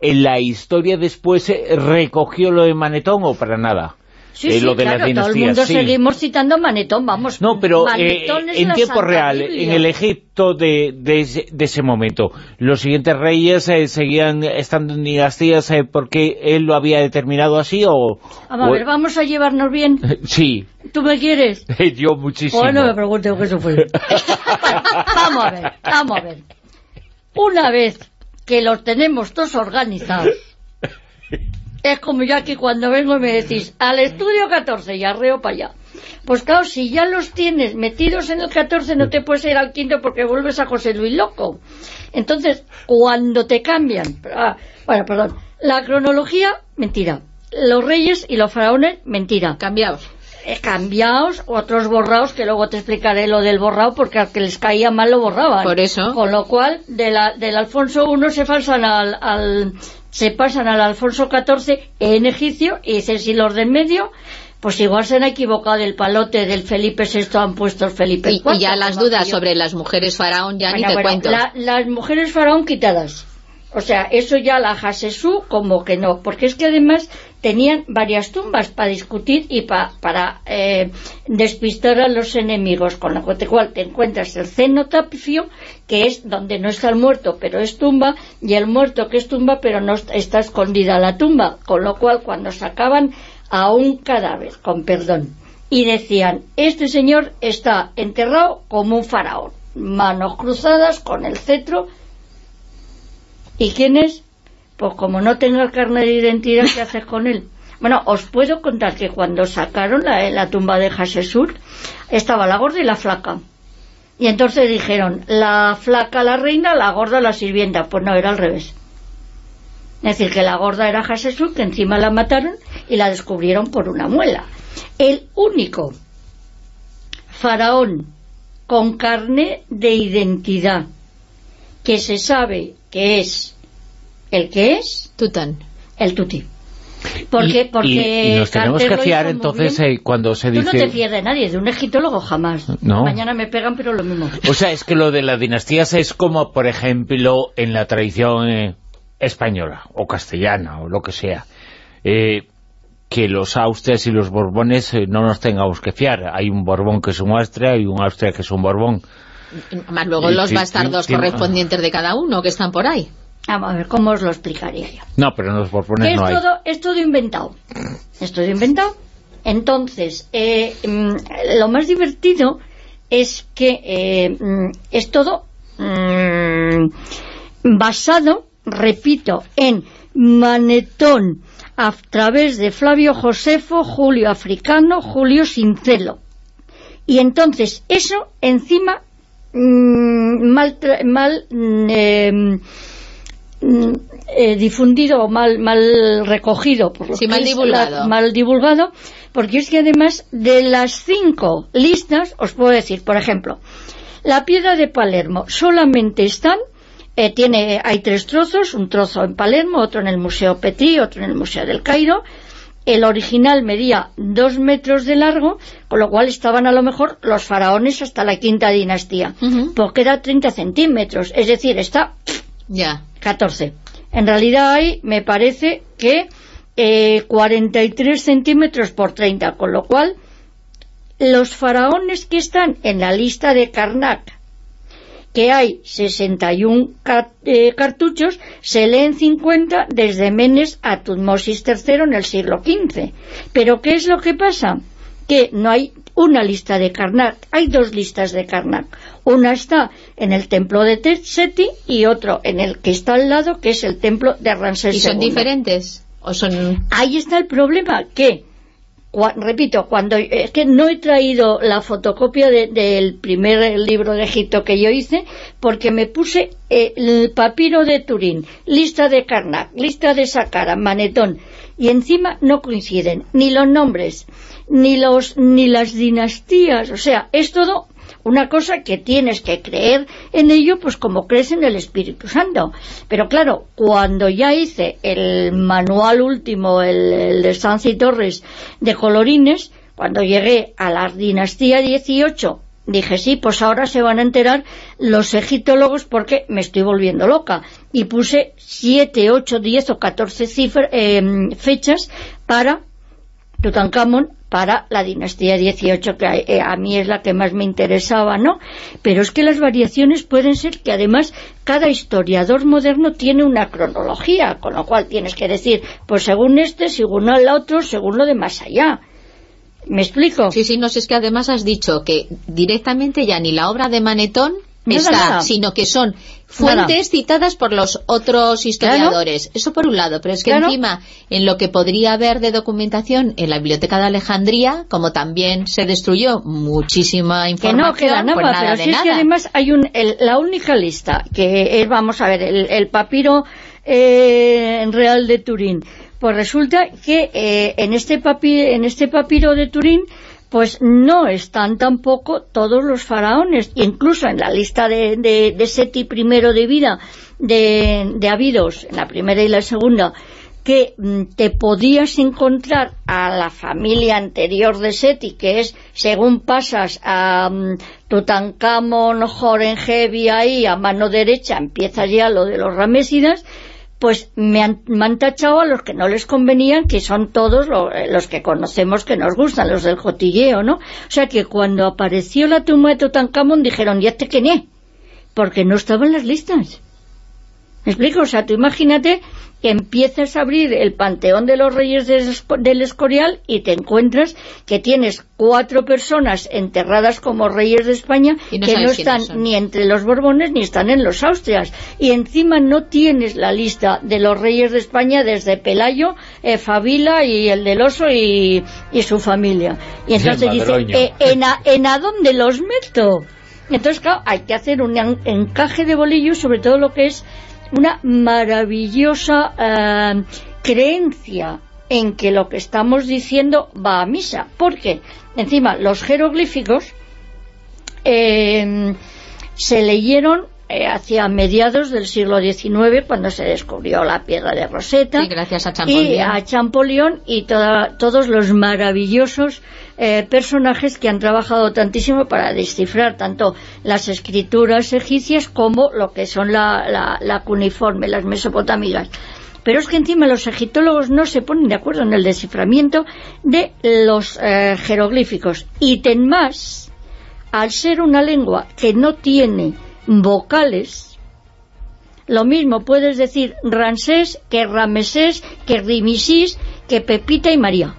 ¿en la historia después eh, recogió lo de Manetón o para nada? Sí, eh, sí, lo de claro, todo el mundo seguimos citando Manetón, vamos. No, pero eh, en tiempo real, en el Egipto de, ese, momento, los siguientes reyes eh, seguían estando en dinastías porque él lo había determinado así o... Vamos a ver, vamos a llevarnos bien. sí. ¿Tú me quieres? Yo muchísimo. Bueno, me pregunto qué eso fue. vamos a ver, vamos a ver. Una vez que los tenemos todos organizados es como yo aquí cuando vengo y me decís, al estudio 14 y arreo para allá. Pues claro, si ya los tienes metidos en el 14 no te puedes ir al quinto porque vuelves a José Luis Loco. Entonces, cuando te cambian... Ah, bueno, perdón. La cronología, mentira. Los reyes y los faraones, mentira. Cambiados. Eh, cambiados, otros borrados, que luego te explicaré lo del borrado, porque al que les caía mal lo borraban. Por eso. Con lo cual, de la, del Alfonso I se falsan al, al se pasan al Alfonso XIV en egipcio y dicen si los de en medio pues igual se han equivocado del palote del Felipe VI han puesto el Felipe IV. Y, ya las dudas sobre las mujeres faraón ya ni te cuento. las mujeres faraón quitadas. O sea, eso ya la Hasesú como que no, porque es que además tenían varias tumbas para discutir y para eh, despistar a los enemigos, con lo cual te encuentras el cenotapio, que es donde no está el muerto, pero es tumba, y el muerto que es tumba, pero no está escondida la tumba, con lo cual cuando sacaban a un cadáver, con perdón, y decían, este señor está enterrado como un faraón, manos cruzadas con el cetro, ¿y quién es? Pues como no tenga carne de identidad, ¿qué haces con él? Bueno, os puedo contar que cuando sacaron la, la tumba de Hasesur, estaba la gorda y la flaca. Y entonces dijeron, la flaca la reina, la gorda la sirvienta. Pues no, era al revés. Es decir, que la gorda era Hasesur, que encima la mataron y la descubrieron por una muela. El único faraón con carne de identidad que se sabe que es ¿El qué es? Tután. El tuti. Porque, porque y, nos tenemos que fiar entonces eh, cuando se dice... Tú no te fías de nadie, de un egitólogo jamás. No. Mañana me pegan, pero lo mismo. O sea, es que lo de las dinastías es como, por ejemplo, en la tradición eh, española, o castellana, o lo que sea. Eh, que los Austrias y los Borbones no nos tengamos que fiar. Hay un Borbón que es un Austria y un Austria que es un Borbón. Más luego los bastardos correspondientes de cada uno que están por ahí. Vamos a ver, ¿cómo os lo explicaría yo? No, pero los Borbones no hay. Todo, es todo inventado. Es todo inventado. Entonces, eh, mm, lo más divertido es que eh, mm, es todo mm, basado, repito, en manetón a través de Flavio Josefo, Julio Africano, Julio Sincelo. Y entonces eso encima mal, mal Mm, eh, difundido o mal, mal recogido por mal divulgado. mal divulgado porque es que además de las cinco listas os puedo decir, por ejemplo la piedra de Palermo solamente están eh, tiene, hay tres trozos, un trozo en Palermo, otro en el Museo Petri, otro en el Museo del Cairo el original medía dos metros de largo, con lo cual estaban a lo mejor los faraones hasta la quinta dinastía, porque era 30 centímetros, es decir, está ya. 14. En realidad hay, me parece que eh, 43 centímetros por 30, con lo cual los faraones que están en la lista de Karnak, que hay 61 eh, cartuchos, se leen 50 desde Menes a Tutmosis III en el siglo XV. Pero ¿qué es lo que pasa? Que no hay una lista de Karnak, hay dos listas de Karnak. Una está en el templo de Seti y otro en el que está al lado, que es el templo de Ramsés ¿Y son diferentes? ¿O son... Ahí está el problema, que, repito, cuando es que no he traído la fotocopia del primer libro de Egipto que yo hice, porque me puse eh, el papiro de Turín, lista de Karnak, lista de Saqqara, Manetón, y encima no coinciden ni los nombres, ni, los, ni las dinastías, o sea, es todo una cosa que tienes que creer en ello, pues como crees en el Espíritu Santo. Pero claro, cuando ya hice el manual último, el, de Sanz Torres de colorines, cuando llegué a la dinastía 18, dije, sí, pues ahora se van a enterar los egiptólogos porque me estoy volviendo loca. Y puse 7, 8, 10 o 14 cifras, eh, fechas para Tutankamón para la dinastía 18, que eh, a, mí es la que más me interesaba, ¿no? Pero es que las variaciones pueden ser que además cada historiador moderno tiene una cronología, con lo cual tienes que decir, pues según este, según el otro, según lo de más allá. ¿Me explico? Sí, sí, no sé, es que además has dicho que directamente ya ni la obra de Manetón está, sino que son fuentes citadas por los otros historiadores. Eso por un lado, pero es que encima, en lo que podría haber de documentación en la Biblioteca de Alejandría, como también se destruyó muchísima información, que no pues nada, pero si que además hay un, la única lista, que es, vamos a ver, el, papiro eh, real de Turín, pues resulta que eh, en, este en este papiro de Turín pues no están tampoco todos los faraones, incluso en la lista de, de, Seti primero de vida de, de en la primera y la segunda, que mm, te podías encontrar a la familia anterior de Seti, que es, según pasas a um, Tutankamón, ahí, a mano derecha, empieza ya lo de los Ramésidas, pues me han, tachado a los que no les convenían, que son todos eh, los que conocemos que nos gustan, los del jotilleo, ¿no? O sea que cuando apareció la tumba de Tutankamón dijeron, ya te quené, porque no estaban las listas. ¿Me explico? O sea, tú imagínate que empiezas a abrir el panteón de los reyes del Escorial y te encuentras que tienes cuatro personas enterradas como reyes de España que no están ni entre los Borbones ni están en los Austrias. Y encima no tienes la lista de los reyes de España desde Pelayo, eh, Fabila y el del Oso y, su familia. Y entonces dice, eh, ¿en, a, ¿en a dónde los meto? Entonces, claro, hay que hacer un encaje de bolillos sobre todo lo que es una maravillosa eh, creencia en que lo que estamos diciendo va a misa. Porque, encima, los jeroglíficos eh, se leyeron eh, hacia mediados del siglo XIX, cuando se descubrió la piedra de Rosetta. Y gracias a Champollion. Y a Champollion y todos los maravillosos eh, personajes que han trabajado tantísimo para descifrar tanto las escrituras egipcias como lo que son la, la, cuneiforme, las mesopotámicas. Pero es que encima los egiptólogos no se ponen de acuerdo en el desciframiento de los eh, jeroglíficos. Y ten más, al ser una lengua que no tiene vocales, lo mismo puedes decir Ramsés que Ramesés, que Rimisís, que Pepita y María.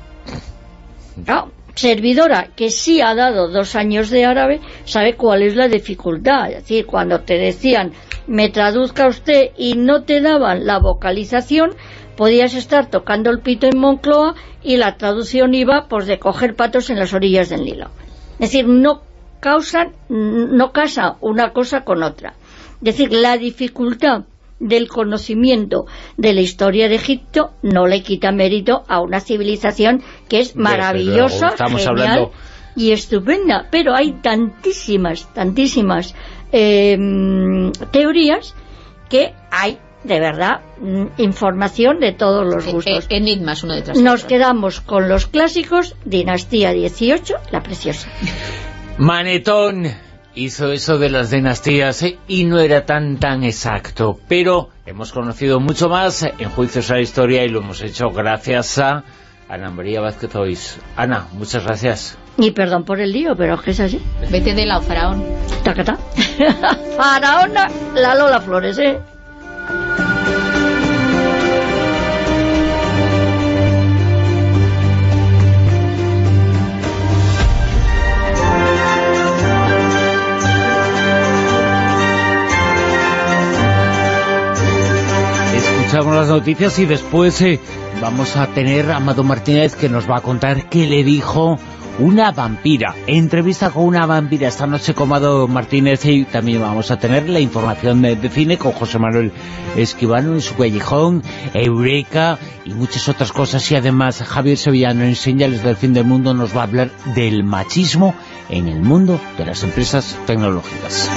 servidora que sí ha dado dos años de árabe sabe cuál es la dificultad. Es decir, cuando te decían me traduzca usted y no te daban la vocalización, podías estar tocando el pito en Moncloa y la traducción iba pues de coger patos en las orillas del Nilo. Es decir, no causan, no casa una cosa con otra. Es decir, la dificultad del conocimiento de la historia de Egipto no le quita mérito a una civilización que es maravillosa, genial y estupenda. Pero hay tantísimas, tantísimas em, teorías que hay de verdad mm, información de todos los gustos. enigmas uno detrás Nos quedamos con los clásicos, Dinastía 18, la preciosa. Manetón hizo eso de las dinastías ¿eh? y no era tan tan exacto, pero hemos conocido mucho más en Juicios a la Historia y lo hemos hecho gracias a Ana María Vázquez Ois. Ana, muchas gracias. Y perdón por el lío, pero es que es así. Vete de la faraón. Tacata. Faraona, la Lola Flores, ¿eh? Escuchamos las noticias y después eh, vamos a tener a Amado Martínez que nos va a contar qué le dijo una vampira. Entrevista con una vampira esta noche con Amado Martínez y también vamos a tener la información de, cine con José Manuel Esquivano en su callejón, Eureka y muchas otras cosas. Y además Javier Sevillano en Señales del Fin del Mundo nos va a hablar del machismo en el mundo de las empresas tecnológicas.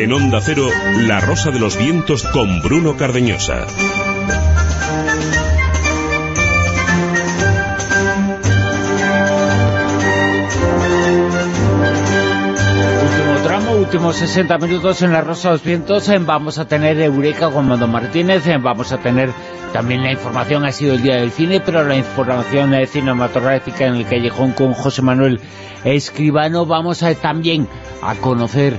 En Onda Cero, La Rosa de los Vientos con Bruno Cardeñosa. Último tramo, últimos 60 minutos en La Rosa de los Vientos. Vamos a tener Eureka con Mando Martínez, vamos a tener también la información, ha sido el Día del Cine, pero la información cinematográfica en el Callejón con José Manuel Escribano. Vamos a también a conocer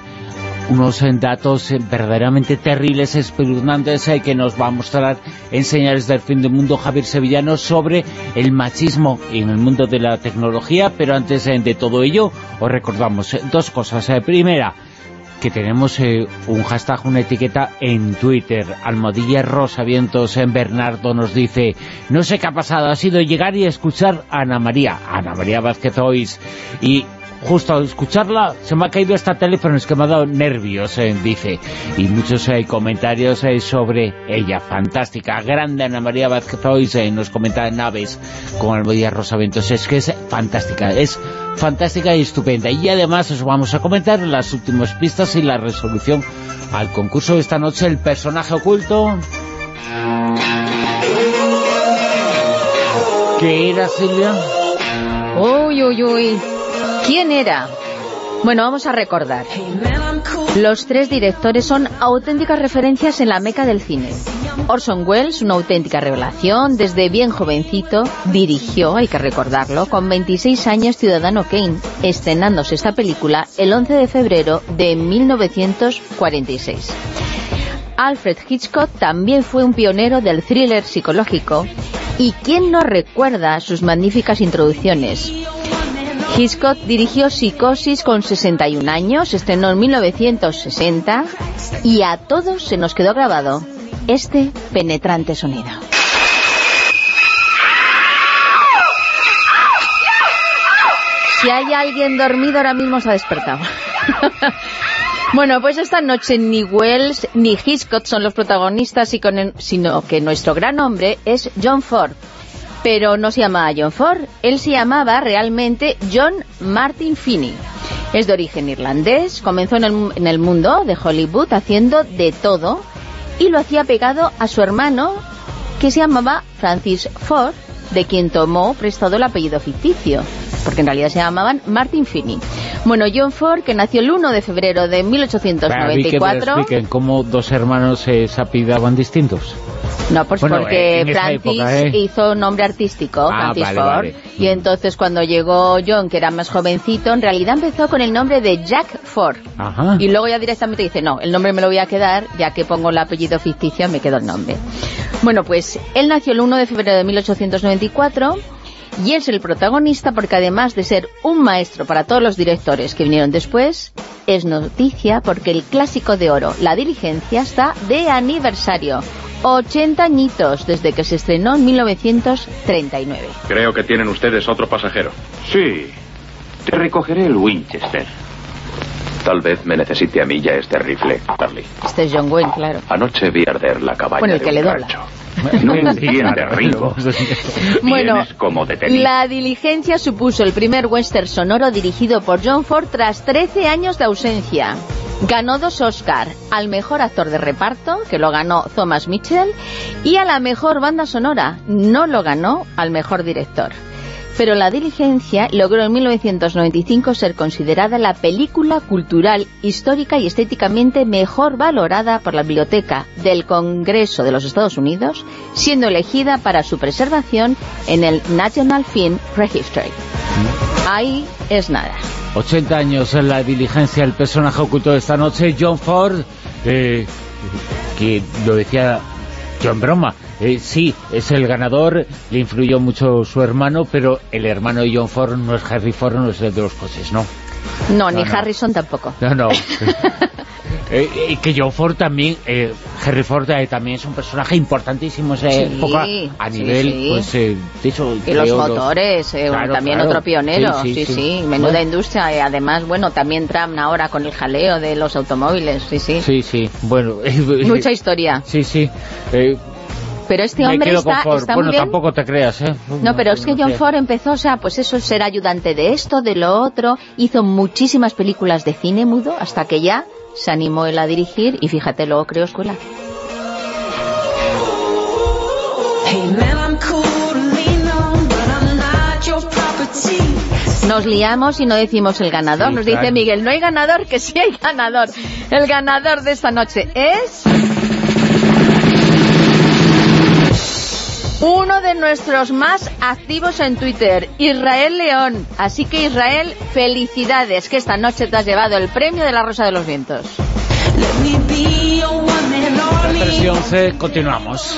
unos datos eh, verdaderamente terribles, espeluznantes, eh, que nos va a mostrar en Señales del Fin del Mundo Javier Sevillano sobre el machismo en el mundo de la tecnología, pero antes eh, de todo ello os recordamos dos cosas. primera, que tenemos un hashtag, una etiqueta en Twitter, Almodilla Rosavientos en Bernardo nos dice, no sé qué ha pasado, ha sido llegar y escuchar a Ana María, Ana María Vázquez Ois, y justo al escucharla se me ha caído esta teléfono, es que me ha dado nervios, eh, dice. Y muchos eh, comentarios eh, sobre ella, fantástica, grande Ana María Vázquez hoy nos comenta en Naves con Almodía Rosaventos, es que es fantástica, es fantástica y estupenda. Y además os vamos a comentar las últimas pistas y la resolución al concurso de esta noche, el personaje oculto... ¿Qué era, Silvia? Uy, uy, uy. ¿Quién era? Bueno, vamos a recordar. Los tres directores son auténticas referencias en la meca del cine. Orson Welles, una auténtica revelación, desde bien jovencito, dirigió, hay que recordarlo, con 26 años Ciudadano Kane, estrenándose esta película el 11 de febrero de 1946. Alfred Hitchcock también fue un pionero del thriller psicológico, y ¿quién no recuerda sus magníficas introducciones? Hitchcock dirigió Psicosis con 61 años, estrenó en 1960 y a todos se nos quedó grabado este penetrante sonido. Si hay alguien dormido, ahora mismo se ha despertado. bueno, pues esta noche ni Wells ni Hitchcock son los protagonistas, sino que nuestro gran hombre es John Ford. Pero no se llamaba John Ford, él se llamaba realmente John Martin Finney. Es de origen irlandés, comenzó en el, en el mundo de Hollywood haciendo de todo y lo hacía pegado a su hermano que se llamaba Francis Ford, de quien tomó prestado el apellido ficticio porque en realidad se llamaban Martin Finney. Bueno, John Ford, que nació el 1 de febrero de 1894... expliquen cómo dos hermanos se apidaban distintos. No, pues porque Francis ¿eh? hizo nombre artístico, ah, Francis Ford, y entonces cuando llegó John, que era más jovencito, en realidad empezó con el nombre de Jack Ford. Y luego ya directamente dice, no, el nombre me lo voy a quedar, ya que pongo el apellido ficticio, me quedo el nombre. Bueno, pues él nació el 1 de febrero de 1894 y es el protagonista porque además de ser un maestro para todos los directores que vinieron después, es noticia porque el clásico de oro, La Diligencia, está de aniversario. 80 añitos desde que se estrenó en 1939. Creo que tienen ustedes otro pasajero. Sí, te recogeré el Winchester. Tal vez me necesite a mí ya este rifle, Charlie. Este es John Wayne, claro. Anoche vi arder la cabaña bueno, el que le dobla. No entiende, Ringo. bueno, La Diligencia supuso el primer western sonoro dirigido por John Ford tras 13 años de ausencia. Ganó dos Oscar, al mejor actor de reparto, que lo ganó Thomas Mitchell, y a la mejor banda sonora, no lo ganó al mejor director pero La Diligencia logró en 1995 ser considerada la película cultural, histórica y estéticamente mejor valorada por la Biblioteca del Congreso de los Estados Unidos, siendo elegida para su preservación en el National Film Registry. Ahí es nada. 80 años en La Diligencia, el personaje oculto de esta noche, John Ford, eh, que lo decía yo en broma, eh, sí, es el ganador, le influyó mucho su hermano, pero el hermano de John Ford no es Harry Ford, no es el de los coches, ¿no? No, ni Harrison tampoco. No, no. Eh, eh, que John Ford también, eh, Harry Ford también es un personaje importantísimo esa época, a nivel, pues, de hecho... Y los motores, también otro pionero, sí, sí, menuda industria, y además, bueno, también Trump ahora con el jaleo de los automóviles, sí, sí. Sí, sí, bueno... Mucha historia. Sí, sí pero este hombre está, está bueno, tampoco te creas, ¿eh? No, pero es que John Ford empezó, o sea, pues eso, ser ayudante de esto, de lo otro, hizo muchísimas películas de cine mudo, hasta que ya se animó él a dirigir, y fíjate, luego creó escuela. Nos liamos y no decimos el ganador. Nos dice Miguel, no hay ganador, que sí hay ganador. El ganador de esta noche es... uno de nuestros más activos en Twitter, Israel León. Así que Israel, felicidades, que esta noche te has llevado el premio de la Rosa de los Vientos. Presión continuamos.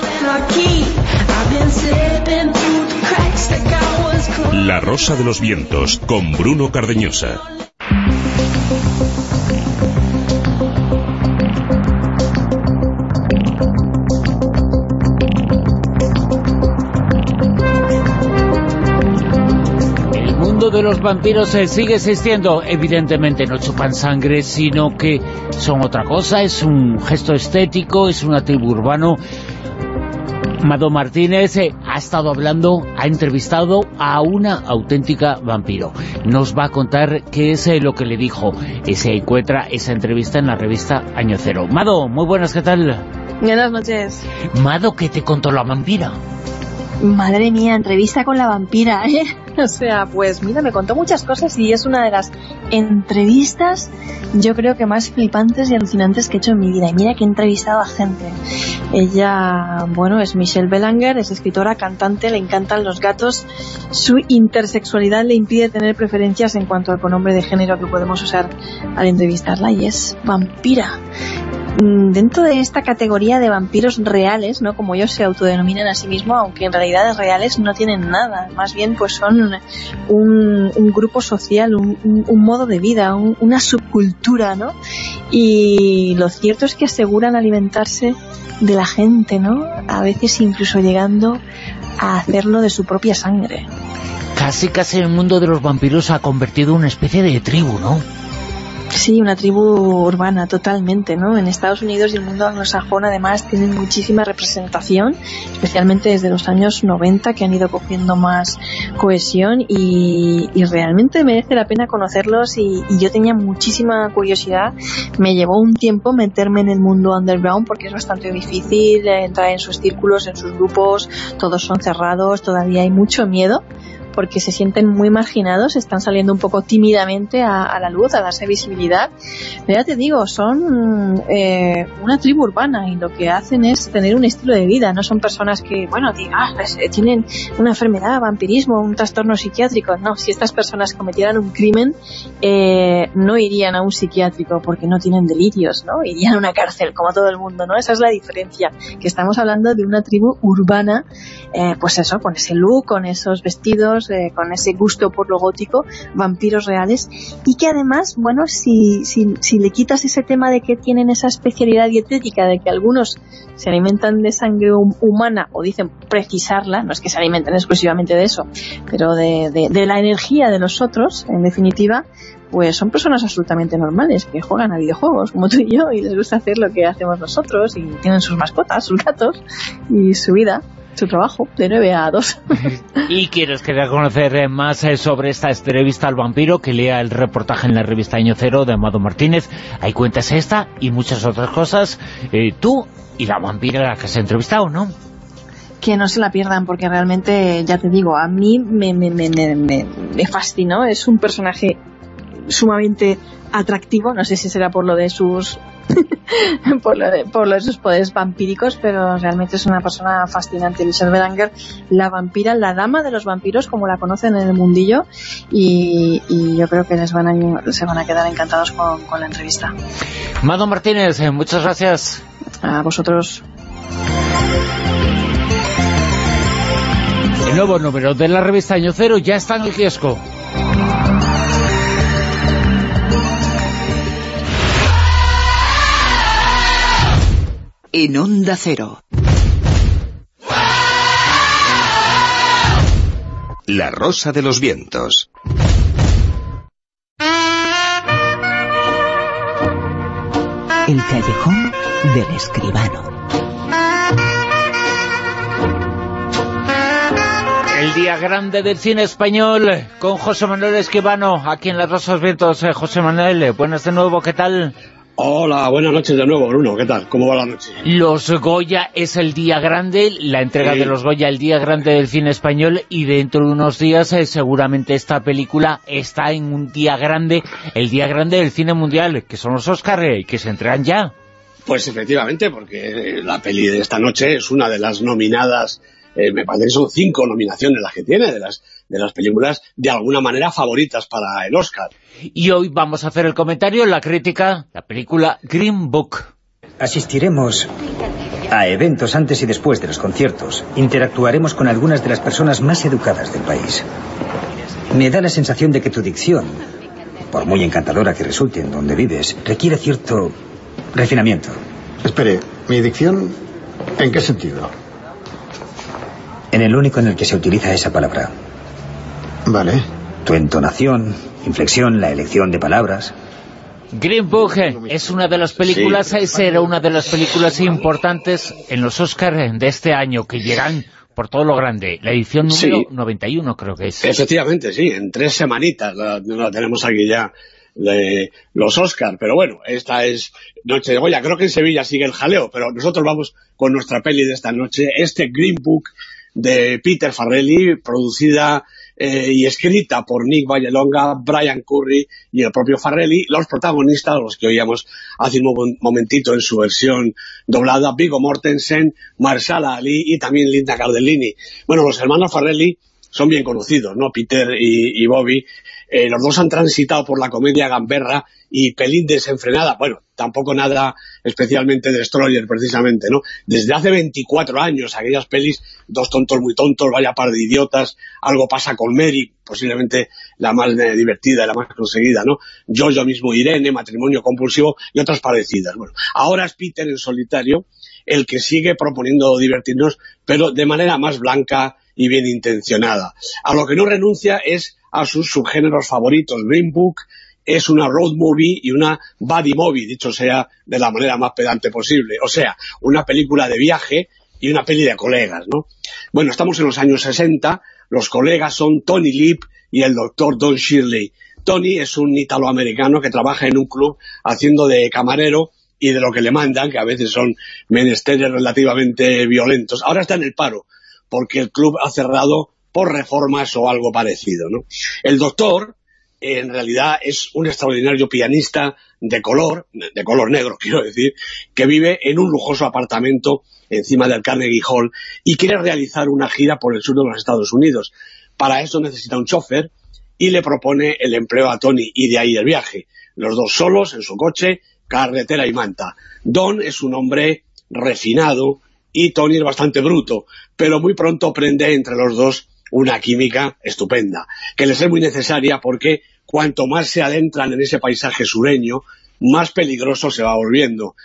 La Rosa de los Vientos, con Bruno Cardeñosa. De los vampiros sigue existiendo. Evidentemente no chupan sangre, sino que son otra cosa, es un gesto estético, es una tribu urbano. Mado Martínez eh, ha estado hablando, ha entrevistado a una auténtica vampiro. Nos va a contar qué es eh, lo que le dijo. Y se encuentra esa entrevista en la revista Año Cero. Mado, muy buenas, ¿qué tal? Buenas noches. Mado, ¿qué te contó la vampira? Madre mía, entrevista con la vampira, ¿eh? O sea, pues mira, me contó muchas cosas y es una de las entrevistas yo creo que más flipantes y alucinantes que he hecho en mi vida. Y mira que he entrevistado a gente. Ella, bueno, es Michelle Belanger, es escritora, cantante, le encantan los gatos. Su intersexualidad le impide tener preferencias en cuanto al pronombre de género que podemos usar al entrevistarla y es vampira. Mm, dentro de esta categoría de vampiros reales, ¿no? como ellos se autodenominan a sí mismos, aunque en realidad reales no tienen nada, más bien pues son un, grupo social, un, modo de vida, una subcultura, ¿no? Y lo cierto es que aseguran alimentarse de la gente, ¿no? A veces incluso llegando a hacerlo de su propia sangre. Casi casi el mundo de los vampiros ha convertido en una especie de tribu, ¿no? Sí, una tribu urbana totalmente, ¿no? En Estados Unidos y el mundo anglosajón además tienen muchísima representación, especialmente desde los años 90 que han ido cogiendo más cohesión y, realmente merece la pena conocerlos y, y, yo tenía muchísima curiosidad. Me llevó un tiempo meterme en el mundo underground porque es bastante difícil entrar en sus círculos, en sus grupos, todos son cerrados, todavía hay mucho miedo porque se sienten muy marginados, están saliendo un poco tímidamente a, la luz, a darse visibilidad. Pero ya te digo, son eh, una tribu urbana y lo que hacen es tener un estilo de vida, no son personas que, bueno, ah, pues, eh, tienen una enfermedad, vampirismo, un trastorno psiquiátrico. No, si estas personas cometieran un crimen, eh, no irían a un psiquiátrico porque no tienen delirios, ¿no? Irían a una cárcel, como todo el mundo, ¿no? Esa es la diferencia, que estamos hablando de una tribu urbana, pues eso, con ese look, con esos vestidos, eh, con ese gusto por lo gótico, vampiros reales, y que además, bueno, si, le quitas ese tema de que tienen esa especialidad dietética, de que algunos se alimentan de sangre humana, o dicen precisarla, no es que se alimenten exclusivamente de eso, pero de, de, la energía de los otros, en definitiva, pues son personas absolutamente normales que juegan a videojuegos como tú y yo y les gusta hacer lo que hacemos nosotros y tienen sus mascotas, sus gatos y su vida su trabajo de 9 a 2. y quieres querer conocer eh, más eh, sobre esta entrevista al vampiro, que lea el reportaje en la revista Año Cero de Amado Martínez. Ahí cuentas esta y muchas otras cosas. Eh, tú y la vampira a la que has entrevistado, ¿no? que no se la pierdan porque realmente, ya te digo, a mí me, me, me, me, fascinó, es un personaje sumamente atractivo, no sé si será por lo de sus por, lo de, por lo de sus poderes vampíricos, pero realmente es una persona fascinante. Michelle Belanger, la vampira, la dama de los vampiros, como la conocen en el mundillo, y, yo creo que les van a, se van a quedar encantados con, con la entrevista. Mado Martínez, eh, muchas gracias. A vosotros. El nuevo número de la revista Año Cero ya está en el kiosco. En Onda Cero. La Rosa de los Vientos. El callejón del escribano. El día grande del cine español con José Manuel Escribano, aquí en Las Rosas Vientos. Eh, José Manuel, buenas de nuevo, ¿qué tal? Hola, buenas noches de nuevo, Bruno. ¿Qué tal? ¿Cómo va la noche? Los Goya es el día grande, la entrega de los Goya, el día grande del cine español, y dentro de unos días eh, seguramente esta película está en un día grande, el día grande del cine mundial, que son los Oscar, y eh, que se entregan ya. Pues efectivamente, porque la peli de esta noche es una de las nominadas eh, me parece que son cinco nominaciones las que tiene de las, de las películas de alguna manera favoritas para el Oscar. Y hoy vamos a hacer el comentario, la crítica, la película Green Book. Asistiremos a eventos antes y después de los conciertos. Interactuaremos con algunas de las personas más educadas del país. Me da la sensación de que tu dicción, por muy encantadora que resulte en donde vives, requiere cierto refinamiento. Espere, ¿mi dicción en qué sentido? En el único en el que se utiliza esa palabra. Vale. Tu entonación, inflexión, la elección de palabras. Green Book es una de las películas, será una de las películas importantes en los Oscars de este año, que llegan por todo lo grande. La edición número 91 creo que es. Efectivamente, sí, en tres semanitas la, tenemos aquí ya de los Oscars, pero bueno, esta es Noche de Goya. Creo que en Sevilla sigue el jaleo, pero nosotros vamos con nuestra peli de esta noche, este Green Book de Peter Farrelly, producida eh, y escrita por Nick Vallelonga, Brian Curry y el propio Farrelly, los protagonistas, los que oíamos hace un momentito en su versión doblada, Vigo Mortensen, Marsala Ali y también Linda Cardellini. Bueno, los hermanos Farrelly son bien conocidos, ¿no? Peter y, Bobby. Eh, los dos han transitado por la comedia gamberra y pelín desenfrenada. Bueno, tampoco nada especialmente Destroyer, precisamente, ¿no? Desde hace 24 años, aquellas pelis, dos tontos muy tontos, vaya par de idiotas, algo pasa con Mary, posiblemente la más eh, divertida, la más conseguida, ¿no? Yo, yo mismo, Irene, matrimonio compulsivo y otras parecidas. Bueno, ahora es Peter en solitario el que sigue proponiendo divertirnos, pero de manera más blanca y bien intencionada. A lo que no renuncia es a sus subgéneros favoritos. Green Book es una road movie y una buddy movie, dicho sea de la manera más pedante posible. O sea, una película de viaje y una peli de colegas, ¿no? Bueno, estamos en los años 60, los colegas son Tony Lip y el doctor Don Shirley. Tony es un italoamericano que trabaja en un club haciendo de camarero y de lo que le mandan, que a veces son menesteres relativamente violentos. Ahora está en el paro, porque el club ha cerrado por reformas o algo parecido. ¿no? El doctor, en realidad, es un extraordinario pianista de color, de color negro, quiero decir, que vive en un lujoso apartamento encima del Carnegie Hall y quiere realizar una gira por el sur de los Estados Unidos. Para eso necesita un chofer y le propone el empleo a Tony y de ahí el viaje. Los dos solos en su coche, carretera y manta. Don es un hombre refinado y Tony es bastante bruto, pero muy pronto prende entre los dos una química estupenda, que les es muy necesaria porque cuanto más se adentran en ese paisaje sureño, más peligroso se va volviendo.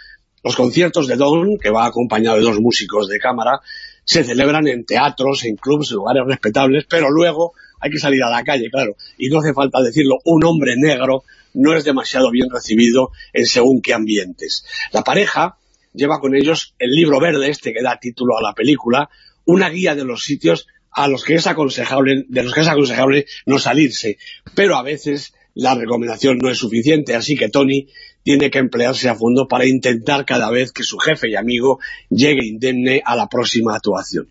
Los conciertos de Don, que va acompañado de dos músicos de cámara, se celebran en teatros, en clubs, en lugares respetables, pero luego hay que salir a la calle, claro, y no hace falta decirlo, un hombre negro no es demasiado bien recibido en según qué ambientes. La pareja lleva con ellos el libro verde este que da título a la película, una guía de los sitios a los que es aconsejable, de los que es aconsejable no salirse, pero a veces la recomendación no es suficiente, así que Tony tiene que emplearse a fondo para intentar cada vez que su jefe y amigo llegue indemne a la próxima actuación.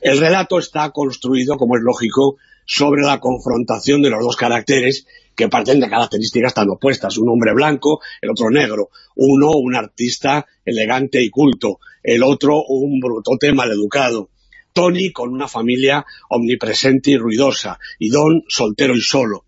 El relato está construido, como es lógico, sobre la confrontación de los dos caracteres que parten de características tan opuestas, un hombre blanco, el otro negro, uno un artista elegante y culto, el otro un brutote maleducado, Tony con una familia omnipresente y ruidosa, y Don soltero y solo.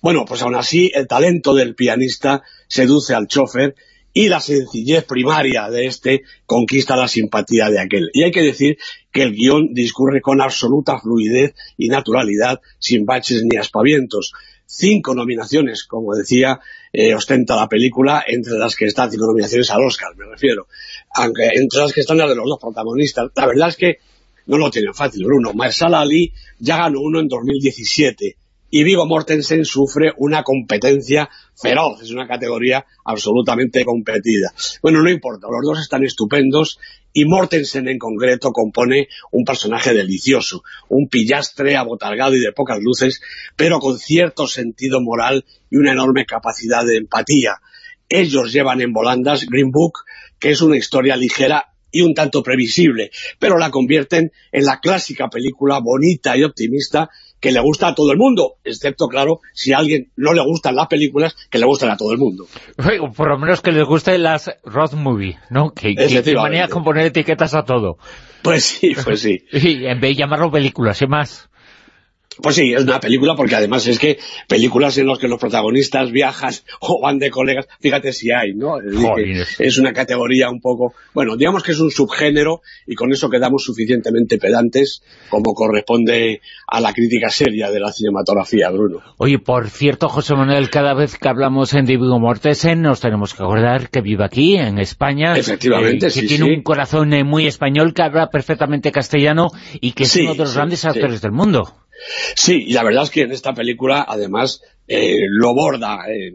Bueno, pues aún así el talento del pianista seduce al chofer y la sencillez primaria de este conquista la simpatía de aquel. Y hay que decir que el guion discurre con absoluta fluidez y naturalidad, sin baches ni aspavientos cinco nominaciones, como decía, eh, ostenta la película, entre las que están cinco nominaciones al Oscar, me refiero. Aunque entre las que están las de los dos protagonistas. La verdad es que no lo tienen fácil, Bruno. Marsala Ali ya ganó uno en 2017 y Vigo Mortensen sufre una competencia feroz, es una categoría absolutamente competida. Bueno, no importa, los dos están estupendos y Mortensen en concreto compone un personaje delicioso, un pillastre abotargado y de pocas luces, pero con cierto sentido moral y una enorme capacidad de empatía. Ellos llevan en volandas Green Book, que es una historia ligera y un tanto previsible, pero la convierten en la clásica película bonita y optimista que le gusta a todo el mundo, excepto, claro, si a alguien no le gustan las películas, que le gustan a todo el mundo. Por lo menos que les gusten las road movie, ¿no? Que, que manía con poner etiquetas a todo. Pues sí, pues sí. y en vez de llamarlo películas, y más. Pues sí, es una película porque además es que películas en las que los protagonistas viajan o van de colegas, fíjate si hay, ¿no? Es, una categoría un poco... Bueno, digamos que es un subgénero y con eso quedamos suficientemente pedantes como corresponde a la crítica seria de la cinematografía, Bruno. Oye, por cierto, José Manuel, cada vez que hablamos en Divigo Mortesen nos tenemos que acordar que vive aquí, en España. Efectivamente, eh, Que tiene un corazón eh, muy español, que habla perfectamente castellano y que es uno de los grandes actores del mundo. Sí, y la verdad es que en esta película, además, eh, lo borda. Eh,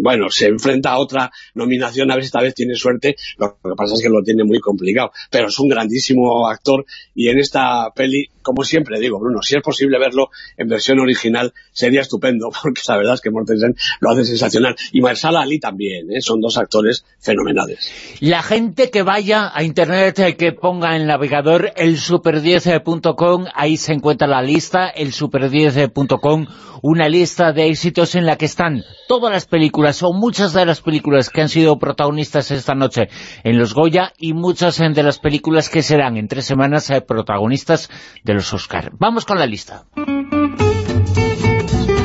bueno, se enfrenta a otra nominación, a ver si esta vez tiene suerte, lo que pasa es que lo tiene muy complicado. Pero es un grandísimo actor y en esta peli, como siempre digo, Bruno, si es posible verlo en versión original, sería estupendo, porque la verdad es que Mortensen lo hace sensacional. Y Marsala Ali también, ¿eh? son dos actores fenomenales. La gente que vaya a internet, que ponga en el navegador el super10.com, ahí se encuentra la lista, el super10.com, una lista de éxitos en la que están todas las películas o muchas de las películas que han sido protagonistas esta noche en los Goya y muchas de las películas que serán en tres semanas eh, protagonistas de los Oscar. Vamos con la lista.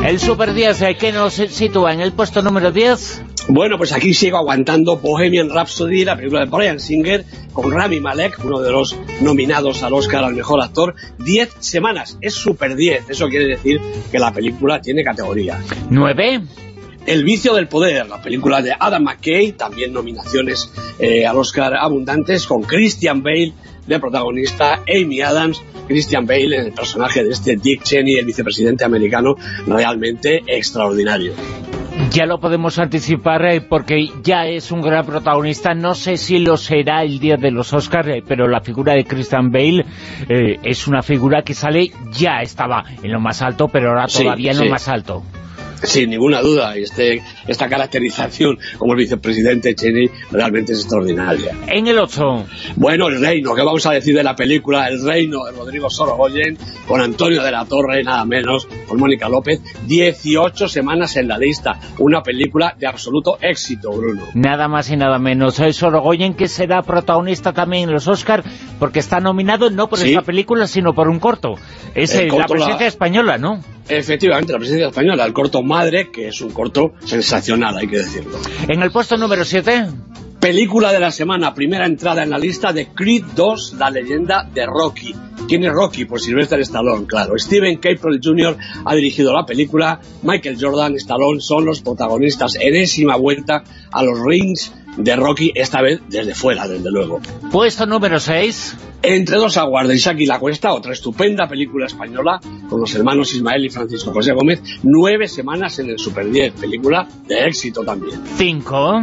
El Super 10, eh, ¿qué nos sitúa en el puesto número 10? Bueno, pues aquí sigo aguantando Bohemian Rhapsody, la película de Brian Singer, con Rami Malek, uno de los nominados al Oscar al Mejor Actor. Diez semanas, es Super 10, eso quiere decir que la película tiene categoría. ¿Nueve? El vicio del poder, la película de Adam McKay, también nominaciones eh, al Oscar abundantes, con Christian Bale, de protagonista Amy Adams, Christian Bale en el personaje de este Dick Cheney, el vicepresidente americano, realmente extraordinario. Ya lo podemos anticipar eh, porque ya es un gran protagonista. No sé si lo será el día de los Oscars, eh, pero la figura de Christian Bale eh, es una figura que sale, ya estaba en lo más alto, pero ahora todavía en lo más alto. Sin ninguna duda, este, esta caracterización como el vicepresidente Cheney realmente es extraordinaria. En el 8. Bueno, El Reino, ¿qué vamos a decir de la película El Reino de Rodrigo Sorogoyen con Antonio de la Torre, nada menos, con Mónica López, 18 semanas en la lista, una película de absoluto éxito, Bruno. Nada más y nada menos. Soy Sorogoyen que será protagonista también en los Oscars porque está nominado no por esta película, sino por un corto. Es la presencia española, ¿no? Efectivamente, la presencia española, el corto Madre, que es un corto sensacional, hay que decirlo. En el puesto número 7... Película de la semana, primera entrada en la lista de Creed 2, la leyenda de Rocky. ¿Quién es Rocky? Pues Sylvester Stallone, claro. Steven Caple Jr. ha dirigido la película, Michael Jordan, Stallone son los protagonistas. Enésima vuelta a los rings de Rocky, esta vez desde fuera, desde luego. Puesto número 6. Entre dos aguas de Isaac y la Cuesta, otra estupenda película española con los hermanos Ismael y Francisco José Gómez, nueve semanas en el Super 10, película de éxito también. 5.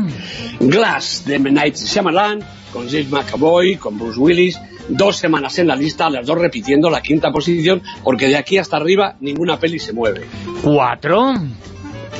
Glass, de M. Night Shyamalan, con James McAvoy, con Bruce Willis, dos semanas en la lista, las dos repitiendo la quinta posición, porque de aquí hasta arriba ninguna peli se mueve. 4.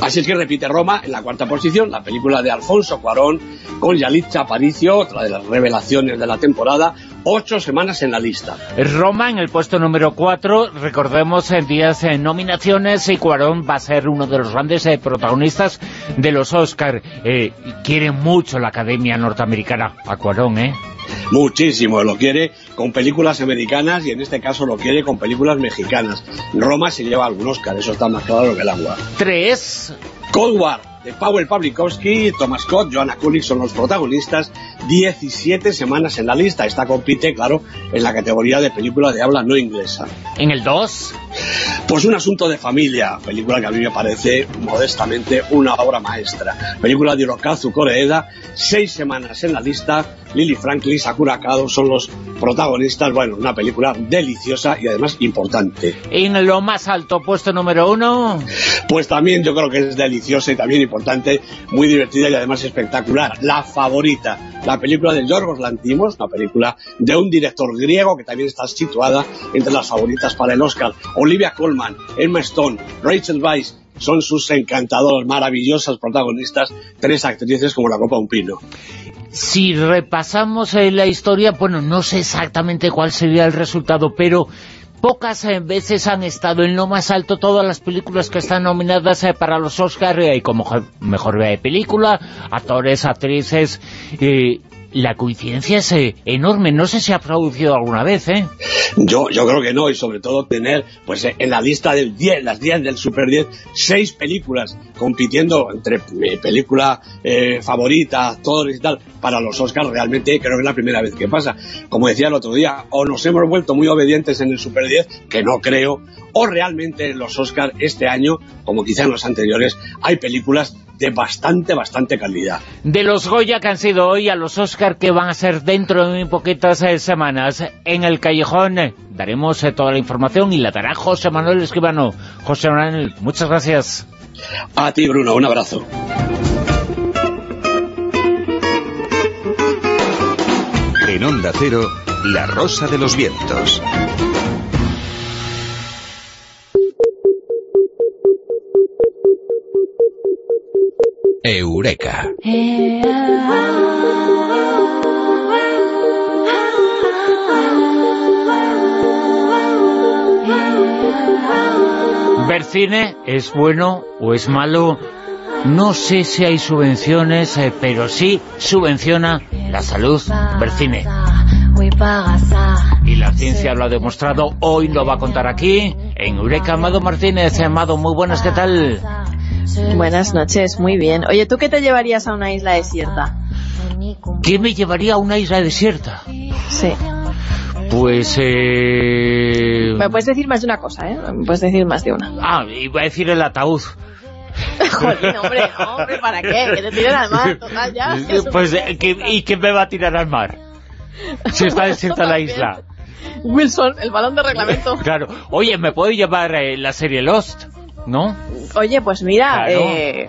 Así es que repite Roma en la cuarta posición, la película de Alfonso Cuarón con Yalitza Aparicio, otra de las revelaciones de la temporada, ocho semanas en la lista. Roma en el puesto número cuatro, recordemos en días en nominaciones y Cuarón va a ser uno de los grandes eh, protagonistas de los Oscar. Eh, quiere mucho la Academia Norteamericana a Cuarón, ¿eh? Muchísimo, lo quiere con películas americanas y en este caso lo quiere con películas mexicanas. Roma se lleva algún Oscar, eso está más claro que el agua. Tres. Cold War, Powell Pawlikowski, Thomas Scott, Joanna Kulig son los protagonistas, 17 semanas en la lista. Esta compite, claro, en la categoría de película de habla no inglesa. ¿En el 2? Pues un asunto de familia, película que a mí me parece modestamente una obra maestra. Película de Hirokazu Koreeda, seis semanas en la lista, Lily Franklin, Sakura Kado son los protagonistas. Bueno, una película deliciosa y además importante. ¿En lo más alto, puesto número uno? Pues también yo creo que es deliciosa y también importante, muy divertida y además espectacular. La favorita, la película de Yorgos Lantimos, una película de un director griego que también está situada entre las favoritas para el Oscar. Olivia Colman, Emma Stone, Rachel Weisz, son sus encantadoras, maravillosas protagonistas, tres actrices como la copa un pino. Si repasamos eh, la historia, bueno, no sé exactamente cuál sería el resultado, pero pocas eh, veces han estado en lo más alto todas las películas que están nominadas eh, para los Oscars, y como mejor película, actores, actrices, la coincidencia es eh, enorme. No sé si ha producido alguna vez, ¿eh? Yo, yo creo que no, y sobre todo tener pues eh, en la lista del 10, las 10 del Super 10, seis películas compitiendo entre mi película eh, favorita, actores y tal, para los Oscars, realmente creo que es la primera vez que pasa. Como decía el otro día, o nos hemos vuelto muy obedientes en el Super 10, que no creo, o realmente en los Oscars este año, como quizá en los anteriores, hay películas de bastante, bastante calidad. De los Goya que han sido hoy a los Oscar que van a ser dentro de muy poquitas eh, semanas en el Callejón, eh, daremos eh, toda la información y la dará José Manuel Escribano. José Manuel, muchas gracias. A ti, Bruno, un abrazo. En Onda Cero, La Rosa de los Vientos. Eureka. ¿Ver cine es bueno o es malo? No sé si hay subvenciones, eh, pero sí subvenciona la salud ver cine. Y la ciencia lo ha demostrado, hoy lo va a contar aquí, en Eureka. Amado Martínez, Amado, muy buenas, ¿qué tal? Buenas noches, muy bien. Oye, ¿tú qué te llevarías a una isla desierta? ¿Qué me llevaría a una isla desierta? Sí. Pues, eh... Me puedes decir más de una cosa, ¿eh? Me puedes decir más de una. Ah, iba a decir el ataúd. Joder, hombre, hombre, ¿para qué? Que te tiren al mar, total, ya. Pues, ¿y quién me va a tirar al mar? si está desierta la isla. Wilson, el balón de reglamento. Claro. Oye, ¿me puedo llevar eh, la serie Lost? ¿No? Oye, pues mira, Claro. eh,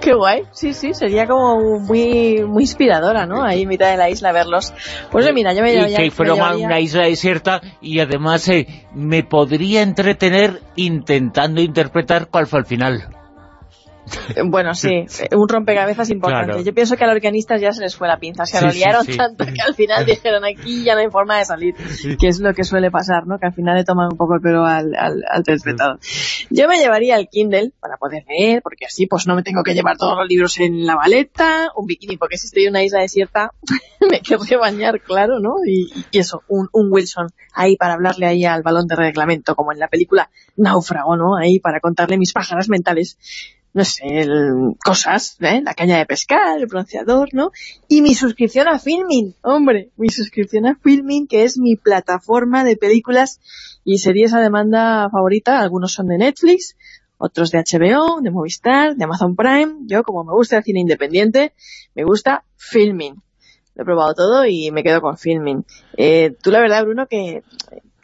qué guay. Sí, sí, sería como muy muy inspiradora, ¿no? Ahí en mitad de la isla verlos. Pues eh, mira, yo me y que fuera una- llevaría- una isla desierta y además eh, me podría entretener intentando interpretar cuál fue el final. Eh, Bueno, sí, eh, un rompecabezas importante. Claro. Yo pienso que a los guionistas ya se les fue la pinza, se Sí, lo liaron sí. tanto que al final dijeron aquí ya no hay forma de salir, que es lo que suele pasar, ¿no? Que al final le toman un poco el pelo al, al, al. Yo me llevaría el Kindle para poder leer, porque así pues no me tengo que llevar todos los libros en la maleta, un bikini, porque si estoy en una isla desierta me querré bañar, claro, ¿no? Y, y eso, un, un Wilson ahí para hablarle ahí al balón de reglamento, como en la película Náufrago, ¿no? Ahí para contarle mis pájaras mentales no sé, el- cosas, ¿eh? la caña de pescar, el bronceador, ¿no? Y mi suscripción a Filmin, hombre, mi suscripción a Filmin, que es mi plataforma de películas y series a demanda favorita, algunos son de Netflix, otros de HBO, de Movistar, de Amazon Prime, yo como me gusta el cine independiente, me gusta Filmin. Lo he probado todo y me quedo con Filmin. Eh, tú la verdad, Bruno, que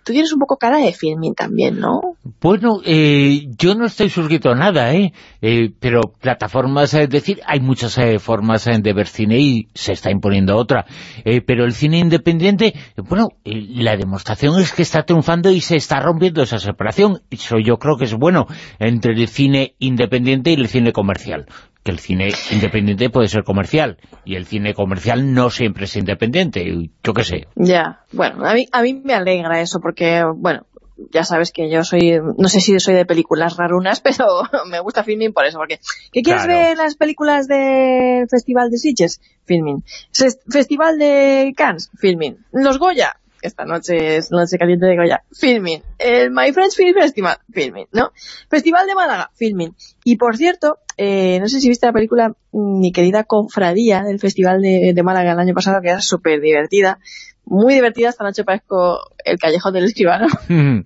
tú tienes un poco cara de Filmin también, ¿no? Bueno, eh, yo no estoy suscrito a nada, ¿eh? Eh, pero plataformas, es decir, hay muchas eh, formas eh, de ver cine y se está imponiendo otra. Eh, pero el cine independiente, bueno, eh, la demostración es que está triunfando y se está rompiendo esa separación. Eso yo creo que es bueno entre el cine independiente y el cine comercial. Que el cine independiente puede ser comercial y el cine comercial no siempre es independiente. Yo qué sé. Ya, bueno, a mí, a mí me alegra eso porque, bueno, ya sabes que yo soy, no sé si soy de películas rarunas, pero me gusta Filmin por eso, porque ¿qué quieres Claro. ver las películas del Festival de Sitges? Filmin. Ses- Festival de Cannes? Filmin. Los Goya, esta noche es Noche Caliente de Goya, Filmin. El My French Film Festival, Filmin, ¿no? Festival de Málaga, Filmin. Y por cierto, eh, no sé si viste la película mm, Mi querida confradía del Festival de, de Málaga el año pasado, que era súper divertida. Muy divertida, esta noche parezco el callejón del escribano.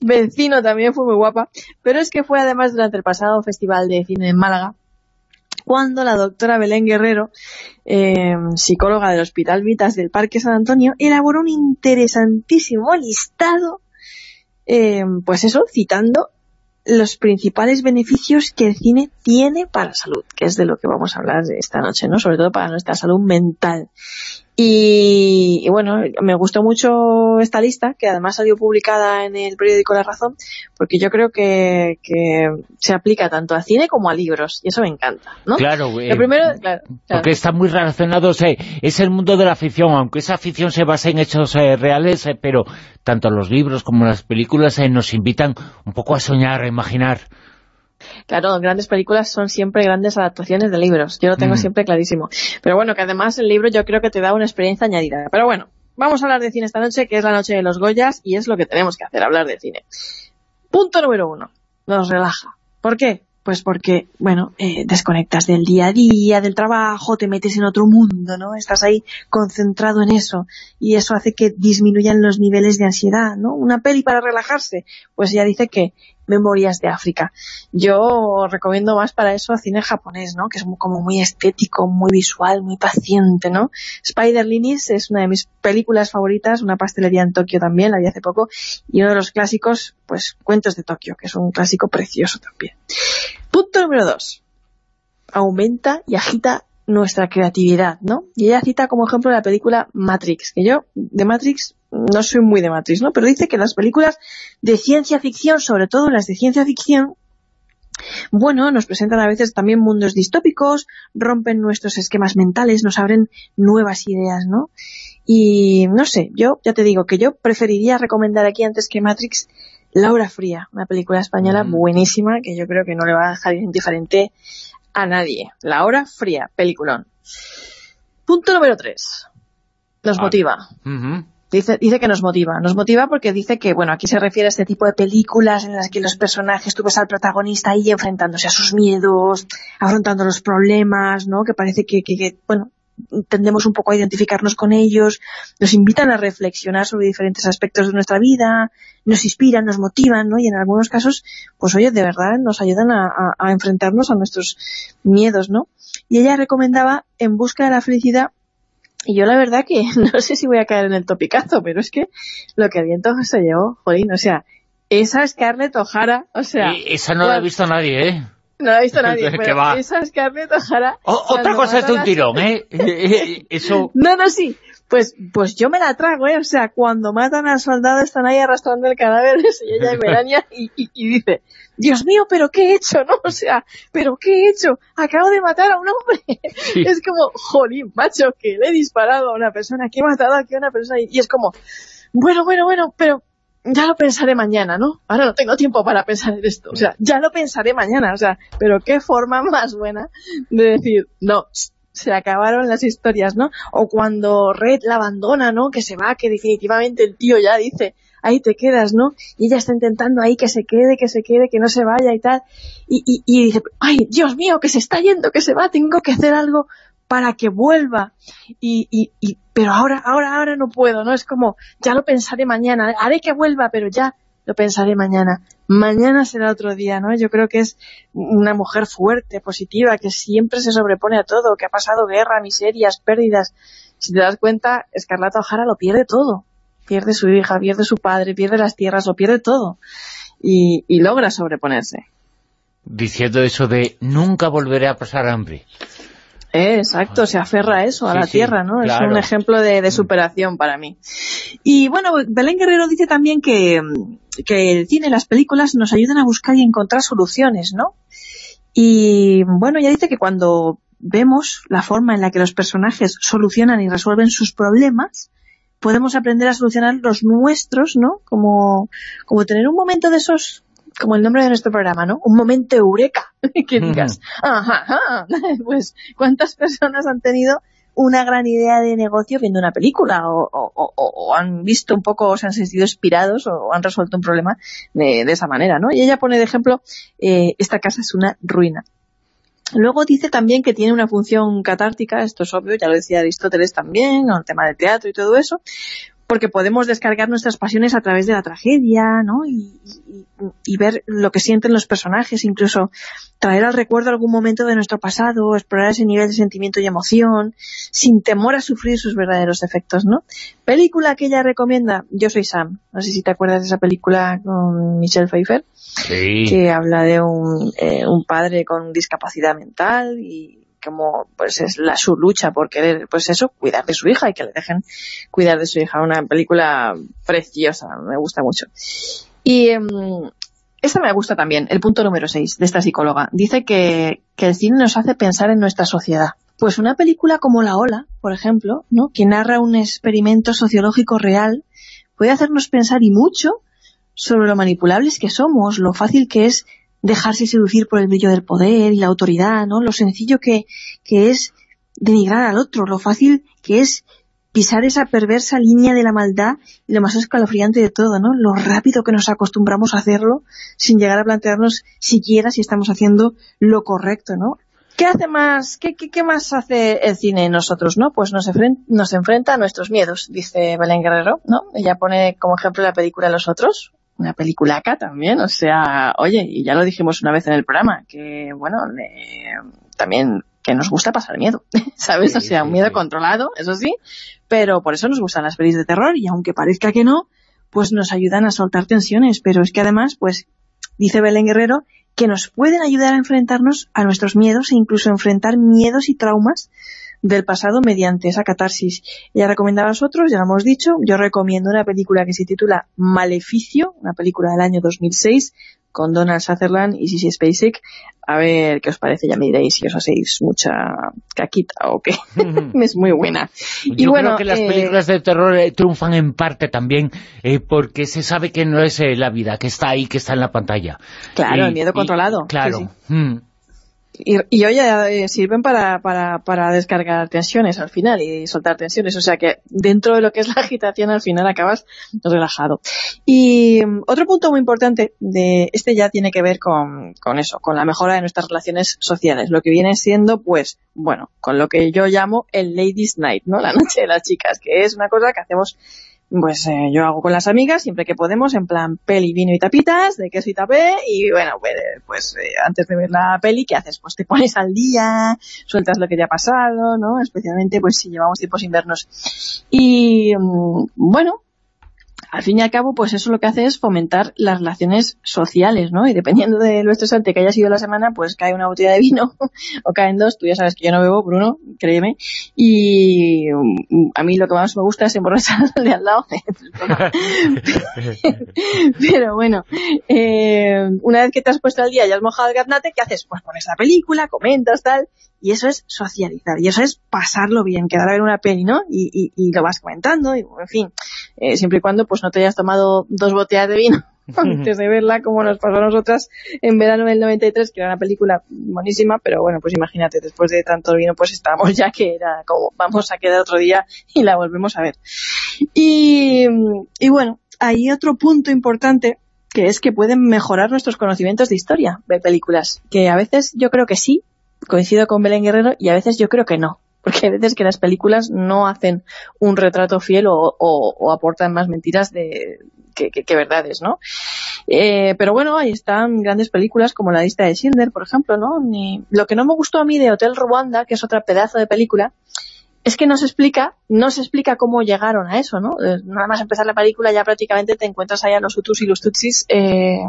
Vecino también fue muy guapa. Pero es que fue además durante el pasado Festival de Cine en Málaga, cuando la doctora Belén Guerrero, eh, psicóloga del Hospital Vitas del Parque San Antonio, elaboró un interesantísimo listado, eh, pues eso, citando los principales beneficios que el cine tiene para la salud, que es de lo que vamos a hablar esta noche, ¿no? Sobre todo para nuestra salud mental. Y, y bueno, me gustó mucho esta lista, que además salió publicada en el periódico La Razón, porque yo creo que, que se aplica tanto a cine como a libros, y eso me encanta, ¿no? Claro, eh, Lo primero, claro, claro. Porque está muy relacionado, eh, es el mundo de la ficción, aunque esa ficción se basa en hechos eh, reales, eh, pero tanto los libros como las películas eh, nos invitan un poco a soñar, a imaginar. Claro, grandes películas son siempre grandes adaptaciones de libros. Yo lo tengo Mm. siempre clarísimo. Pero bueno, que además el libro yo creo que te da una experiencia añadida. Pero bueno, vamos a hablar de cine esta noche, que es la noche de los Goyas, y es lo que tenemos que hacer, hablar de cine. Punto número uno. Nos relaja. ¿Por qué? Pues porque, bueno, eh, desconectas del día a día, del trabajo, te metes en otro mundo, ¿no? Estás ahí concentrado en eso y eso hace que disminuyan los niveles de ansiedad, ¿no? Una peli para relajarse, pues ella dice que Memorias de África. Yo recomiendo más para eso cine japonés, ¿no? Que es muy- como muy estético, muy visual, muy paciente, ¿no? Spider Linis es una de mis películas favoritas, una pastelería en Tokio también, la vi hace poco, y uno de los clásicos, pues Cuentos de Tokio, que es un clásico precioso también. Punto número dos. Aumenta y agita nuestra creatividad, ¿no? Y ella cita como ejemplo la película Matrix, que yo de Matrix no soy muy de Matrix, ¿no? Pero dice que las películas de ciencia ficción, sobre todo las de ciencia ficción, bueno, nos presentan a veces también mundos distópicos, rompen nuestros esquemas mentales, nos abren nuevas ideas, ¿no? Y no sé, yo ya te digo que yo preferiría recomendar aquí antes que Matrix Laura Fría, una película española buenísima que yo creo que no le va a dejar indiferente a nadie. Laura Fría, peliculón. Punto número tres. Nos Ah. motiva. Dice, dice que nos motiva. Nos motiva porque dice que, bueno, aquí se refiere a este tipo de películas en las que los personajes, tú ves al protagonista ahí enfrentándose a sus miedos, afrontando los problemas, ¿no? Que parece que, que, que, bueno, tendemos un poco a identificarnos con ellos, nos invitan a reflexionar sobre diferentes aspectos de nuestra vida, nos inspiran, nos motivan, ¿no? Y en algunos casos, pues oye, de verdad nos ayudan a, a- a enfrentarnos a nuestros miedos, ¿no? Y ella recomendaba En busca de la felicidad Y yo la verdad que no sé si voy a caer en el topicazo, pero es que lo que viento se llevó, jolín, o sea, esa Scarlett O'Hara, o sea... esa no la ha visto nadie, ¿eh? No la ha visto nadie, pero esa Scarlett O'Hara... otra cosa es de un tirón, ¿eh? Eso... No, no, sí, pues, pues yo me la trago, ¿eh? O sea, cuando matan al soldado están ahí arrastrando el cadáver de ella y Melania y, y, dice, Dios mío, ¿pero qué he hecho, no? O sea, ¿pero qué he hecho? Acabo de matar a un hombre. Es como, jolín, macho, que le he disparado a una persona, que he matado aquí a una persona. Y, es como, bueno, bueno, bueno, pero ya lo pensaré mañana, ¿no? Ahora no tengo tiempo para pensar en esto. O sea, ya lo pensaré mañana. O sea, pero qué forma más buena de decir, no, se acabaron las historias, ¿no? O cuando Red la abandona, ¿no? Que se va, que definitivamente el tío ya dice, ahí te quedas, ¿no? Y ella está intentando ahí que se quede, que se quede, que no se vaya y tal. Y, y, y dice, ay, Dios mío, que se está yendo, que se va, tengo que hacer algo para que vuelva. Y, y, y, pero ahora, ahora, ahora no puedo, ¿no? Es como, ya lo pensaré mañana, haré que vuelva, pero ya lo pensaré mañana. Mañana será otro día, ¿no? Yo creo que es una mujer fuerte, positiva, que siempre se sobrepone a todo, que ha pasado guerra, miserias, pérdidas. Si te das cuenta, Escarlata O'Hara lo pierde todo. Pierde su hija, pierde su padre, pierde las tierras, lo pierde todo. Y, y logra sobreponerse. Diciendo eso de nunca volveré a pasar hambre. Eh, exacto, se aferra a eso, a la tierra, ¿no? Es un ejemplo de, de, superación para mí. Y bueno, Belén Guerrero dice también que, que el cine las películas nos ayudan a buscar y encontrar soluciones, ¿no? Y bueno, ella dice que cuando vemos la forma en la que los personajes solucionan y resuelven sus problemas, podemos aprender a solucionar los nuestros, ¿no? Como, como tener un momento de esos como el nombre de nuestro programa, ¿no? Un momento eureka, que digas, ajá, pues ¿cuántas personas han tenido una gran idea de negocio viendo una película o, han visto un poco, o se han sentido inspirados o han resuelto un problema de, esa manera, ¿no? Y ella pone de ejemplo, eh, esta casa es una ruina. Luego dice también que tiene una función catártica, esto es obvio, ya lo decía Aristóteles también, el tema del teatro y todo eso, porque podemos descargar nuestras pasiones a través de la tragedia, ¿no? Y, ver lo que sienten los personajes, incluso traer al recuerdo algún momento de nuestro pasado, explorar ese nivel de sentimiento y emoción, sin temor a sufrir sus verdaderos efectos, ¿no? Película que ella recomienda, Yo soy Sam. No sé si te acuerdas de esa película con Michelle Pfeiffer. Sí. Que habla de un, eh, un padre con discapacidad mental y como pues es la su lucha por querer, pues eso, cuidar de su hija y que le dejen cuidar de su hija. Una película preciosa, me gusta mucho. Y em, esta me gusta también, el punto número 6 de esta psicóloga. Dice que, que el cine nos hace pensar en nuestra sociedad. Pues una película como La Ola, por ejemplo, ¿no? que narra un experimento sociológico real, puede hacernos pensar y mucho sobre lo manipulables que somos, lo fácil que es dejarse seducir por el brillo del poder y la autoridad, ¿no? Lo sencillo que, que es denigrar al otro, lo fácil que es pisar esa perversa línea de la maldad y lo más escalofriante de todo, ¿no? Lo rápido que nos acostumbramos a hacerlo sin llegar a plantearnos siquiera si estamos haciendo lo correcto, ¿no? ¿Qué hace más, qué, qué, qué más hace el cine en nosotros, no? Pues nos, nos enfrenta a nuestros miedos, dice Belén Guerrero, ¿no? Ella pone como ejemplo la película Los Otros, una peliculaca también, o sea, oye, y ya lo dijimos una vez en el programa, que, bueno, también que nos gusta pasar miedo, ¿sabes? o sea, un miedo controlado, eso sí, pero por eso nos gustan las pelis de terror, y aunque parezca que no, pues nos ayudan a soltar tensiones, pero es que además, pues, dice Belén Guerrero, que nos pueden ayudar a enfrentarnos a nuestros miedos e incluso enfrentar miedos y traumas del pasado mediante esa catarsis. Ella recomendaba a vosotros, ya lo hemos dicho, yo recomiendo una película que se titula Maleficio, una película del año 2006, con Donald Sutherland y Sissy Spacek. A ver qué os parece, ya me diréis si os hacéis mucha caquita o qué. es muy buena. Yo y bueno, creo que las eh, películas de terror eh, triunfan en parte también eh, porque se sabe que no es la vida, que está ahí, que está en la pantalla. Claro, el miedo controlado. Claro. Mm. Y, y oye, eh, sirven para, para, para descargar tensiones al final y soltar tensiones. O sea que dentro de lo que es la agitación al final acabas relajado. Y mm, otro punto muy importante de este ya tiene que ver con, con eso, con la mejora de nuestras relaciones sociales. Lo que viene siendo, pues, bueno, con lo que yo llamo el Ladies Night, ¿no? La noche de las chicas, que es una cosa que hacemos pues eh, yo hago con las amigas siempre que podemos, en plan peli, vino y tapitas, de queso y tapé, y bueno, pues, pues eh, antes de ver la peli, ¿qué haces? Pues te pones al día, sueltas lo que ya ha pasado, ¿no? Especialmente pues si llevamos tiempo sin vernos. Y mm, bueno, al fin y al cabo, pues eso lo que hace es fomentar las relaciones sociales, ¿no? Y dependiendo de lo estresante que haya sido la semana, pues cae una botella de vino o caen dos. Tú ya sabes que yo no bebo, Bruno, créeme. Y mm, a mí lo que más me gusta es emborrachar al de al lado. Pero bueno, eh, una vez que te has puesto al día y has mojado el gaznate, ¿qué haces? Pues pones la película, comentas, tal, y eso es socializar, y eso es pasarlo bien, quedar a ver una peli, ¿no? Y, y, lo vas comentando, y en fin, eh, siempre y cuando pues no te hayas tomado dos botellas de vino antes de verla, como nos pasó a nosotras en verano del 93, que era una película buenísima, pero bueno, pues imagínate, después de tanto vino, pues estábamos ya que era como, vamos a quedar otro día y la volvemos a ver. Y, y bueno, hay otro punto importante que es que pueden mejorar nuestros conocimientos de historia de películas, que a veces yo creo que sí, coincido con Belén Guerrero y a veces yo creo que no. Porque hay veces que las películas no hacen un retrato fiel o, aportan más mentiras de, que, verdades, ¿no? Eh, pero bueno, ahí están grandes películas como la lista de Schindler, por ejemplo, ¿no? lo que no me gustó a mí de Hotel Rwanda, que es otra pedazo de película, es que no se explica, no se explica cómo llegaron a eso, ¿no? Eh, nada más empezar la película ya prácticamente te encuentras ahí a los Hutus y los Tutsis eh,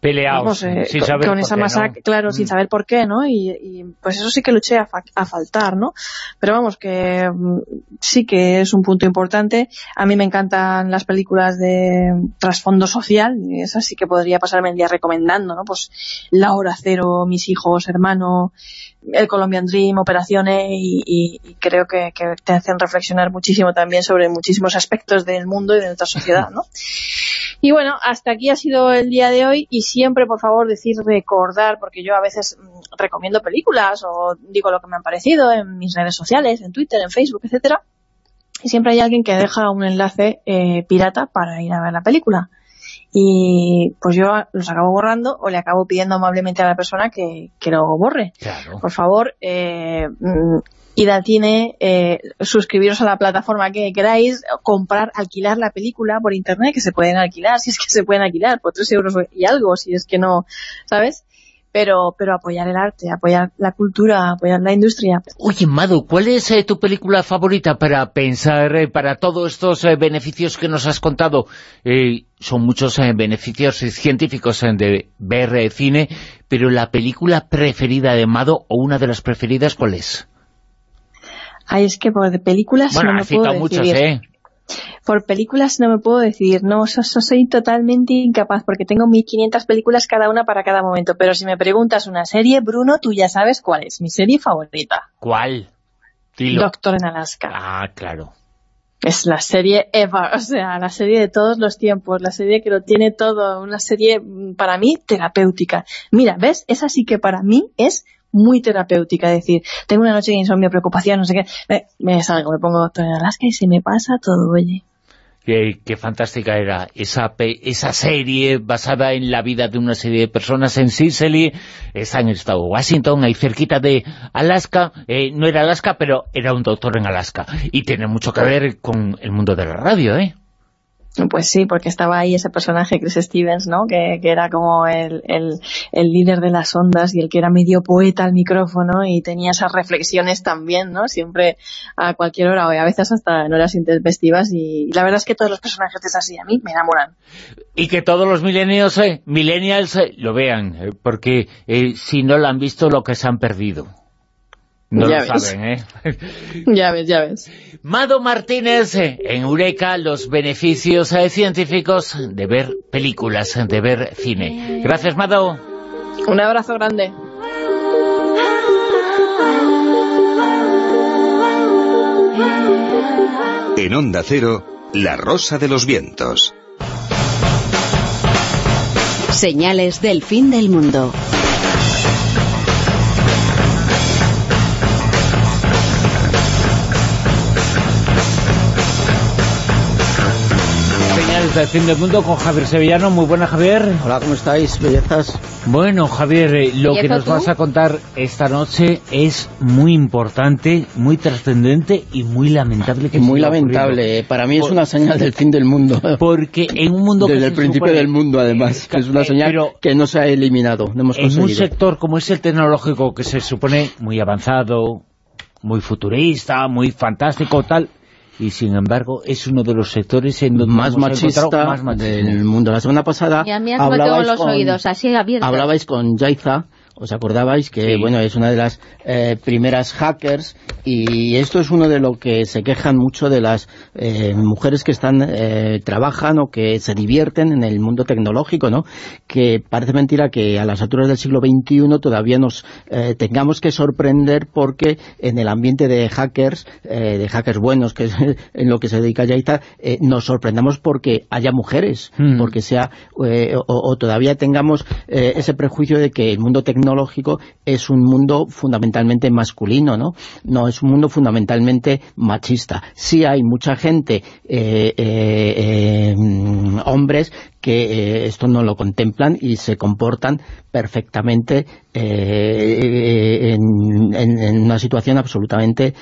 peleados eh, sin con, saber esa masacre, claro, sin mm. saber por qué, ¿no? Y, pues eso sí que luché a, a, faltar, ¿no? Pero vamos, que mm, sí que es un punto importante. A mí me encantan las películas de trasfondo social, y esas sí que podría pasarme el día recomendando, ¿no? Pues La Hora Cero, Mis Hijos, Hermano, El Colombian Dream, Operaciones, y, creo que, que, te hacen reflexionar muchísimo también sobre muchísimos aspectos del mundo y de nuestra sociedad, ¿no? Y bueno, hasta aquí ha sido el día de hoy y siempre, por favor, decir recordar, porque yo a veces mm, recomiendo películas o digo lo que me han parecido en mis redes sociales, en Twitter, en Facebook, etcétera y siempre hay alguien que deja un enlace eh, pirata para ir a ver la película. Y pues yo los acabo borrando o le acabo pidiendo amablemente a la persona que, que lo borre. Por favor, eh, mm, id al cine, eh, suscribiros a la plataforma que queráis, comprar, alquilar la película por internet, que se pueden alquilar, si es que se pueden alquilar, por tres euros y algo, si es que no, ¿sabes? Pero, pero apoyar el arte, apoyar la cultura, apoyar la industria. Oye, Mado, ¿cuál es eh, tu película favorita para pensar, eh, para todos estos beneficios que nos has contado? son muchos beneficios científicos de ver cine, pero la película preferida de Mado, o una de las preferidas, ¿cuál es? Ay, es que por películas no me puedo decidir. ¿eh? Por películas no me puedo decidir, no, soy totalmente incapaz porque tengo 1500 películas cada una para cada momento, pero si me preguntas una serie, Bruno, tú ya sabes cuál es, mi serie favorita. ¿Cuál? Doctor en Alaska. Ah, claro. Es la serie Eva, o sea, la serie de todos los tiempos, la serie que lo tiene todo, una serie mm, para mí terapéutica. Mira, ¿ves? Esa sí que para mí es muy terapéutica, decir, tengo una noche de insomnio, preocupación, no sé qué, me, salgo, me pongo doctor en Alaska y se me pasa todo, oye. Qué, fantástica era esa, esa serie basada en la vida de una serie de personas en Sicily, está en el estado de Washington, ahí cerquita de Alaska, eh, no era Alaska, pero era un doctor en Alaska, y tiene mucho que ver con el mundo de la radio, ¿eh? Pues sí, porque estaba ahí ese personaje, Chris Stevens, ¿no? Que, era como el, líder de las ondas y el que era medio poeta al micrófono y tenía esas reflexiones también, ¿no? Siempre a cualquier hora o a veces hasta en horas intempestivas y, la verdad es que todos los personajes de así a mí me enamoran. Y que todos los millennials, eh, millennials eh, lo vean, eh, porque si no lo han visto lo que se han perdido. No lo saben, ¿eh? ya ves, ya ves. Mado Martínez, en Eureka, los beneficios eh, científicos de ver películas, de ver cine. Gracias, Mado. Un abrazo grande. En Onda Cero, La Rosa de los Vientos. Señales del fin del mundo. Noticias del fin del mundo con Javier Sevillano. Muy buena, Javier. Hola, ¿cómo estáis, bellezas? Bueno, Javier, eh, lo que nos tú? vas a contar esta noche es muy importante, muy trascendente y muy lamentable. Que Muy lamentable. Para mí es Por- una señal del fin del mundo. Porque en un mundo que Desde se el principio supone- del mundo, además. que es una señal pero- que no se ha eliminado. No hemos En un conseguido. sector como es el tecnológico, que se supone muy avanzado, muy futurista, muy fantástico, tal, y sin embargo es uno de los sectores en donde más machista, más machismo. del mundo. La semana pasada Y a mí me tengo hablabais los con- oídos así abiertos. Hablabais con Yaiza, os acordabais que Sí. bueno es una de las eh, primeras hackers y esto es uno de lo que se quejan mucho de las eh, mujeres que están eh, trabajan o que se divierten en el mundo tecnológico, ¿no? Que parece mentira que a las alturas del siglo XXI todavía nos eh, tengamos que sorprender porque en el ambiente de hackers, eh, de hackers buenos, que es en lo que se dedica Yaiza, eh, nos sorprendamos porque haya mujeres, Mm. porque sea o, o todavía tengamos ese prejuicio de que el mundo tecnológico es un mundo fundamentalmente masculino, ¿no? No es un mundo fundamentalmente machista. Sí hay mucha gente, eh, eh, eh, hombres, que esto no lo contemplan y se comportan perfectamente en, una situación absolutamente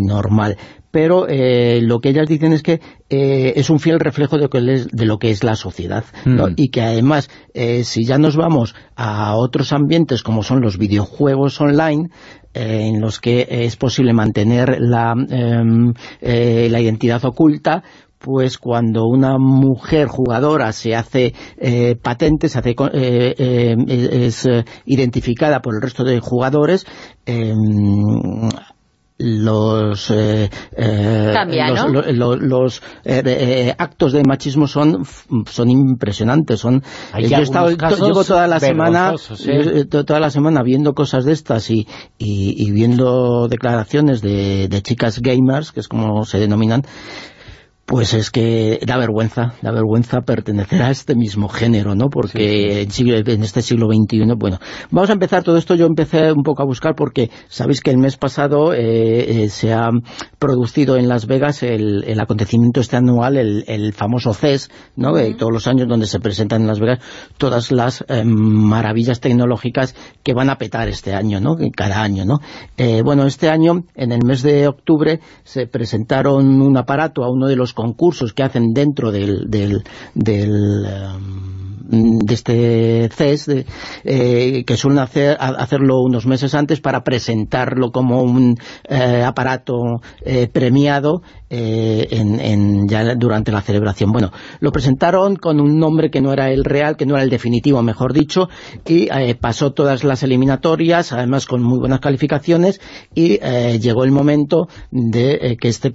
normal. Pero eh, lo que ellas dicen es que eh, es un fiel reflejo de, lo que es, de lo que es la sociedad. ¿no? Mm. Y que además, eh, si ya nos vamos a otros ambientes como son los videojuegos online, eh, en los que es posible mantener la, em, eh, la identidad oculta, pues cuando una mujer jugadora se hace eh, patente, se hace eh, eh, es eh, identificada por el resto de jugadores, em, los eh, eh, Cambia, los, eh, eh, actos de machismo son son impresionantes son Hay eh, yo he estado llevo toda la semana toda la semana viendo cosas de estas y, y, y viendo declaraciones de, de chicas gamers que es como se denominan pues es que da vergüenza, da vergüenza pertenecer a este mismo género, ¿no? Porque En, siglo- en este siglo XXI, bueno, vamos a empezar todo esto, yo empecé un poco a buscar porque sabéis que el mes pasado eh, eh, se ha producido en Las Vegas el, el acontecimiento este anual, el, el famoso CES, ¿no? Eh, todos los años donde se presentan en Las Vegas todas las eh, maravillas tecnológicas que van a petar este año, ¿no? Cada año, ¿no? Eh, bueno, este año, en el mes de octubre, se presentaron un aparato a uno de los concursos que hacen dentro del, del, del, em, de este CES de, eh, que suelen hacer, hacerlo unos meses antes para presentarlo como un eh, aparato eh, premiado eh, en, en- ya durante la celebración. Bueno, lo presentaron con un nombre que no era el real, que no era el definitivo, mejor dicho, y eh, pasó todas las eliminatorias, además con muy buenas calificaciones, y eh, llegó el momento de eh, que este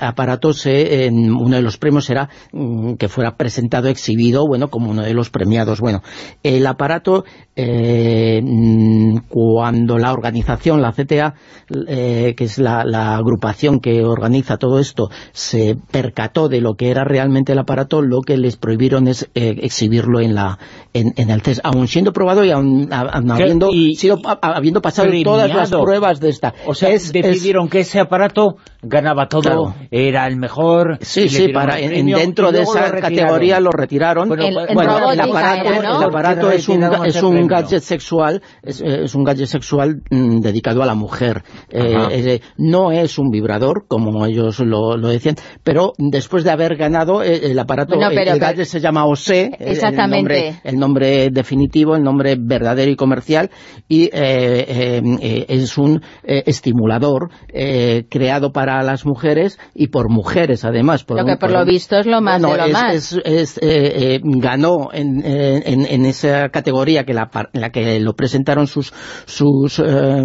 aparato, se, en uno de los premios era mm, que fuera presentado, exhibido, bueno, como uno de los premiados. Bueno, el aparato, mm, cuando la organización, la CTA, que es la, la agrupación que organiza todo esto, se percató de lo que era realmente el aparato, lo que les prohibieron es eh, exhibirlo en la en, en el CES, aún siendo probado y aún, habiendo, Y- sido, a- habiendo pasado todas las pruebas de esta. O sea, Es- es- decidieron que ese aparato ganaba todo, Claro. era el mejor. Sí, sí, para, en, dentro de esa lo categoría lo retiraron. Bueno, El, bueno, el aparato, era, ¿no? el aparato es un, es un premio. gadget sexual, es, es un gadget sexual mm, dedicado a la mujer. Eh, eh, no es un vibrador, como ellos lo, lo decían, pero después de haber ganado eh, el aparato, Bueno, el- pero- el, pero- gadget se llama OSE, eh, Exactamente. el nombre, el nombre definitivo, el nombre verdadero y comercial, y eh, eh, eh, es un eh, estimulador eh, creado para las mujeres y por mujeres además. Lo que un- por lo visto es lo más bueno, de lo es, más. es- es, eh, eh, ganó en, eh, en, en esa categoría que la, en la que lo presentaron sus, sus eh,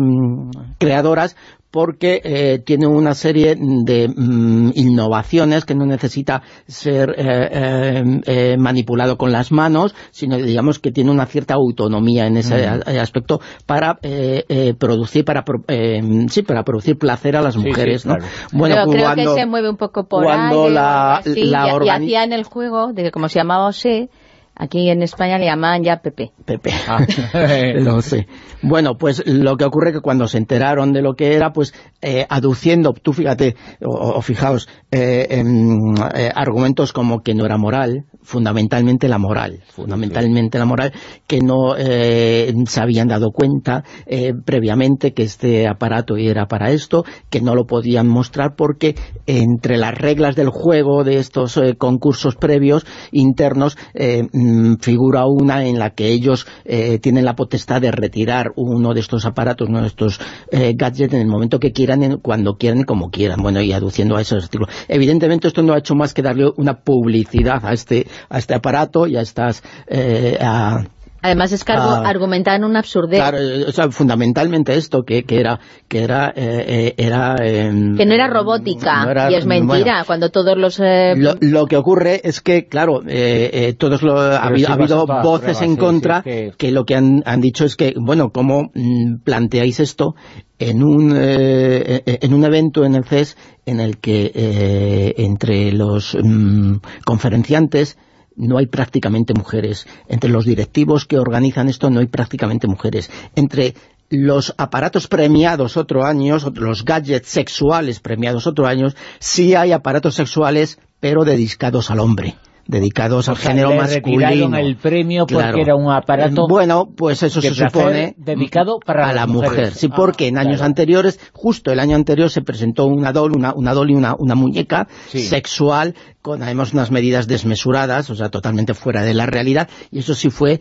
creadoras porque eh, tiene una serie de mm, innovaciones que no necesita ser eh, eh, eh, manipulado con las manos, sino digamos que tiene una cierta autonomía en ese Mm. aspecto para eh, eh, producir para pro- eh, sí para producir placer a las Sí, sí, mujeres, ¿no? claro. Bueno, Pero creo cuando- que se mueve un poco por cuando ahí, la- así, la y, y organi- hacía en el juego, de como se llamaba OSE, Aquí en España le llaman ya Pepe. Pepe, ah. lo sé. Bueno, pues lo que ocurre es que cuando se enteraron de lo que era, pues eh, aduciendo, tú fíjate, o, fijaos, eh, eh, argumentos como que no era moral, fundamentalmente la moral, fundamentalmente la moral, que no se habían dado cuenta previamente que este aparato era para esto, que no lo podían mostrar porque entre las reglas del juego de estos concursos previos internos mm, figura una en la que ellos tienen la potestad de retirar uno de estos aparatos, uno de estos eh, gadgets en el momento que quieran, cuando quieran y como quieran. Bueno, y aduciendo a esos estilos. Evidentemente esto no ha hecho más que darle una publicidad a este, a este aparato y a estas... Eh, Además es que ah, argumentan una absurdez. Claro, o sea, fundamentalmente esto, que, que era... Que era, eh, eh era em, que no era robótica, y es mentira, cuando todos los... Eh, lo, que ocurre es que, claro, eh, todos lo, ha, habido, voces en contra que... lo que han, han, dicho es que, bueno, ¿cómo mm, planteáis esto en un, en un evento en el CES en el que entre los mm, conferenciantes no hay prácticamente mujeres. Entre los directivos que organizan esto no hay prácticamente mujeres. Entre los aparatos premiados otro año, los gadgets sexuales premiados otro año, sí hay aparatos sexuales, pero dedicados al hombre dedicados al género le masculino. el premio porque era un aparato bueno pues eso se supone dedicado para a la mujer. sí porque en ah, años anteriores justo el año anterior se presentó una doll una, una doll y una, una muñeca sexual con además unas medidas desmesuradas o sea totalmente fuera de la realidad. Y eso sí fue eh,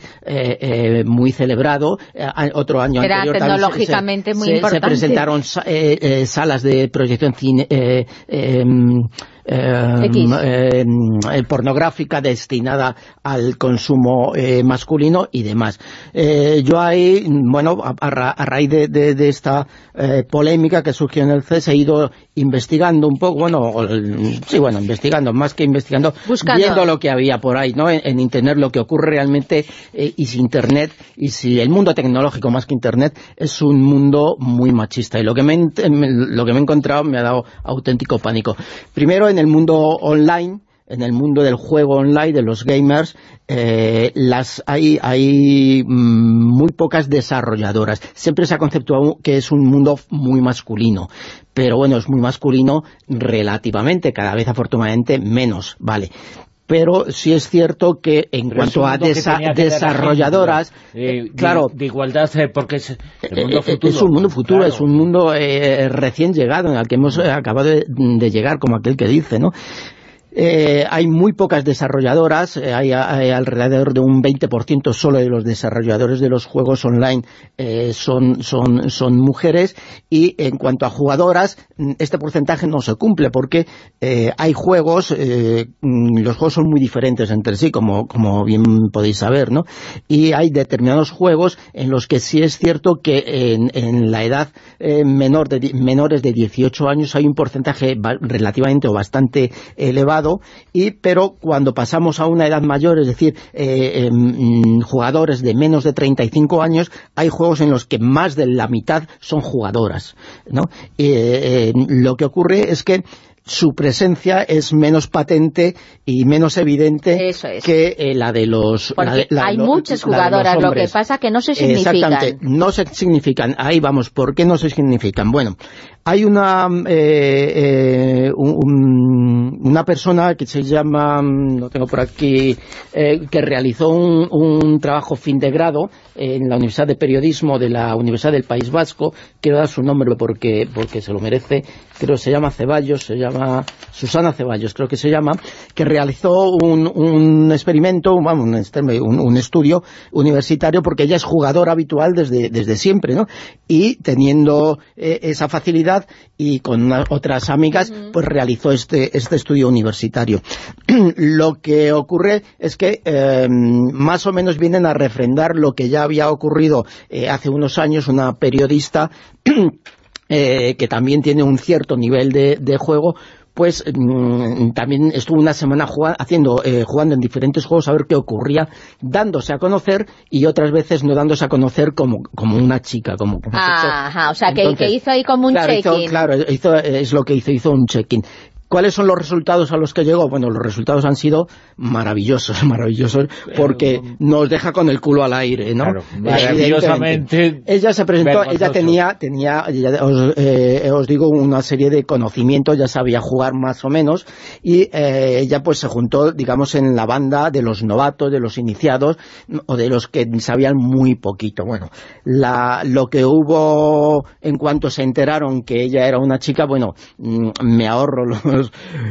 eh, muy celebrado. Eh, otro año era anterior tecnológicamente muy importante. se presentaron salas de proyección cine em, Em, em, eh, pornográfica destinada al consumo eh, masculino y demás. Eh, yo ahí, bueno, a, raíz de, esta polémica que surgió en el CES he ido investigando un poco, bueno, sí, bueno, investigando, más que investigando, viendo lo que había por ahí, ¿no? En, Internet, lo que ocurre realmente, y si Internet, y si el mundo tecnológico más que Internet, es un mundo muy machista. Y lo que me, lo que me he encontrado me ha dado auténtico pánico. Primero, en el mundo online, en el mundo del juego online, de los gamers, eh, las hay, hay mm, muy pocas desarrolladoras. Siempre se ha conceptuado que es un mundo muy masculino, pero bueno, es muy masculino relativamente, cada vez afortunadamente menos, ¿vale? Pero sí es cierto que en cuanto a desarrolladoras, eh, claro, de, igualdad, eh, porque es el mundo futuro. Es un mundo futuro, es un mundo recién llegado, en el que hemos acabado de, de, llegar, como aquel que dice, ¿no? Eh, hay muy pocas desarrolladoras, eh, hay, alrededor de un 20% solo de los desarrolladores de los juegos online eh, son, son, son mujeres y en cuanto a jugadoras, mm, este porcentaje no se cumple porque hay juegos, mm, los juegos son muy diferentes entre sí, como, como bien podéis saber, ¿no? Y hay determinados juegos en los que sí es cierto que en, en la edad menor de, menores de 18 años hay un porcentaje relativamente o bastante elevado y pero cuando pasamos a una edad mayor, es decir, eh, em, jugadores de menos de 35 años, hay juegos en los que más de la mitad son jugadoras. ¿no? Eh, lo que ocurre es que su presencia es menos patente y menos evidente que eh, la de los... hay muchas jugadoras, lo que pasa que no se significan. Exactamente, no se significan. Ahí vamos, ¿por qué no se significan? Bueno, hay una eh, eh, una persona que se llama, lo tengo por aquí, que realizó un, un, trabajo fin de grado en la Universidad de Periodismo de la Universidad del País Vasco, quiero dar su nombre porque, porque se lo merece, creo que se llama Ceballos, se llama Susana Ceballos, creo que se llama, que realizó un, un experimento, un, un, estudio universitario, porque ella es jugadora habitual desde, desde siempre, ¿no? Y teniendo eh, esa facilidad y con otras amigas, pues realizó este, este estudio universitario. lo que ocurre es que eh, más o menos vienen a refrendar lo que ya había ocurrido eh, hace unos años, una periodista eh, que también tiene un cierto nivel de, juego, pues mm, también estuvo una semana haciendo, eh, jugando en diferentes juegos a ver qué ocurría, dándose a conocer y otras veces no dándose a conocer como, como una chica. como, Ajá, o sea, que, hizo ahí como un check-in. Claro, hizo, es lo que hizo, hizo un check-in ¿Cuáles son los resultados a los que llegó? Bueno, los resultados han sido maravillosos, maravillosos, porque nos deja con el culo al aire, ¿no? maravillosamente. Ella se presentó, ella tenía, tenía eh, os, digo, una serie de conocimientos, ya sabía jugar más o menos, y eh, ella pues se juntó, digamos, en la banda de los novatos, de los iniciados, o de los que sabían muy poquito. Bueno, la, lo que hubo en cuanto se enteraron que ella era una chica, bueno, mm, me ahorro los,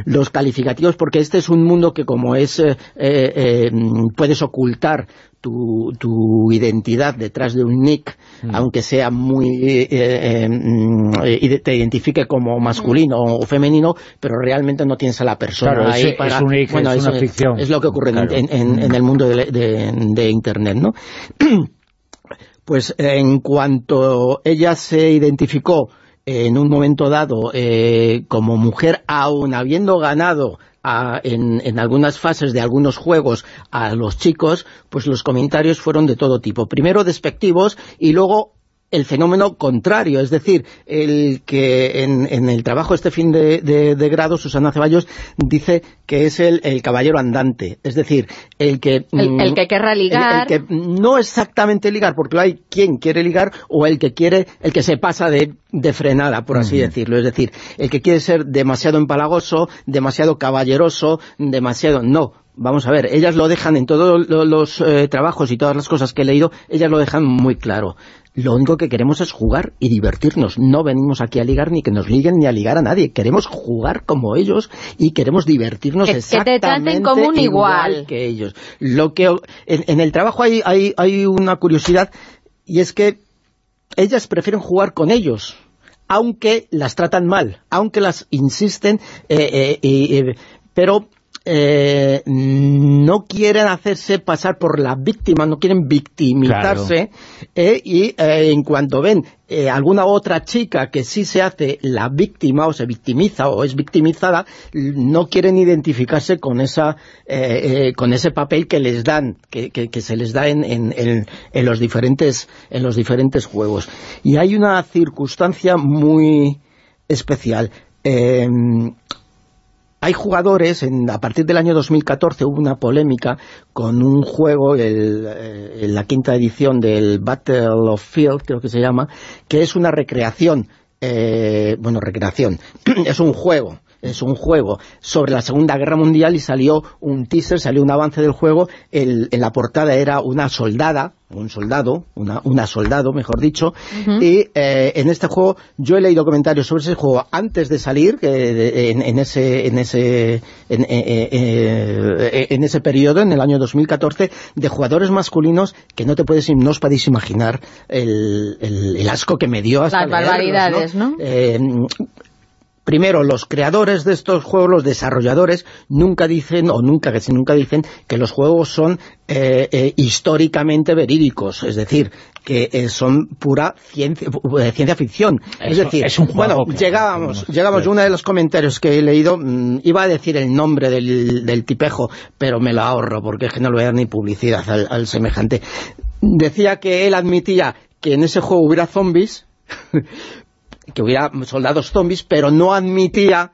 los calificativos, porque este es un mundo que como es, eh, eh, puedes ocultar tu, tu, identidad detrás de un nick, mm. aunque sea muy eh, eh, mm, te identifique como masculino o femenino, pero realmente no tienes a la persona ahí para... Es, un nick, bueno, es, una ficción. Es lo que ocurre en, en, el mundo de, de, Internet, ¿no? pues en cuanto ella se identificó en un momento dado eh, como mujer, aún habiendo ganado en, en, algunas fases de algunos juegos a los chicos, pues los comentarios fueron de todo tipo. Primero despectivos y luego el fenómeno contrario, es decir, el que en, el trabajo este fin de, grado, Susana Ceballos dice que es el, caballero andante, es decir, el que... El, que querrá ligar. El, que no exactamente ligar, porque hay quien quiere ligar o el que quiere, el que se pasa de, frenada, por así decirlo, es decir, el que quiere ser demasiado empalagoso, demasiado caballeroso, demasiado... No, vamos a ver, ellas lo dejan en todos los eh, trabajos y todas las cosas que he leído, ellas lo dejan muy claro lo único que queremos es jugar y divertirnos. No venimos aquí a ligar ni que nos liguen ni a ligar a nadie. Queremos jugar como ellos y queremos divertirnos exactamente igual. que ellos. Lo que en, el trabajo hay, hay, una curiosidad y es que ellas prefieren jugar con ellos aunque las tratan mal, aunque las insisten, eh, eh, eh, pero eh, no quieren hacerse pasar por la víctima, no quieren victimizarse, eh, y eh, en cuanto ven alguna otra chica que sí se hace la víctima o se victimiza o es victimizada, no quieren identificarse con esa con ese papel que les dan, que, que, se les da en, en, en, los diferentes, en los diferentes juegos. Y hay una circunstancia muy especial. Hay jugadores, en, a partir del año 2014 hubo una polémica con un juego, el, eh, la quinta edición del Battle of Field, creo que se llama, que es una recreación, eh, bueno, recreación, es un juego es un juego sobre la Segunda Guerra Mundial y salió un teaser, salió un avance del juego, en la portada era una soldada, un soldado, una, una soldado, mejor dicho, y eh, en este juego yo he leído comentarios sobre ese juego antes de salir, en, ese en ese en, eh, eh, en, ese periodo, en el año 2014, de jugadores masculinos que no te puedes no os podéis imaginar el, el, asco que me dio hasta Las barbaridades, ¿no? Primero, los creadores de estos juegos, los desarrolladores, nunca dicen, o nunca, que nunca dicen, que los juegos son eh, eh, históricamente verídicos, es decir, que eh, son pura ciencia, ciencia ficción. es decir, bueno, llegábamos, llegamos, uno de los comentarios que he leído, mm, iba a decir el nombre del, tipejo, pero me lo ahorro, porque es que no le voy a dar ni publicidad al, al semejante. Decía que él admitía que en ese juego hubiera zombies, que hubiera soldados zombies, pero no admitía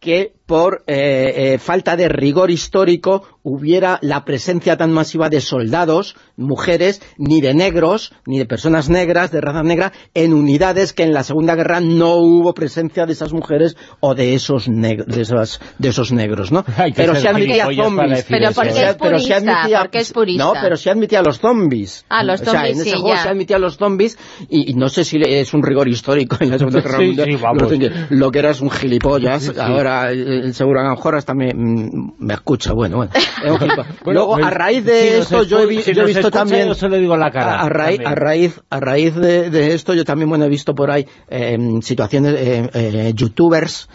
que por eh, eh, falta de rigor histórico hubiera la presencia tan masiva de soldados, mujeres, ni de negros, ni de personas negras, de raza negra, en unidades que en la Segunda Guerra no hubo presencia de esas mujeres o de esos de, esas, de esos negros, ¿no? pero se admitía zombies. Pero porque es purista, admitía, es purista. No, pero se admitía a los zombies. Ah, los zombies, o sea, en ese juego se admitía a los zombies y, no sé si es un rigor histórico en la Segunda Guerra Mundial. lo, que era es un gilipollas, ahora eh, seguro a lo mejor hasta me, mm, me escucha, bueno, bueno. Luego, a raíz de esto, yo he, visto también... digo la cara. A, raíz, a raíz, a raíz de, esto, yo también, bueno, he visto por ahí em, situaciones, eh, eh, youtubers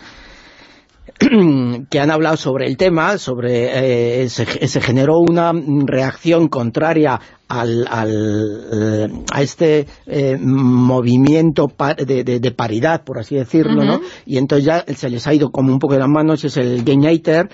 que han hablado sobre el tema, sobre eh, se, generó una reacción contraria al, al a este movimiento de, paridad, por así decirlo, ¿no? Y entonces ya se les ha ido como un poco de las manos, es el Gameater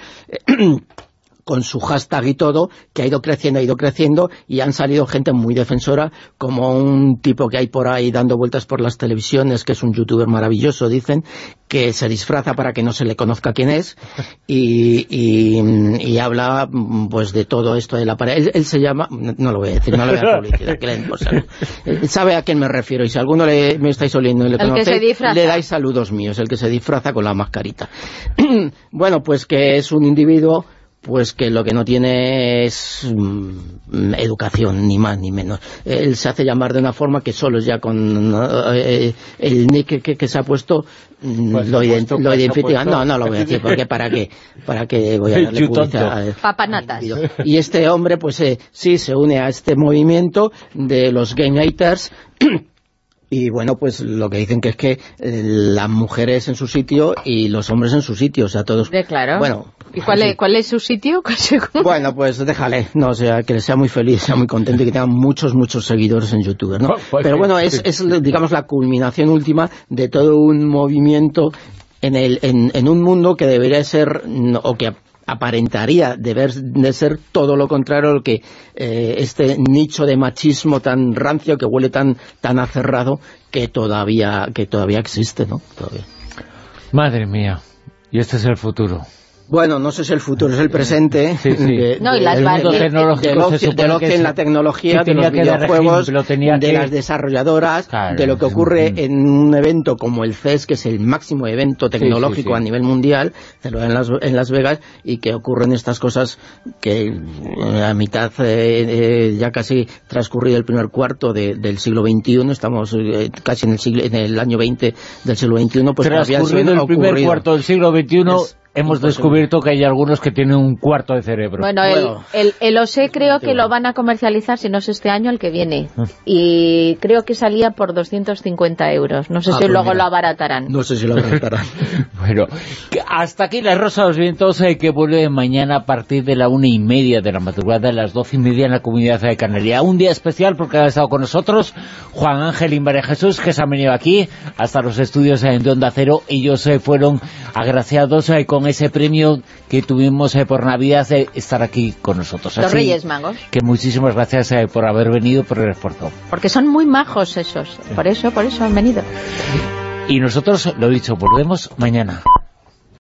con su hashtag y todo, que ha ido creciendo, ha ido creciendo, y han salido gente muy defensora, como un tipo que hay por ahí dando vueltas por las televisiones, que es un youtuber maravilloso, dicen, que se disfraza para que no se le conozca quién es, y, y, habla pues de todo esto de la pared. Él, se llama, no lo voy a decir, no le voy a publicidad, que le sabe a quién me refiero, y si alguno le, me estáis oliendo y le conoce, le dais saludos míos, el que se disfraza con la mascarita. bueno, pues que es un individuo pues que lo que no tiene es mm, educación, ni más ni menos. Él se hace llamar de una forma que solo ya con eh, el nick que, se ha puesto mm, pues lo, identifica. No, no lo voy a decir, porque para qué, para qué voy a darle publicidad. Papanatas. Y este hombre, pues eh, sí, se une a este movimiento de los game haters y bueno, pues lo que dicen que es que eh, las mujeres en su sitio y los hombres en su sitio, o sea, todos... De claro. Bueno, ¿Y cuál, es, cuál es su sitio? bueno, pues déjale, no, o sea, que sea muy feliz, sea muy contento y que tenga muchos, muchos seguidores en YouTube, ¿no? Pues Pero bueno, es, es, digamos, la culminación última de todo un movimiento en, el, en, en un mundo que debería ser, o que aparentaría deber de ser todo lo contrario a lo que eh, este nicho de machismo tan rancio que huele tan tan acerrado que todavía que todavía existe, ¿no? Todavía. Madre mía, y este es el futuro. Bueno, no sé si el futuro es el presente. Sí, sí. De, no, y las el mundo tecnológico de lo que en la tecnología, de los videojuegos, de las desarrolladoras, de lo que ocurre en un evento como el CES, que es el máximo evento tecnológico a nivel mundial, en Las, en Las Vegas, y que ocurren estas cosas que eh, a mitad, eh, eh, ya casi transcurrido el primer cuarto del siglo XXI, estamos casi en el, siglo, en el año 20 del siglo XXI, pues transcurrido el primer cuarto del siglo XXI hemos descubierto que hay algunos que tienen un cuarto de cerebro. Bueno, el, el, OSE creo que lo van a comercializar, si no es este año, el que viene. Ah. Y creo que salía por 250 euros. No sé ah, si pues luego lo abaratarán. No sé si lo abaratarán. bueno, hasta aquí la Rosa de los Vientos, eh, que vuelve mañana a partir de la una y media de la madrugada, a las doce y media en la Comunidad de Canaria. Un día especial porque ha estado con nosotros Juan Ángel y María Jesús, que se han venido aquí hasta los estudios de Onda Cero. Ellos se eh, fueron agraciados eh, con ese premio que tuvimos eh, por Navidad de estar aquí con nosotros. Los Reyes Magos. Que muchísimas gracias eh, por haber venido, por el esfuerzo. Porque son muy majos esos, por eso, por eso han venido. Y nosotros, lo dicho, volvemos mañana.